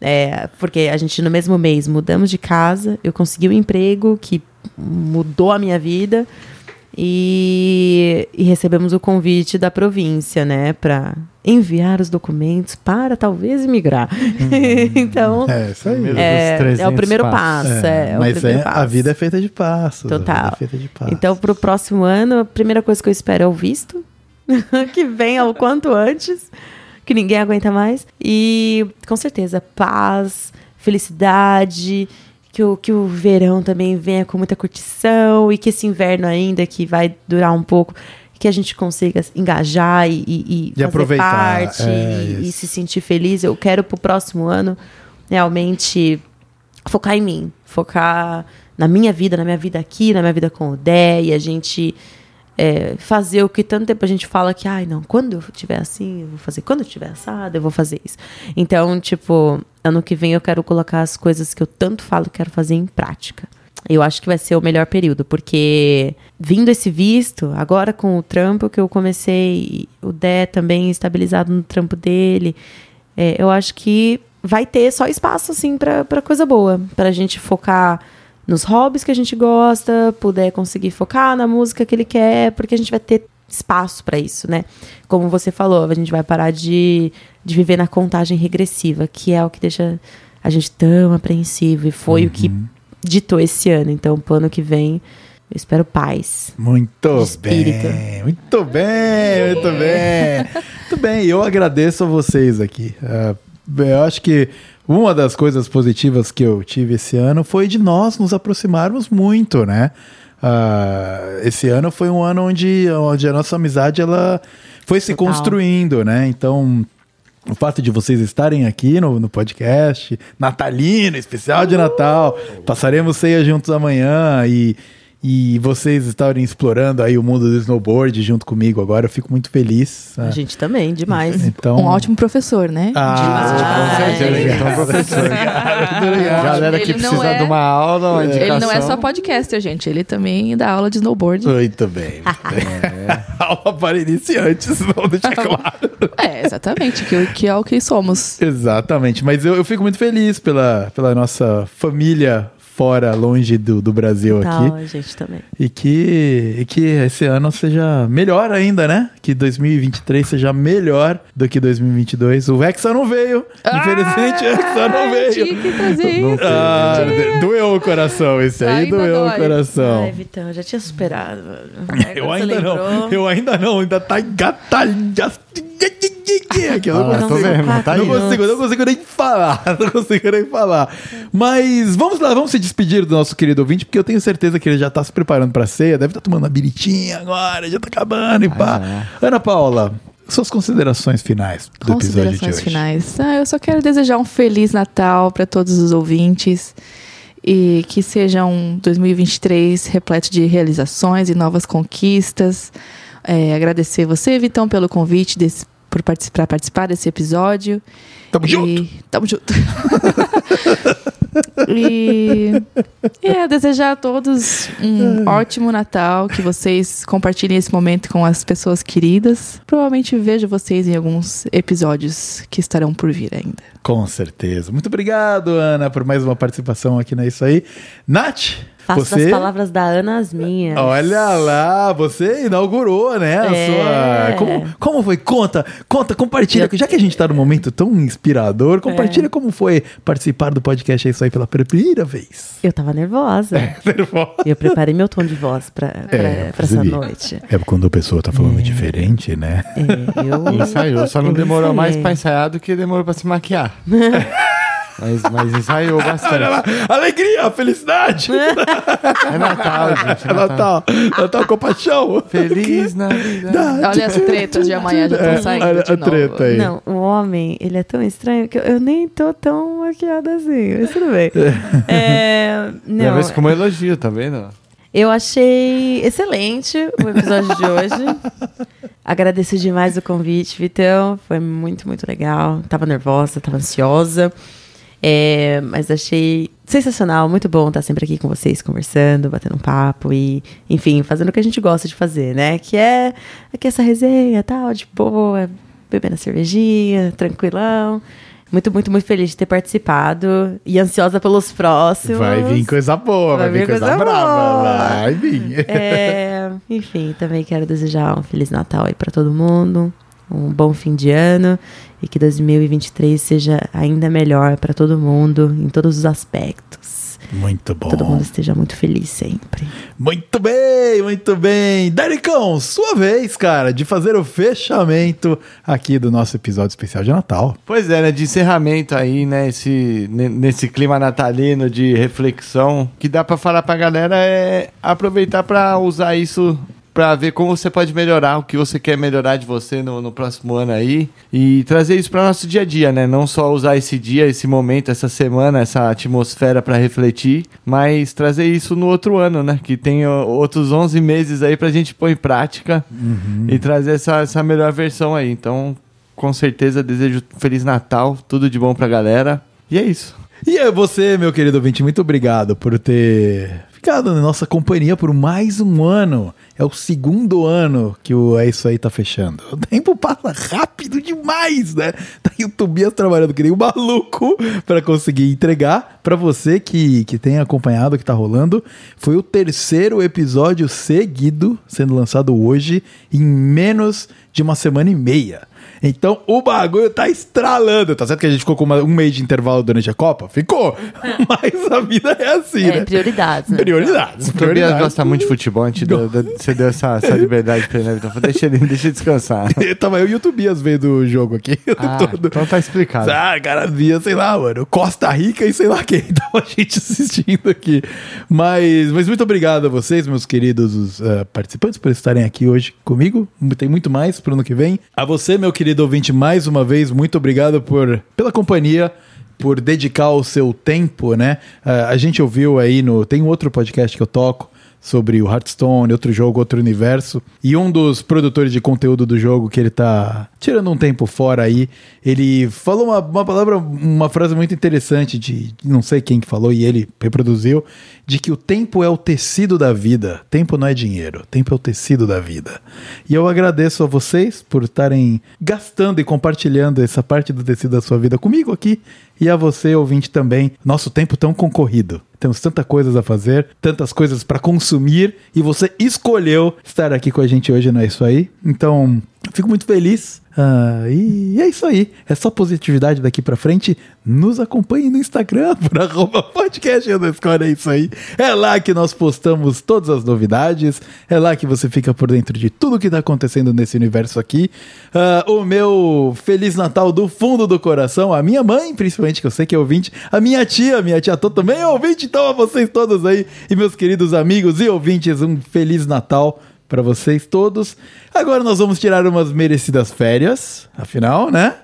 S3: É, porque a gente no mesmo mês mudamos de casa, eu consegui um emprego que mudou a minha vida e, e recebemos o convite da província, né, para enviar os documentos para talvez imigrar. então,
S1: É, isso aí.
S2: Primeiro
S3: é, é o
S2: 300
S3: primeiro
S2: passos.
S3: passo. É, é o
S1: mas
S3: primeiro
S1: é, a
S3: passo.
S1: vida é feita de passos. A
S3: Total.
S1: vida é feita de passos.
S3: Então, pro próximo ano, a primeira coisa que eu espero é o visto. que venha o quanto antes. Que ninguém aguenta mais. E, com certeza, paz, felicidade. Que o, que o verão também venha com muita curtição e que esse inverno ainda, que vai durar um pouco, que a gente consiga engajar e, e, e fazer
S1: aproveitar,
S3: parte
S1: é,
S3: e, e se sentir feliz. Eu quero pro próximo ano realmente focar em mim, focar na minha vida, na minha vida aqui, na minha vida com o Dé, e a gente é, fazer o que tanto tempo a gente fala que, ai, não, quando eu tiver assim, eu vou fazer, quando eu tiver assado, eu vou fazer isso. Então, tipo, ano que vem eu quero colocar as coisas que eu tanto falo que quero fazer em prática. Eu acho que vai ser o melhor período, porque vindo esse visto, agora com o trampo que eu comecei, o Dé também estabilizado no trampo dele, é, eu acho que vai ter só espaço, assim, pra, pra coisa boa. Pra gente focar nos hobbies que a gente gosta, puder conseguir focar na música que ele quer, porque a gente vai ter espaço pra isso, né? Como você falou, a gente vai parar de, de viver na contagem regressiva, que é o que deixa a gente tão apreensivo. E foi o que ditou esse ano. Então, pro ano que vem, eu espero paz.
S1: Muito bem, muito bem, muito bem. Muito bem, eu agradeço a vocês aqui. Ah, eu acho que uma das coisas positivas que eu tive esse ano foi de nós nos aproximarmos muito, né? Ah, esse ano foi um ano onde, onde a nossa amizade ela foi se
S3: Total.
S1: construindo, né? Então, o fato de vocês estarem aqui no, no podcast, natalino, especial de Natal, passaremos ceia juntos amanhã e, e vocês estarem explorando aí o mundo do snowboard junto comigo agora, eu fico muito feliz.
S3: A
S1: né?
S3: gente também, demais.
S1: Então,
S4: Um ótimo professor, né?
S1: Ah,
S2: Com certeza,
S3: Ai,
S2: então, professor. Galera que
S4: Ele não
S2: precisa
S4: é-
S2: de uma aula, uma indicação.
S4: Ele não é só podcaster, gente. Ele também dá aula de snowboard.
S1: Muito bem. Aula para iniciantes, vamos deixar claro.
S4: É, exatamente. Que, que é o que somos.
S1: Exatamente, mas eu, eu fico muito feliz pela, pela nossa família fora, longe do, do Brasil
S3: Tal,
S1: aqui.
S3: a gente também.
S1: E que, e que esse ano seja melhor ainda, né? Que 2023 seja melhor do que 2022. O Hexa não veio. Infelizmente, o Hexa não
S4: Ah,
S1: veio.
S4: Tinha que trazer isso.
S1: Ah, doeu o coração. Esse aí doeu o
S4: dói.
S1: coração.
S3: Ai, Vitão, eu já tinha superado.
S1: Eu ainda não. Eu ainda não. Ainda tá engatalhado. Aqui, eu não
S2: Ah, tô
S1: consigo.
S2: vendo, tá
S1: não consigo, não consigo nem falar. Não consigo nem falar. Mas vamos lá, vamos se despedir do nosso querido ouvinte, porque eu tenho certeza que ele já tá se preparando pra ceia, deve estar tomando uma biritinha agora, já tá acabando e pá. Ana Paula, suas considerações finais do episódio de
S4: Considerações
S1: hoje.
S4: finais. Ah, eu só quero desejar um feliz Natal para todos os ouvintes e que seja um 2023 repleto de realizações e novas conquistas. É, agradecer você, Vitão, pelo convite desse, por participar, participar desse episódio.
S1: Tamo
S4: e,
S1: junto.
S4: Tamo junto. e é, desejar a todos um ótimo Natal, que vocês compartilhem esse momento com as pessoas queridas. Provavelmente vejo vocês em alguns episódios que estarão por vir ainda.
S1: Com certeza. Muito obrigado, Ana, por mais uma participação aqui na Isso Aí. Nath,
S3: Faço
S1: você...
S3: das palavras da Ana as minhas.
S1: Olha lá, você inaugurou, né? A
S3: É.
S1: sua. Como, como foi? Conta, conta, compartilha. Já que a gente tá num momento tão inspirador, compartilha como foi participar do podcast É Isso aí pela primeira vez.
S3: Eu tava nervosa.
S1: Nervosa.
S3: E eu preparei meu tom de voz pra, pra,
S1: É,
S3: pra essa noite.
S1: É quando a pessoa tá falando diferente, né?
S3: É, eu...
S2: Ensaiou, só não
S3: eu
S2: demorou
S3: ensaiei.
S2: mais pra ensaiar do que demorou pra se maquiar. mas, mas ensaiou
S1: Olha
S2: bastante.
S1: lá, alegria, felicidade.
S2: É Natal, gente.
S1: É Natal, Natal com paixão.
S2: Feliz Navidad.
S4: Olha as tretas de amanhã já
S1: É,
S4: estão saindo
S1: olha
S4: de
S1: a
S4: novo.
S1: treta aí.
S3: Não, o homem, ele é tão estranho que eu, eu nem tô tão maquiada assim, mas tudo bem. É, não,
S2: Leva isso como elogio, tá vendo?
S3: eu achei excelente o episódio de hoje. Agradeço demais o convite, Vitão. Foi muito, muito legal. Tava nervosa, tava ansiosa. É, mas achei sensacional, muito bom estar sempre aqui com vocês, conversando, batendo um papo e, enfim, fazendo o que a gente gosta de fazer, né? Que é aqui essa resenha tal, de boa, bebendo a cervejinha, tranquilão. Muito, muito, muito feliz de ter participado e ansiosa pelos próximos.
S1: Vai vir coisa boa, vai,
S3: Vai
S1: vir coisa,
S3: coisa
S1: brava. Vai vir.
S3: É, enfim, também quero desejar um Feliz Natal aí pra todo mundo, um bom fim de ano e que 2023 seja ainda melhor pra todo mundo em todos os aspectos.
S1: Muito bom.
S3: todo mundo esteja muito feliz sempre.
S1: Muito bem, muito bem. Daricão, sua vez, cara, de fazer o fechamento aqui do nosso episódio especial de Natal.
S2: Pois é, né? De encerramento aí, né? Esse, ne- nesse clima natalino de reflexão, que dá pra falar pra galera é aproveitar pra usar isso pra ver como você pode melhorar, o que você quer melhorar de você no, no próximo ano aí. E trazer isso pra nosso dia a dia, né? Não só usar esse dia, esse momento, essa semana, essa atmosfera pra refletir, mas trazer isso no outro ano, né? Que tem outros 11 meses aí pra gente pôr em prática e trazer essa, essa melhor versão aí. Então, com certeza, desejo Feliz Natal, tudo de bom pra galera. E é isso.
S1: E é você, meu querido ouvinte, muito obrigado por ter ficado na nossa companhia por mais um ano. É o segundo ano que o É Isso Aí tá fechando. O tempo passa rápido demais, né? Tá aí o Tobias trabalhando que nem um maluco para conseguir entregar para você que, que tem acompanhado o que tá rolando. Foi o terceiro episódio seguido sendo lançado hoje em menos de uma semana e meia. Então o bagulho tá estralando. Tá certo que a gente ficou com uma- um mês de intervalo durante a Copa? Ficou. Mas a vida é assim,
S3: É,
S1: né?
S3: prioridades, né?
S1: Prioridades.
S2: O Tobias
S1: prioridades.
S2: gosta muito de futebol, a gente deu, deu- você deu essa, essa liberdade pra ele, né? Então deixa ele, deixa ele descansar.
S1: Tava eu e o Tobias vendo o jogo aqui. o tempo
S2: Ah,
S1: todo.
S2: então tá explicado.
S1: Ah, cara, via, sei lá, mano, Costa Rica e sei lá quem tava a gente assistindo aqui. Mas, mas muito obrigado a vocês, meus queridos eh, participantes, por estarem aqui hoje comigo. Tem muito mais pro ano que vem. A você, meu querido ouvinte, mais uma vez, muito obrigado por, pela companhia. Por dedicar o seu tempo, né? Ah, a gente ouviu aí no. Tem outro podcast que eu toco sobre o Hearthstone, outro jogo, outro universo. E um dos produtores de conteúdo do jogo, que ele tá tirando um tempo fora aí, ele falou uma, uma palavra, uma frase muito interessante de não sei quem que falou e ele reproduziu, de que o tempo é o tecido da vida. Tempo não é dinheiro, tempo é o tecido da vida. E eu agradeço a vocês por estarem gastando e compartilhando essa parte do tecido da sua vida comigo aqui e a você, ouvinte, também. Nosso tempo tão concorrido. Temos tanta coisas a fazer, tantas coisas para consumir e você escolheu estar aqui com a gente hoje, não é isso aí? Então, fico muito feliz. Ah, e é isso aí. É só positividade daqui pra frente. Nos acompanhe no Instagram por arroba podcast underscore, é isso aí. É lá que nós postamos todas as novidades. É lá que você fica por dentro de tudo que tá acontecendo nesse universo aqui. Ah, o meu Feliz Natal do fundo do coração. A minha mãe, principalmente, que eu sei que é ouvinte. A minha tia, minha tia Tô também é ouvinte. Então a vocês todos aí e meus queridos amigos e ouvintes, um Feliz Natal para vocês todos. Agora nós vamos tirar umas merecidas férias, afinal, né?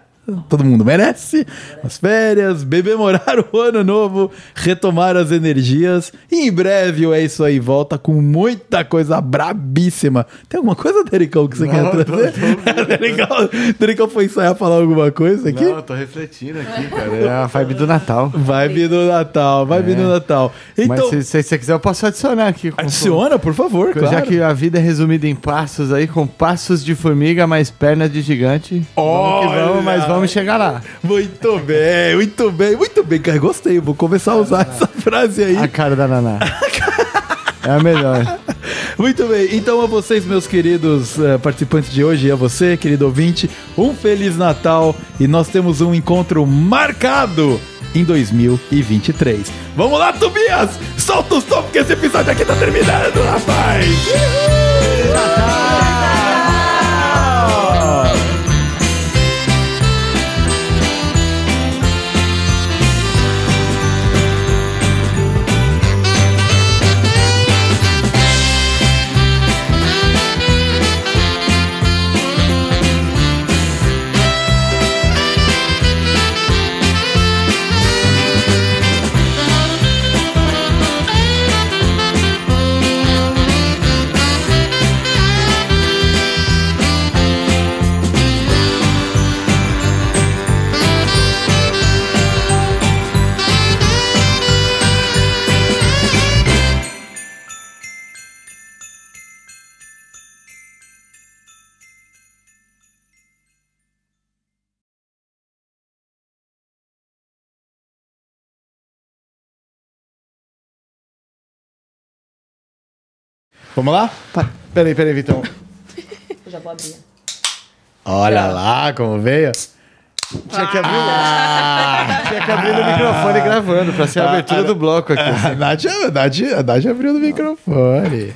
S1: Todo mundo merece as férias, bebemorar o ano novo, retomar as energias. E em breve o É Isso Aí volta com muita coisa brabíssima. Tem alguma coisa, Dericão, que você quer
S2: Não, tô-
S1: trazer? Dericão, Dericão foi ensaiar falar alguma coisa aqui?
S2: Não, eu tô refletindo aqui, cara. É a vibe do Natal.
S1: Vibe do Natal, vibe
S2: É.
S1: do Natal. Então,
S2: Mas se, você quiser, eu posso adicionar aqui.
S1: adiciona, por favor,
S2: Já
S1: claro.
S2: que a vida é resumida em passos aí, com passos de formiga, mais pernas de gigante. Vamos que vamos, mas vamos chegar lá.
S1: Muito bem, muito bem, muito bem, cara. Gostei, vou começar a usar essa frase aí.
S2: A cara da Naná. É a melhor.
S1: Muito bem, então a vocês, meus queridos eh, participantes de hoje, e a você, querido ouvinte, um Feliz Natal e nós temos um encontro marcado em 2023. Vamos lá, Tobias! Solta o som, porque esse episódio aqui tá terminando, rapaz! Uhul! Natal! Vamos lá?
S2: Pa- Peraí, peraí, Vitão.
S3: Eu já vou abrir.
S1: Olha lá como veio.
S2: Tinha que abrir, o... Tinha que abrir o microfone gravando pra ser a abertura do bloco aqui.
S1: A Nath, a Nath, a Nath abriu no microfone.